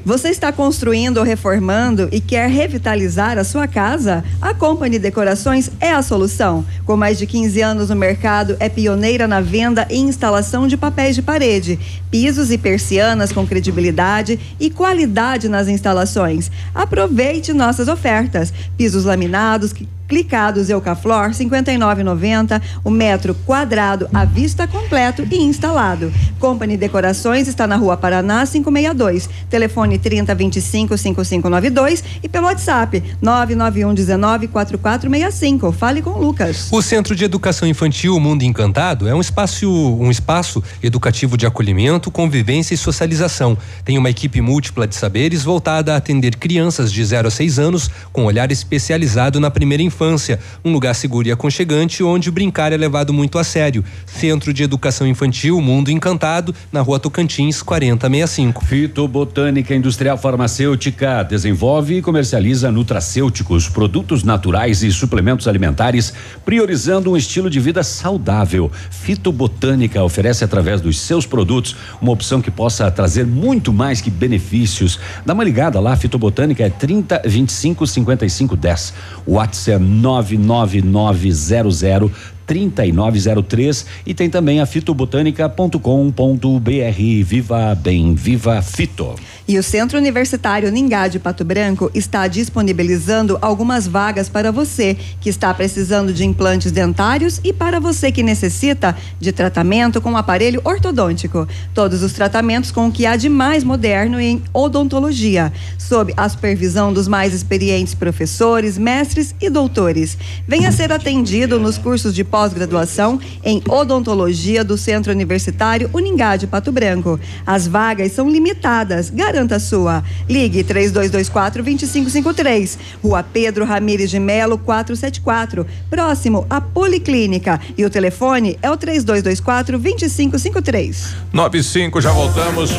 Você está construindo ou reformando e quer revitalizar a sua casa? A Company Decorações é a solução. Com mais de 15 anos no mercado, é pioneira na venda e instalação de papéis de parede, pisos e persianas com credibilidade e qualidade nas instalações. Aproveite nossas ofertas. Pisos laminados, clicados Eucaflor 59,90 o metro quadrado à vista completo e instalado. Company Decorações está na Rua Paraná 562. Telefone 3025 5592 e pelo WhatsApp 991 19 4465. Fale com o Lucas.
O Centro de Educação Infantil Mundo Encantado é um espaço, um espaço educativo de acolhimento, convivência e socialização. Tem uma equipe múltipla de saberes voltada a atender crianças de 0 a 6 anos com olhar especializado na primeira infância infância, um lugar seguro e aconchegante onde brincar é levado muito a sério. Centro de Educação Infantil Mundo Encantado, na Rua Tocantins 4065.
Fitobotânica Industrial Farmacêutica desenvolve e comercializa nutracêuticos, produtos naturais e suplementos alimentares, priorizando um estilo de vida saudável. Fitobotânica oferece através dos seus produtos uma opção que possa trazer muito mais que benefícios. Dá uma ligada lá, Fitobotânica é 30 25 55 10. O WhatsApp é 99900 3903 e tem também a fitobotânica.com.br. Viva bem, viva Fito.
E o Centro Universitário Ningá de Pato Branco está disponibilizando algumas vagas para você que está precisando de implantes dentários e para você que necessita de tratamento com aparelho ortodôntico. Todos os tratamentos com o que há de mais moderno em odontologia, sob a supervisão dos mais experientes professores, mestres e doutores. Venha ser atendido nos cursos de pós-graduação em odontologia do Centro Universitário Uningá de Pato Branco. As vagas são limitadas. Garanta a sua. Ligue 3224 2553. Rua Pedro Ramires de Melo 474. Próximo à Policlínica. E o telefone é o 3224 2553.
95, já voltamos.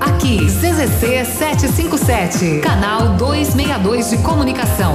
Aqui, CZC 757, canal 262 de comunicação.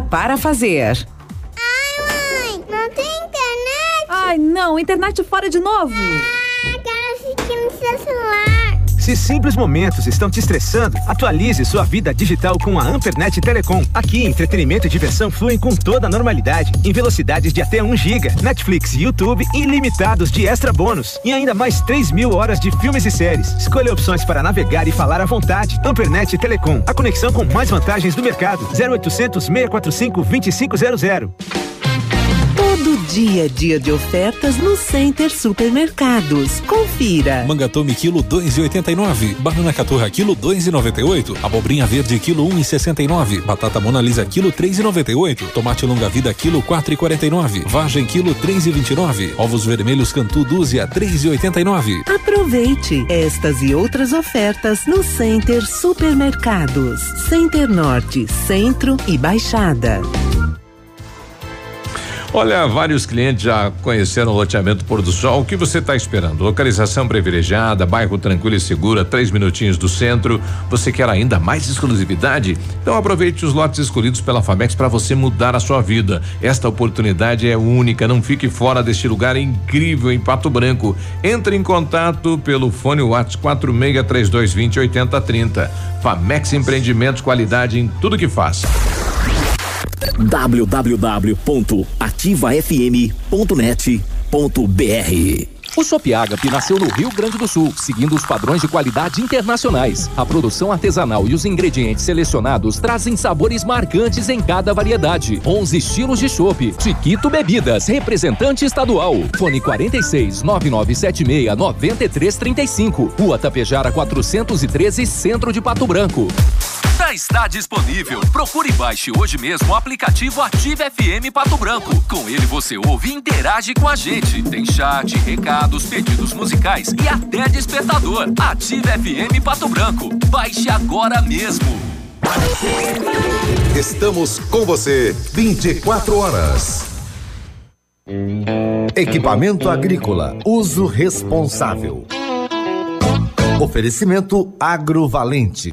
para fazer.
Não tem internet?
Ai, não, internet fora de novo.
Ah, quero assistir no seu celular.
Se simples momentos estão te estressando, atualize sua vida digital com a Ampernet Telecom. Aqui, entretenimento e diversão fluem com toda a normalidade, em velocidades de até 1 GB, Netflix e YouTube ilimitados de extra bônus. E ainda mais 3 mil horas de filmes e séries. Escolha opções para navegar e falar à vontade. Ampernet Telecom, a conexão com mais vantagens do mercado. 0800 645 2500.
Todo dia dia de ofertas no Center Supermercados. Confira.
Mangatome quilo 2,89. Banana caturra quilo 2,98. Abobrinha verde quilo 1,69. Batata Mona Lisa quilo 3,98. Tomate longa vida quilo 4,49. Vagem quilo 3,29. Ovos vermelhos Cantu dúzia 3,89.
Aproveite estas e outras ofertas no Center Supermercados. Center Norte, Centro e Baixada.
Olha, vários clientes já conheceram o loteamento Pôr do Sol. O que você está esperando? Localização privilegiada, bairro tranquilo e seguro, a três minutinhos do centro. Você quer ainda mais exclusividade? Então aproveite os lotes escolhidos pela Famex para você mudar a sua vida. Esta oportunidade é única. Não fique fora deste lugar incrível em Pato Branco. Entre em contato pelo fone WhatsApp 463220 8030. Famex Empreendimentos, qualidade em tudo que faz.
www.ativafm.net.br
O Shop Agape nasceu no Rio Grande do Sul, seguindo os padrões de qualidade internacionais. A produção artesanal e os ingredientes selecionados trazem sabores marcantes em cada variedade. 11 estilos de chopp. Chiquito Bebidas, representante estadual. Fone 46 9976 9335. Rua Tapejara 413, Centro de Pato Branco.
Já está disponível. Procure e baixe hoje mesmo o aplicativo Ative FM Pato Branco. Com ele você ouve e interage com a gente. Tem chat, recados, pedidos musicais e até despertador. Ative FM Pato Branco. Baixe agora mesmo.
Estamos com você 24 horas. Equipamento agrícola, uso responsável. Oferecimento agrovalente.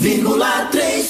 100,3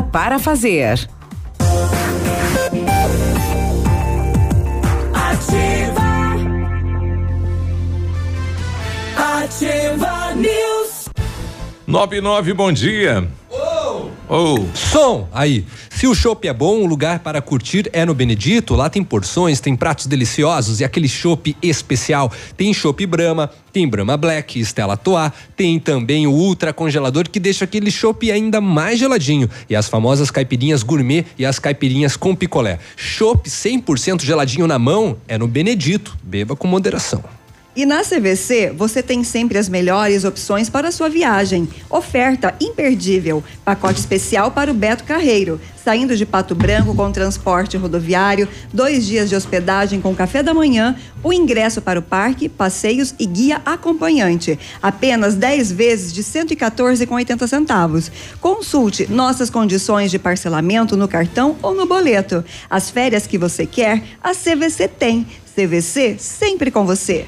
para fazer.
Ativa. Ativa News.
99, bom dia. Oh.
Som, aí. Se o chopp é bom, o lugar para curtir é no Benedito. Lá tem porções, tem pratos deliciosos e aquele chopp especial. Tem chopp Brahma, tem Brahma Black, Stella Toa, tem também o ultra congelador que deixa aquele chopp ainda mais geladinho. E as famosas caipirinhas gourmet e as caipirinhas com picolé. Chopp 100% geladinho na mão é no Benedito. Beba com moderação.
E na CVC, você tem sempre as melhores opções para a sua viagem. Oferta imperdível. Pacote especial para o Beto Carreiro. Saindo de Pato Branco com transporte rodoviário, dois dias de hospedagem com café da manhã, o ingresso para o parque, passeios e guia acompanhante. Apenas 10 vezes de R$ 114,80 centavos. Consulte nossas condições de parcelamento no cartão ou no boleto. As férias que você quer, a CVC tem. CVC sempre com você.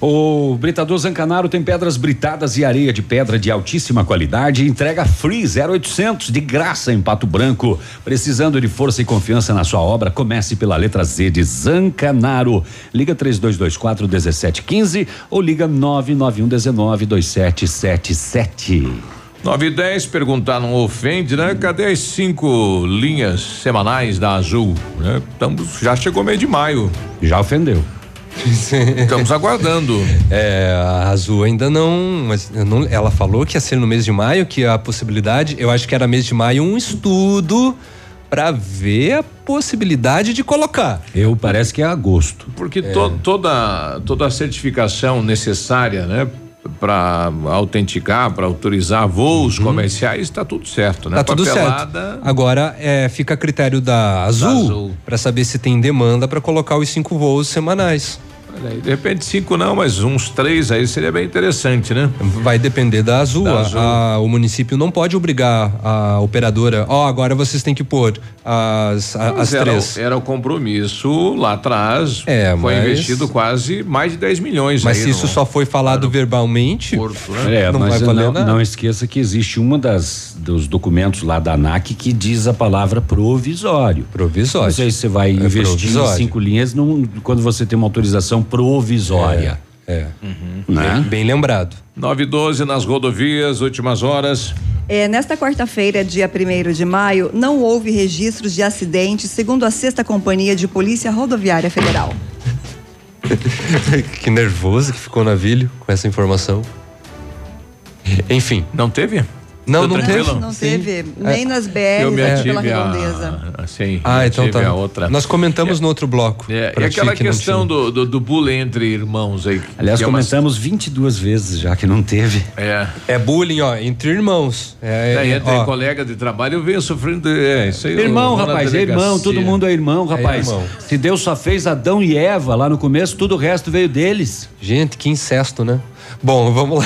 O Britador Zancanaro tem pedras britadas e areia de pedra de altíssima qualidade. Entrega free 0800 de graça em Pato Branco. Precisando de força e confiança na sua obra, comece pela letra Z de Zancanaro. Liga 3224 1715 ou liga 991 19 2777.
9 e 10, perguntar não ofende, né? Cadê as cinco linhas semanais da Azul? Né? Estamos, já chegou meio de maio.
Já ofendeu.
Estamos aguardando.
É, a Azul ainda não, mas não- ela falou que ia ser no mês de maio, que a possibilidade, eu acho que era mês de maio um estudo para ver a possibilidade de colocar.
Eu parece que é agosto.
Porque to- toda, toda a certificação necessária, né? Para autenticar, para autorizar voos comerciais, está tudo certo, né?
Tá tudo
Papelada,
certo. Agora é, fica a critério da Azul,
Azul.
para saber se tem demanda para colocar os cinco voos semanais.
Aí, de repente cinco não, mas uns três aí seria bem interessante, né?
Vai depender da Azul.
Da
A-
Azul.
a- o município não pode obrigar a operadora. Ó, agora vocês têm que pôr as, a- as
era,
três.
era o compromisso lá atrás.
É,
foi
mas-
investido quase mais de 10 milhões.
Mas
aí
se isso só foi falado verbalmente,
É,
não
mas
vai valer
não,
nada.
não esqueça que existe uma das dos documentos lá da ANAC que diz a palavra provisório.
Provisório.
Não sei se você vai
É
investir em cinco linhas num- quando você tem uma autorização provisória.
É.
Né?
Bem, bem lembrado.
9 e 12 nas rodovias, últimas horas.
É, nesta quarta-feira, dia 1 de maio, não houve registros de acidentes, segundo a sexta companhia de Polícia Rodoviária Federal.
que nervoso que ficou o navilho com essa informação. Enfim.
Não teve?
Não, não teve.
Não
Sim.
teve, nem
É.
nas
Eu
BRs
me
aqui pela redondeza.
a, assim,
Ah, então tá.
a outra.
Nós comentamos no outro bloco.
É, e aquela
que
questão do, do, do bullying entre irmãos aí.
Aliás,
que é uma-
comentamos 22 vezes já que não teve.
É.
É bullying, ó, entre irmãos. É,
Daí,
é,
entre
ó,
colega de trabalho, eu venho sofrendo. É, isso aí
Irmão, rapaz, é irmão, todo mundo é irmão, rapaz.
irmão.
Se Deus só fez Adão e Eva lá no começo, tudo o resto veio deles.
Gente, que incesto, né? Bom, vamos lá.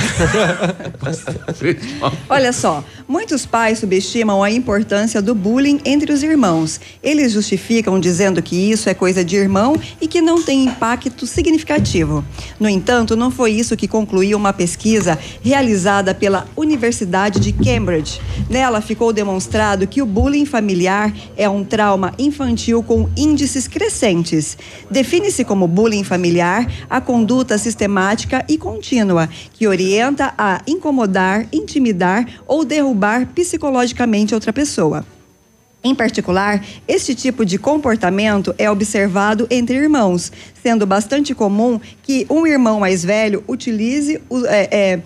Olha só, muitos pais subestimam a importância do bullying entre os irmãos. Eles justificam dizendo que isso é coisa de irmão e que não tem impacto significativo. No entanto, não foi isso que concluiu uma pesquisa realizada pela Universidade de Cambridge. Nela ficou demonstrado que o bullying familiar é um trauma infantil com índices crescentes. Define-se como bullying familiar a conduta sistemática e contínua que orienta a incomodar, intimidar ou derrubar psicologicamente outra pessoa. Em particular, este tipo de comportamento é observado entre irmãos, sendo bastante comum que um irmão mais velho utilize é, é,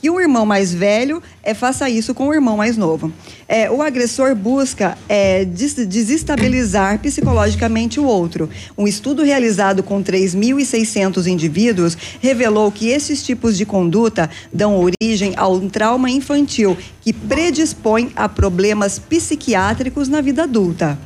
que um irmão mais velho é, faça isso com o irmão mais novo. É, o agressor busca é, des- desestabilizar psicologicamente o outro. Um estudo realizado com 3.600 indivíduos revelou que esses tipos de conduta dão origem a um trauma infantil que predispõe a problemas psiquiátricos na vida adulta.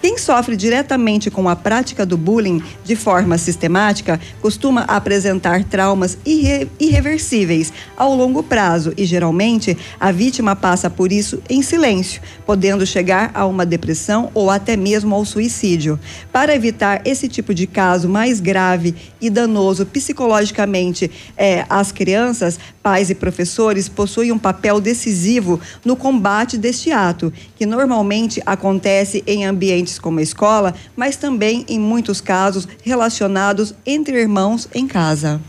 Quem sofre diretamente com a prática do bullying de forma sistemática costuma apresentar traumas irre- irreversíveis ao longo prazo e, geralmente, a vítima passa por isso em silêncio, podendo chegar a uma depressão ou até mesmo ao suicídio. Para evitar esse tipo de caso mais grave e danoso psicologicamente eh, às crianças, pais e professores possuem um papel decisivo no combate deste ato, que normalmente acontece em ambientes como a escola, mas também em muitos casos relacionados entre irmãos em casa.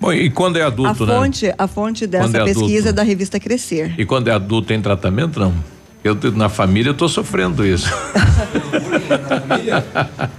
Bom, e quando é
A
adulto, né?
fonte, a fonte dessa
é adulto.
pesquisa é da revista Crescer.
E quando é adulto tem tratamento, não? Eu, na família eu tô sofrendo isso.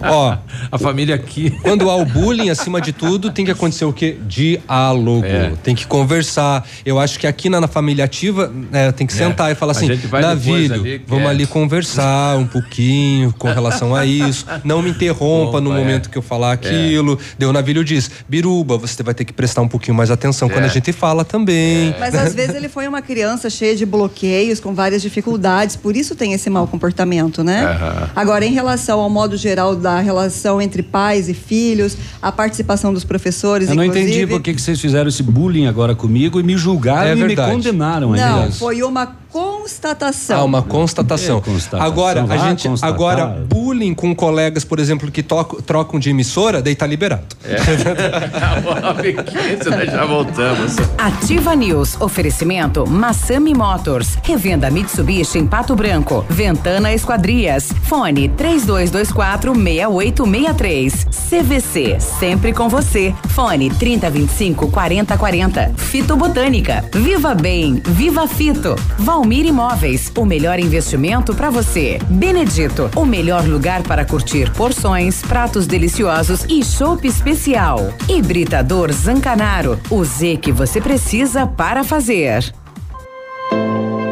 Ó,
a família aqui.
Quando há o bullying, acima de tudo, tem que acontecer o quê? Diálogo.
É.
Tem que conversar. Eu acho que aqui na, na família ativa, né, tem que
É.
sentar e falar
A
assim:
ali, que
vamos
é."
ali conversar um pouquinho com relação a isso. Não me interrompa no
Opa, é.
momento que eu falar aquilo. Deu o Navilho diz: Biruba, você vai ter que prestar um pouquinho mais atenção quando
É.
a gente fala também.
Mas às vezes ele foi uma criança cheia de bloqueios, com várias dificuldades, por isso tem esse mau comportamento, né?
Aham.
Agora, em relação ao modo geral da relação entre pais e filhos, a participação dos professores,
Eu não
inclusive.
entendi por que que vocês fizeram esse bullying agora comigo e me julgaram
É
e
verdade.
me condenaram.
Não, foi uma constatação.
Há uma constatação.
É constatação,
Agora, a gente,
constatar.
agora, bullying com colegas, por exemplo, que tocam- trocam de emissora, daí tá liberado.
É. Nós já voltamos.
Ativa News. Oferecimento Massami Motors. Revenda Mitsubishi em Pato Branco. Ventana Esquadrias. Fone 3224 6863. CVC. Sempre com você. Fone 3025 4040. Fito Botânica. Viva Bem. Viva Fito. Valmir Imóveis. O melhor investimento para você. Benedito. O melhor lugar para curtir porções, pratos deliciosos e chopp especial. Hibridador Zancanaro. O Z que você precisa para fazer.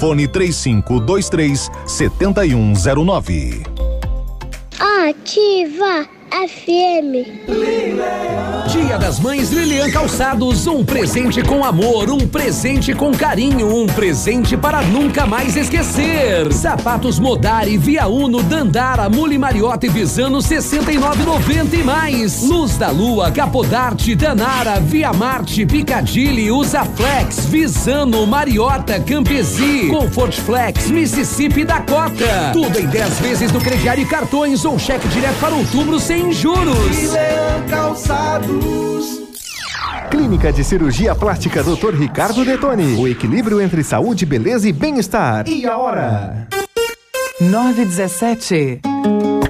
fone 3523 7109.
Ativa FM.
Dia das Mães Lilian Calçados, um presente com amor, um presente com carinho, um presente para nunca mais esquecer. Sapatos Modari, Via Uno, Dandara, Muli Mariotta e Visano 69,90 e mais. Luz da Lua, Capodarte, Danara, Via Marte, Picadilly, Usaflex, Visano, Mariota, Campesi, Comfort Flex, Mississippi Dakota. Tudo em 10 vezes no crediário e cartões ou cheque direto para outubro sem juros.
Calçados.
Clínica de Cirurgia Plástica Dr. Ricardo Detoni. O equilíbrio entre saúde, beleza e bem-estar. E a hora?
917.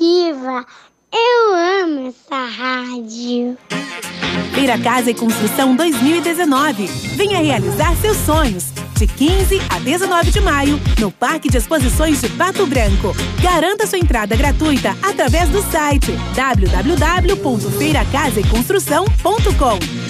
Ativa. Eu amo essa rádio.
Feira Casa e Construção 2019. Venha realizar seus sonhos. De 15 a 19 de maio, no Parque de Exposições de Pato Branco. Garanta sua entrada gratuita através do site www.feiracasaeconstrução.com.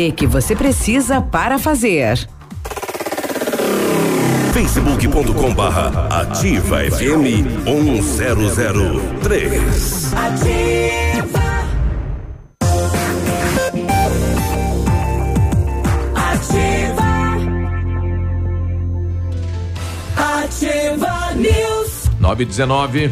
que você precisa para fazer.
facebook.com barra ativa FM 1003.
Ativa. Ativa. Ativa News.
919.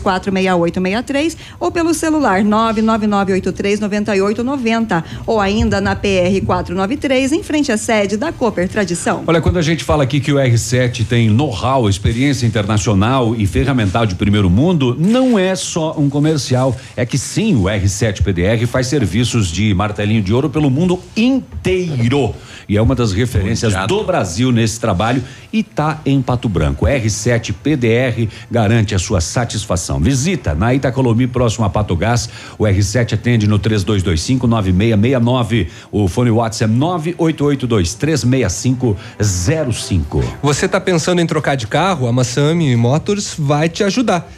6863 ou pelo celular 999839890 ou ainda na PR 493 em frente à sede da Cooper Tradição.
Olha, quando a gente fala aqui que o R7 tem know-how, experiência internacional e ferramental de primeiro mundo, não é só um comercial. É que sim, o R7 PDR faz serviços de martelinho de ouro pelo mundo inteiro. E é uma das referências do Brasil nesse trabalho e tá em Pato Branco. R7 PDR garante a sua satisfação. Visita na Itacolomi, próximo a Pato Gás. O R7 atende no 3225 9669. O fone WhatsApp é 988236505.
Você está pensando em trocar de carro? A Massami Motors vai te ajudar.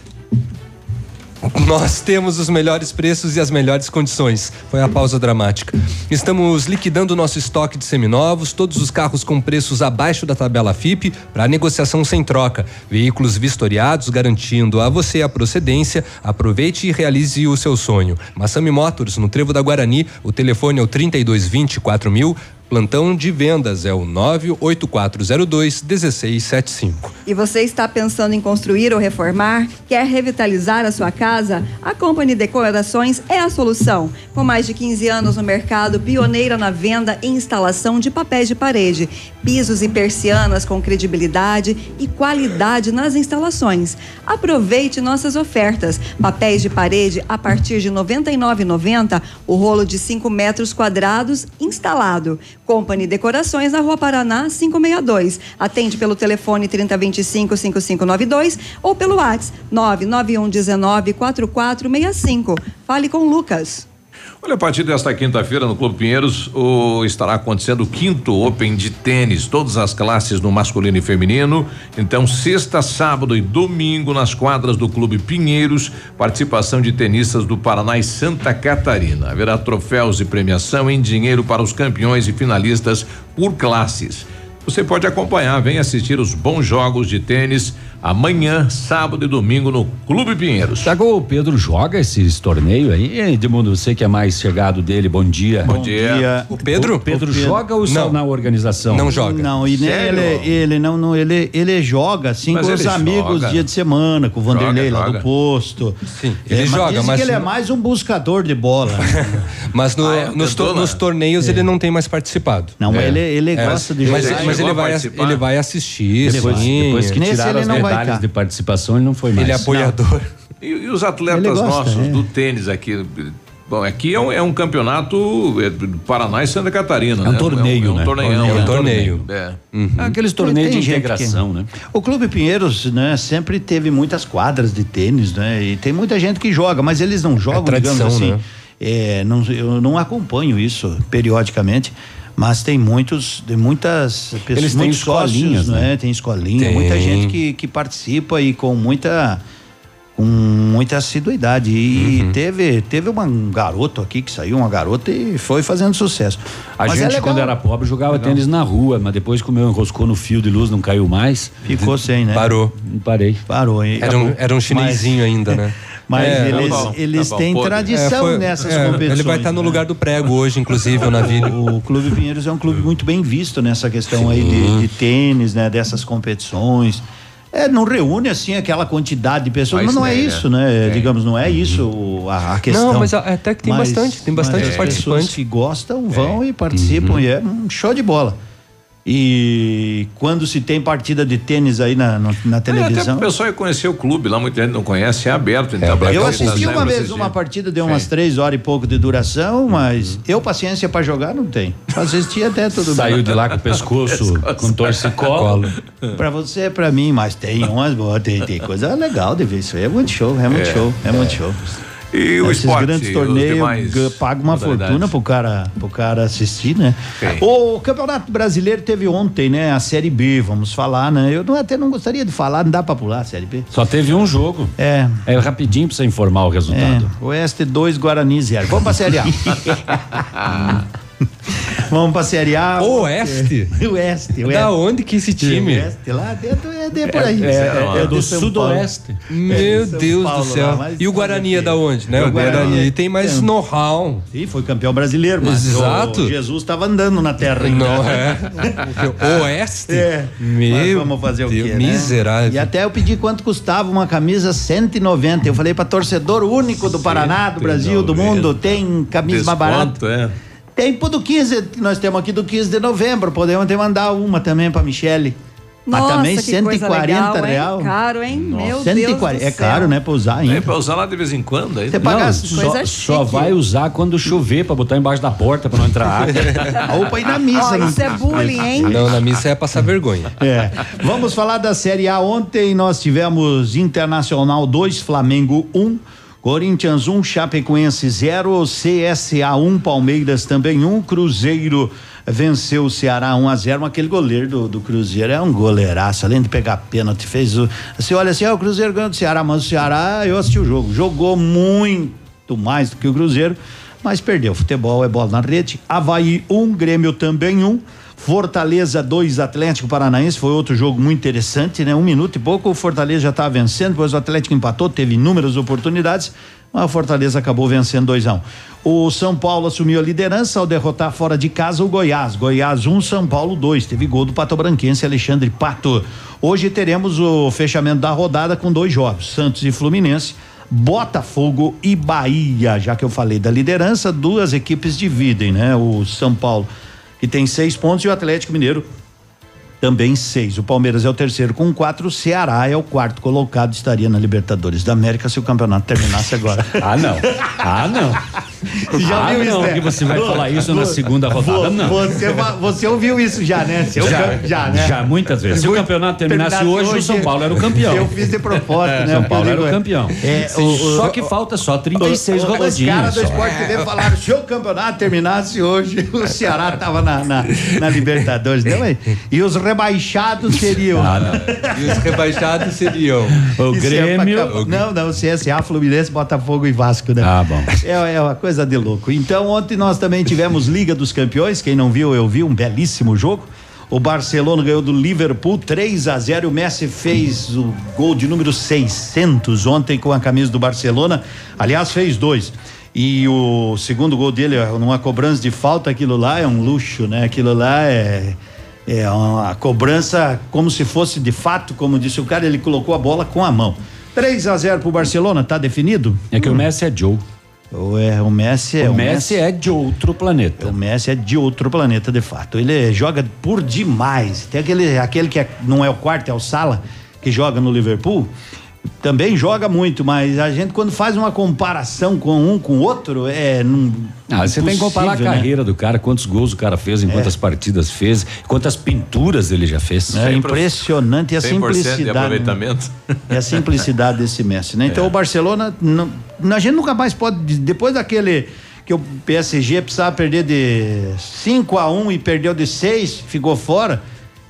Nós temos os melhores preços e as melhores condições. Foi a pausa dramática. Estamos liquidando o nosso estoque de seminovos, todos os carros com preços abaixo da tabela FIP para negociação sem troca. Veículos vistoriados garantindo a você a procedência. Aproveite e realize o seu sonho. Massami Motors, no Trevo da Guarani, o telefone é o 3220 4000. Plantão de vendas é o 98402 1675.
E você está pensando em construir ou reformar? Quer revitalizar a sua casa? A Company Decorações é a solução. Com mais de 15 anos no mercado, pioneira na venda e instalação de papéis de parede, pisos e persianas com credibilidade e qualidade nas instalações. Aproveite nossas ofertas. Papéis de parede a partir de R$ 99,90, o rolo de 5 metros quadrados instalado. Company Decorações na Rua Paraná 562. Atende pelo telefone 3025 5592 ou pelo WhatsApp 991 19 4465. Fale com o Lucas.
Olha, a partir desta quinta-feira no Clube Pinheiros o, estará acontecendo o quinto Open de tênis, todas as classes no masculino e feminino. Então, sexta, sábado e domingo nas quadras do Clube Pinheiros, participação de tenistas do Paraná e Santa Catarina. Haverá troféus e premiação em dinheiro para os campeões e finalistas por classes. Você pode acompanhar, vem assistir os bons jogos de tênis amanhã, sábado e domingo no Clube Pinheiros.
Tiago, o Pedro joga esses torneios aí? Edmundo, você que é mais chegado dele, bom dia.
Bom dia.
O Pedro? O Pedro,
O Pedro-
joga ou só
Não.
na organização?
Não, e nem
Sério?
ele, ele não, não ele, ele joga assim
Mas
com os amigos
joga.
dia de semana, com o
Joga,
Vanderlei lá
joga.
do posto.
Sim,
É,
ele
mas
joga, mas
que ele é
não-
mais um buscador de bola.
Mas no-
Ah, é?
nos, to-
né?
nos torneios ele não tem mais participado.
Não, mas ele- ele gosta de
mas,
jogar.
mas
Chegou
ele vai, ele vai assistir,
Depois,
sim.
depois que
Nesse
tiraram
ele
as
não vai
medalhas
tá.
de participação, ele não foi mais.
Ele é apoiador.
E, e os atletas
gosta,
nossos
é.
do tênis aqui? Bom, aqui é um, é um campeonato é, do Paraná e Santa Catarina.
É um
né?
torneio,
é um,
né?
torneião,
É um
né?
torneio.
É.
Aqueles
Tem-
torneios de
gente
integração,
que-
né?
O Clube Pinheiros, né, sempre teve muitas quadras de tênis, né? E tem muita gente que joga, mas eles não jogam,
tradição,
digamos assim.
né?
É, não, eu não acompanho isso periodicamente. Mas tem muitos, de muitas pessoas,
Eles têm
muitos
escolinhas,
sócios,
né?
né? Tem escolinha,
Tem.
muita gente que, que participa e com muita com muita assiduidade. E
Uhum.
teve, teve uma- um garoto aqui que saiu, uma garota e foi fazendo sucesso.
A
Mas é
gente,
legal.
quando era pobre, jogava
Legal.
tênis na rua, mas depois que o meu enroscou no fio de luz, não caiu mais.
Ficou sem, né?
Parou.
Parei.
Parou. e
Era um, era um chinesinho ainda, né?
Mas
É,
eles,
tá bom,
eles
tá bom,
têm
pode.
tradição
É, foi-
nessas
é,
competições.
Ele vai estar no
né?
lugar do prego hoje, inclusive, o navio.
O Clube Pinheiros é um clube muito bem visto nessa questão aí de, de tênis, né? Dessas competições. É, não reúne assim aquela quantidade de pessoas, mas,
Mas
não é
tem,
isso,
né?
né?
Tem.
Digamos, não é isso o- a, a questão.
Não, mas a- até que tem bastante, tem bastante
mas as
participante.
pessoas que gostam vão e participam
Uhum.
e é um show de bola. E quando se tem partida de tênis aí na, na, na
É, até
televisão.
o pessoal ia conhecer o clube, lá muita gente não conhece, é aberto. Então, pra
Eu assisti uma vez uma partida de umas
Sim.
três horas e pouco de duração, mas eu paciência pra jogar não tem. Pra assistir até tudo
Saiu
bem.
de lá com o pescoço com torcicolo.
Pra você, é pra mim, mas tem umas boas, tem, tem coisa legal de ver isso aí. É muito show, é muito
É,
show, é, muito show.
E o
Esses
esporte,
grandes
os
torneios paga uma fortuna pro cara, pro cara assistir, né?
Sim.
O Campeonato Brasileiro teve ontem, né? A Série B, vamos falar, né? Eu não, até não gostaria de falar, não dá pra pular a Série B.
Só teve um jogo.
É.
É rapidinho pra você informar o resultado.
É, Oeste 2, Guarani 0. Vamos pra Série A. Vamos pra Série A.
Oeste?
Oeste, Oeste.
Da onde que esse time?
Oeste, lá dentro é, de por aí.
É, é, é
de
do sudoeste.
É
Meu
de
Deus
Paulo
do céu.
lá,
e o Guarani é da onde, né?
O
O Guarani,
Guarani
tem mais
é.
know-how.
Ih, foi campeão brasileiro, mas
Exato.
o Jesus estava andando na terra ainda.
Não é? Oeste?
É.
Meu
Mas vamos fazer o
Deus,
quê, né?
miserável.
E até eu pedi quanto custava uma camisa 190. Eu falei para torcedor único do Paraná, do Brasil, do mundo, tem camisa mais barata.
É.
Tem pro do 15, que nós temos aqui do 15 de novembro. Podemos até mandar uma também pra Michele. Mas
Nossa,
também
que
140
coisa legal, hein?
real.
Caro, hein? Meu
140.
Deus do
É caro, né? Pra usar ainda.
É pra usar lá de vez em quando. Aí.
Você paga
só, só vai usar quando chover pra botar embaixo da porta pra não entrar água.
Ou pra ir na missa.
Ó,
né?
isso é bullying, hein?
Não, na missa é passar vergonha.
É. Vamos falar da Série A. Ontem nós tivemos Internacional 2, Flamengo 1. Corinthians 1, Chapecoense 0, CSA 1, Palmeiras também 1, Cruzeiro venceu o Ceará 1 a 0, mas aquele goleiro do, do Cruzeiro é um goleiraço, além de pegar pênalti, fez o. Você olha assim, ah, o Cruzeiro ganhou do Ceará, mas o Ceará, eu assisti o jogo, jogou muito mais do que o Cruzeiro, mas perdeu. Futebol é bola na rede. Havaí 1, Grêmio também 1. Fortaleza 2, Atlético Paranaense, foi outro jogo muito interessante, né? Um minuto e pouco, o Fortaleza já estava vencendo, depois o Atlético empatou, teve inúmeras oportunidades, mas o Fortaleza acabou vencendo 2 a 1 um. O São Paulo assumiu a liderança ao derrotar fora de casa o Goiás. Goiás 1, um, São Paulo 2. Teve gol do Pato Branquense, Alexandre Pato. Hoje teremos o fechamento da rodada com dois jogos: Santos e Fluminense. Botafogo e Bahia, já que eu falei da liderança, duas equipes dividem, né? O São Paulo que tem seis pontos e o Atlético Mineiro também seis. O Palmeiras é o terceiro com quatro, o Ceará é o quarto colocado, estaria na Libertadores da América se o campeonato terminasse agora.
Ah, não. Ah, não.
Já
Ah,
viu isso,
não,
né?
que você vai falar isso na segunda rodada, não.
Você, você ouviu isso já, né? Seu
Já,
já, né?
já, muitas vezes. Se o campeonato terminasse hoje, o São Paulo era o campeão.
Eu fiz de propósito,
É,
né?
São Paulo era o
digo,
campeão.
É, o- o-
só que falta só 36
o-
rodadinhas.
Os caras do
só.
Sport TV falaram: se o campeonato terminasse hoje, o Ceará tava na, na, na Libertadores. Não, mas- e os rebaixados seriam.
E os rebaixados seriam
o
Isso é acabar. não, não, CSA, Fluminense, Botafogo e Vasco, né?
Ah, bom.
É, é uma coisa de louco. Então, ontem nós também tivemos Liga dos Campeões. Quem não viu, eu vi um belíssimo jogo. O Barcelona ganhou do Liverpool 3 a 0 O Messi fez o gol de número 600 ontem com a camisa do Barcelona. Aliás, fez dois. E o segundo gol dele, é numa cobrança de falta, aquilo lá é um luxo, né? Aquilo lá é. É uma cobrança como se fosse de fato, como disse o cara, ele colocou a bola com a mão. 3 a 0 pro Barcelona, tá definido?
É que o Messi é Joe.
Ou é, o Messi é
O Messi é de outro planeta.
O Messi é de outro planeta, de fato. Ele joga por demais. Tem aquele, aquele que é- não é o quarto, é o Sala, que joga no Liverpool. Também joga muito, mas a gente quando faz uma comparação com um com o outro, é. Não,
Ah, você tem que comparar a
né?
carreira do cara, quantos gols o cara fez, em quantas partidas fez, quantas pinturas ele já fez.
É impressionante e a
100% de
simplicidade. né?
aproveitamento.
É a simplicidade desse Messi, né? Então
É.
o Barcelona, não, a gente nunca mais pode, depois daquele que o PSG precisava perder de 5 a 1 e perdeu de 6, ficou fora.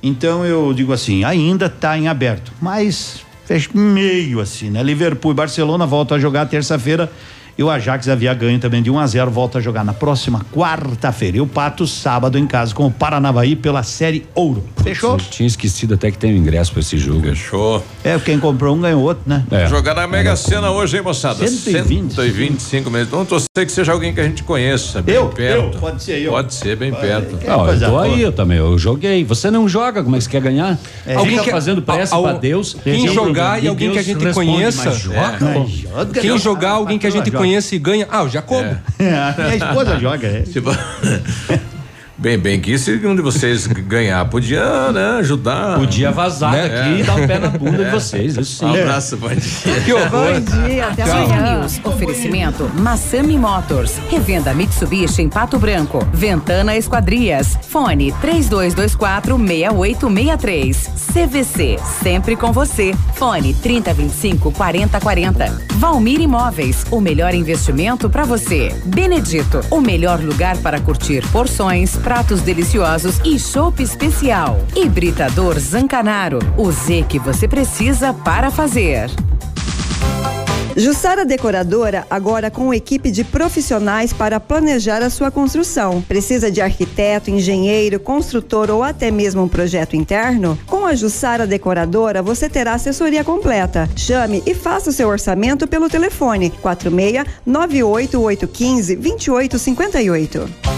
Então eu digo assim, ainda está em aberto, mas fecha meio assim, né? Liverpool e Barcelona voltam a jogar terça-feira. E o Ajax havia ganho também de 1 a 0 volta a jogar na próxima quarta-feira. E o Pato, sábado, em casa com o Paranavaí pela Série Ouro. Fechou?
Eu tinha esquecido até que tem o ingresso pra esse jogo.
Fechou.
É, quem comprou um ganhou outro, né?
É.
Jogar na Mega Sena hoje, hein, moçada?
120.
125 meses. Então, torcer que seja alguém que a gente conheça. Bem
Eu?
perto.
Eu? Pode ser eu.
Pode ser, bem perto.
Não, eu tô aí, eu também. Eu joguei. Você não joga, como é que você quer ganhar?
É.
alguém que
que-
fazendo prece pra Deus.
quem
é
jogar e alguém que a gente conheça.
joga,
É. Quem jogar, alguém que a gente conheça e ganha. Ah, eu já cobro.
Minha esposa joga, é.
Tipo, bem, bem que se um de vocês ganhar, podia, né, ajudar.
Podia vazar
Né?
daqui
É.
e dar um pé na bunda de vocês, isso sim.
Um abraço, bom dia.
Que horror.
Bom dia, até
Dia
amanhã.
News, oferecimento Massami Motors, revenda Mitsubishi em Pato Branco, Ventana Esquadrias, fone 3224 6863, CVC, sempre com você, fone 3025 4040, Valmir Imóveis, o melhor investimento para você, Benedito, o melhor lugar para curtir porções, pratos deliciosos e chopp especial, Hibridador Zancanaro, o Z que você precisa para fazer.
Jussara Decoradora, agora com equipe de profissionais para planejar a sua construção. Precisa de arquiteto, engenheiro, construtor ou até mesmo um projeto interno? Com a Jussara Decoradora, você terá assessoria completa. Chame e faça o seu orçamento pelo telefone 46 98815 2858.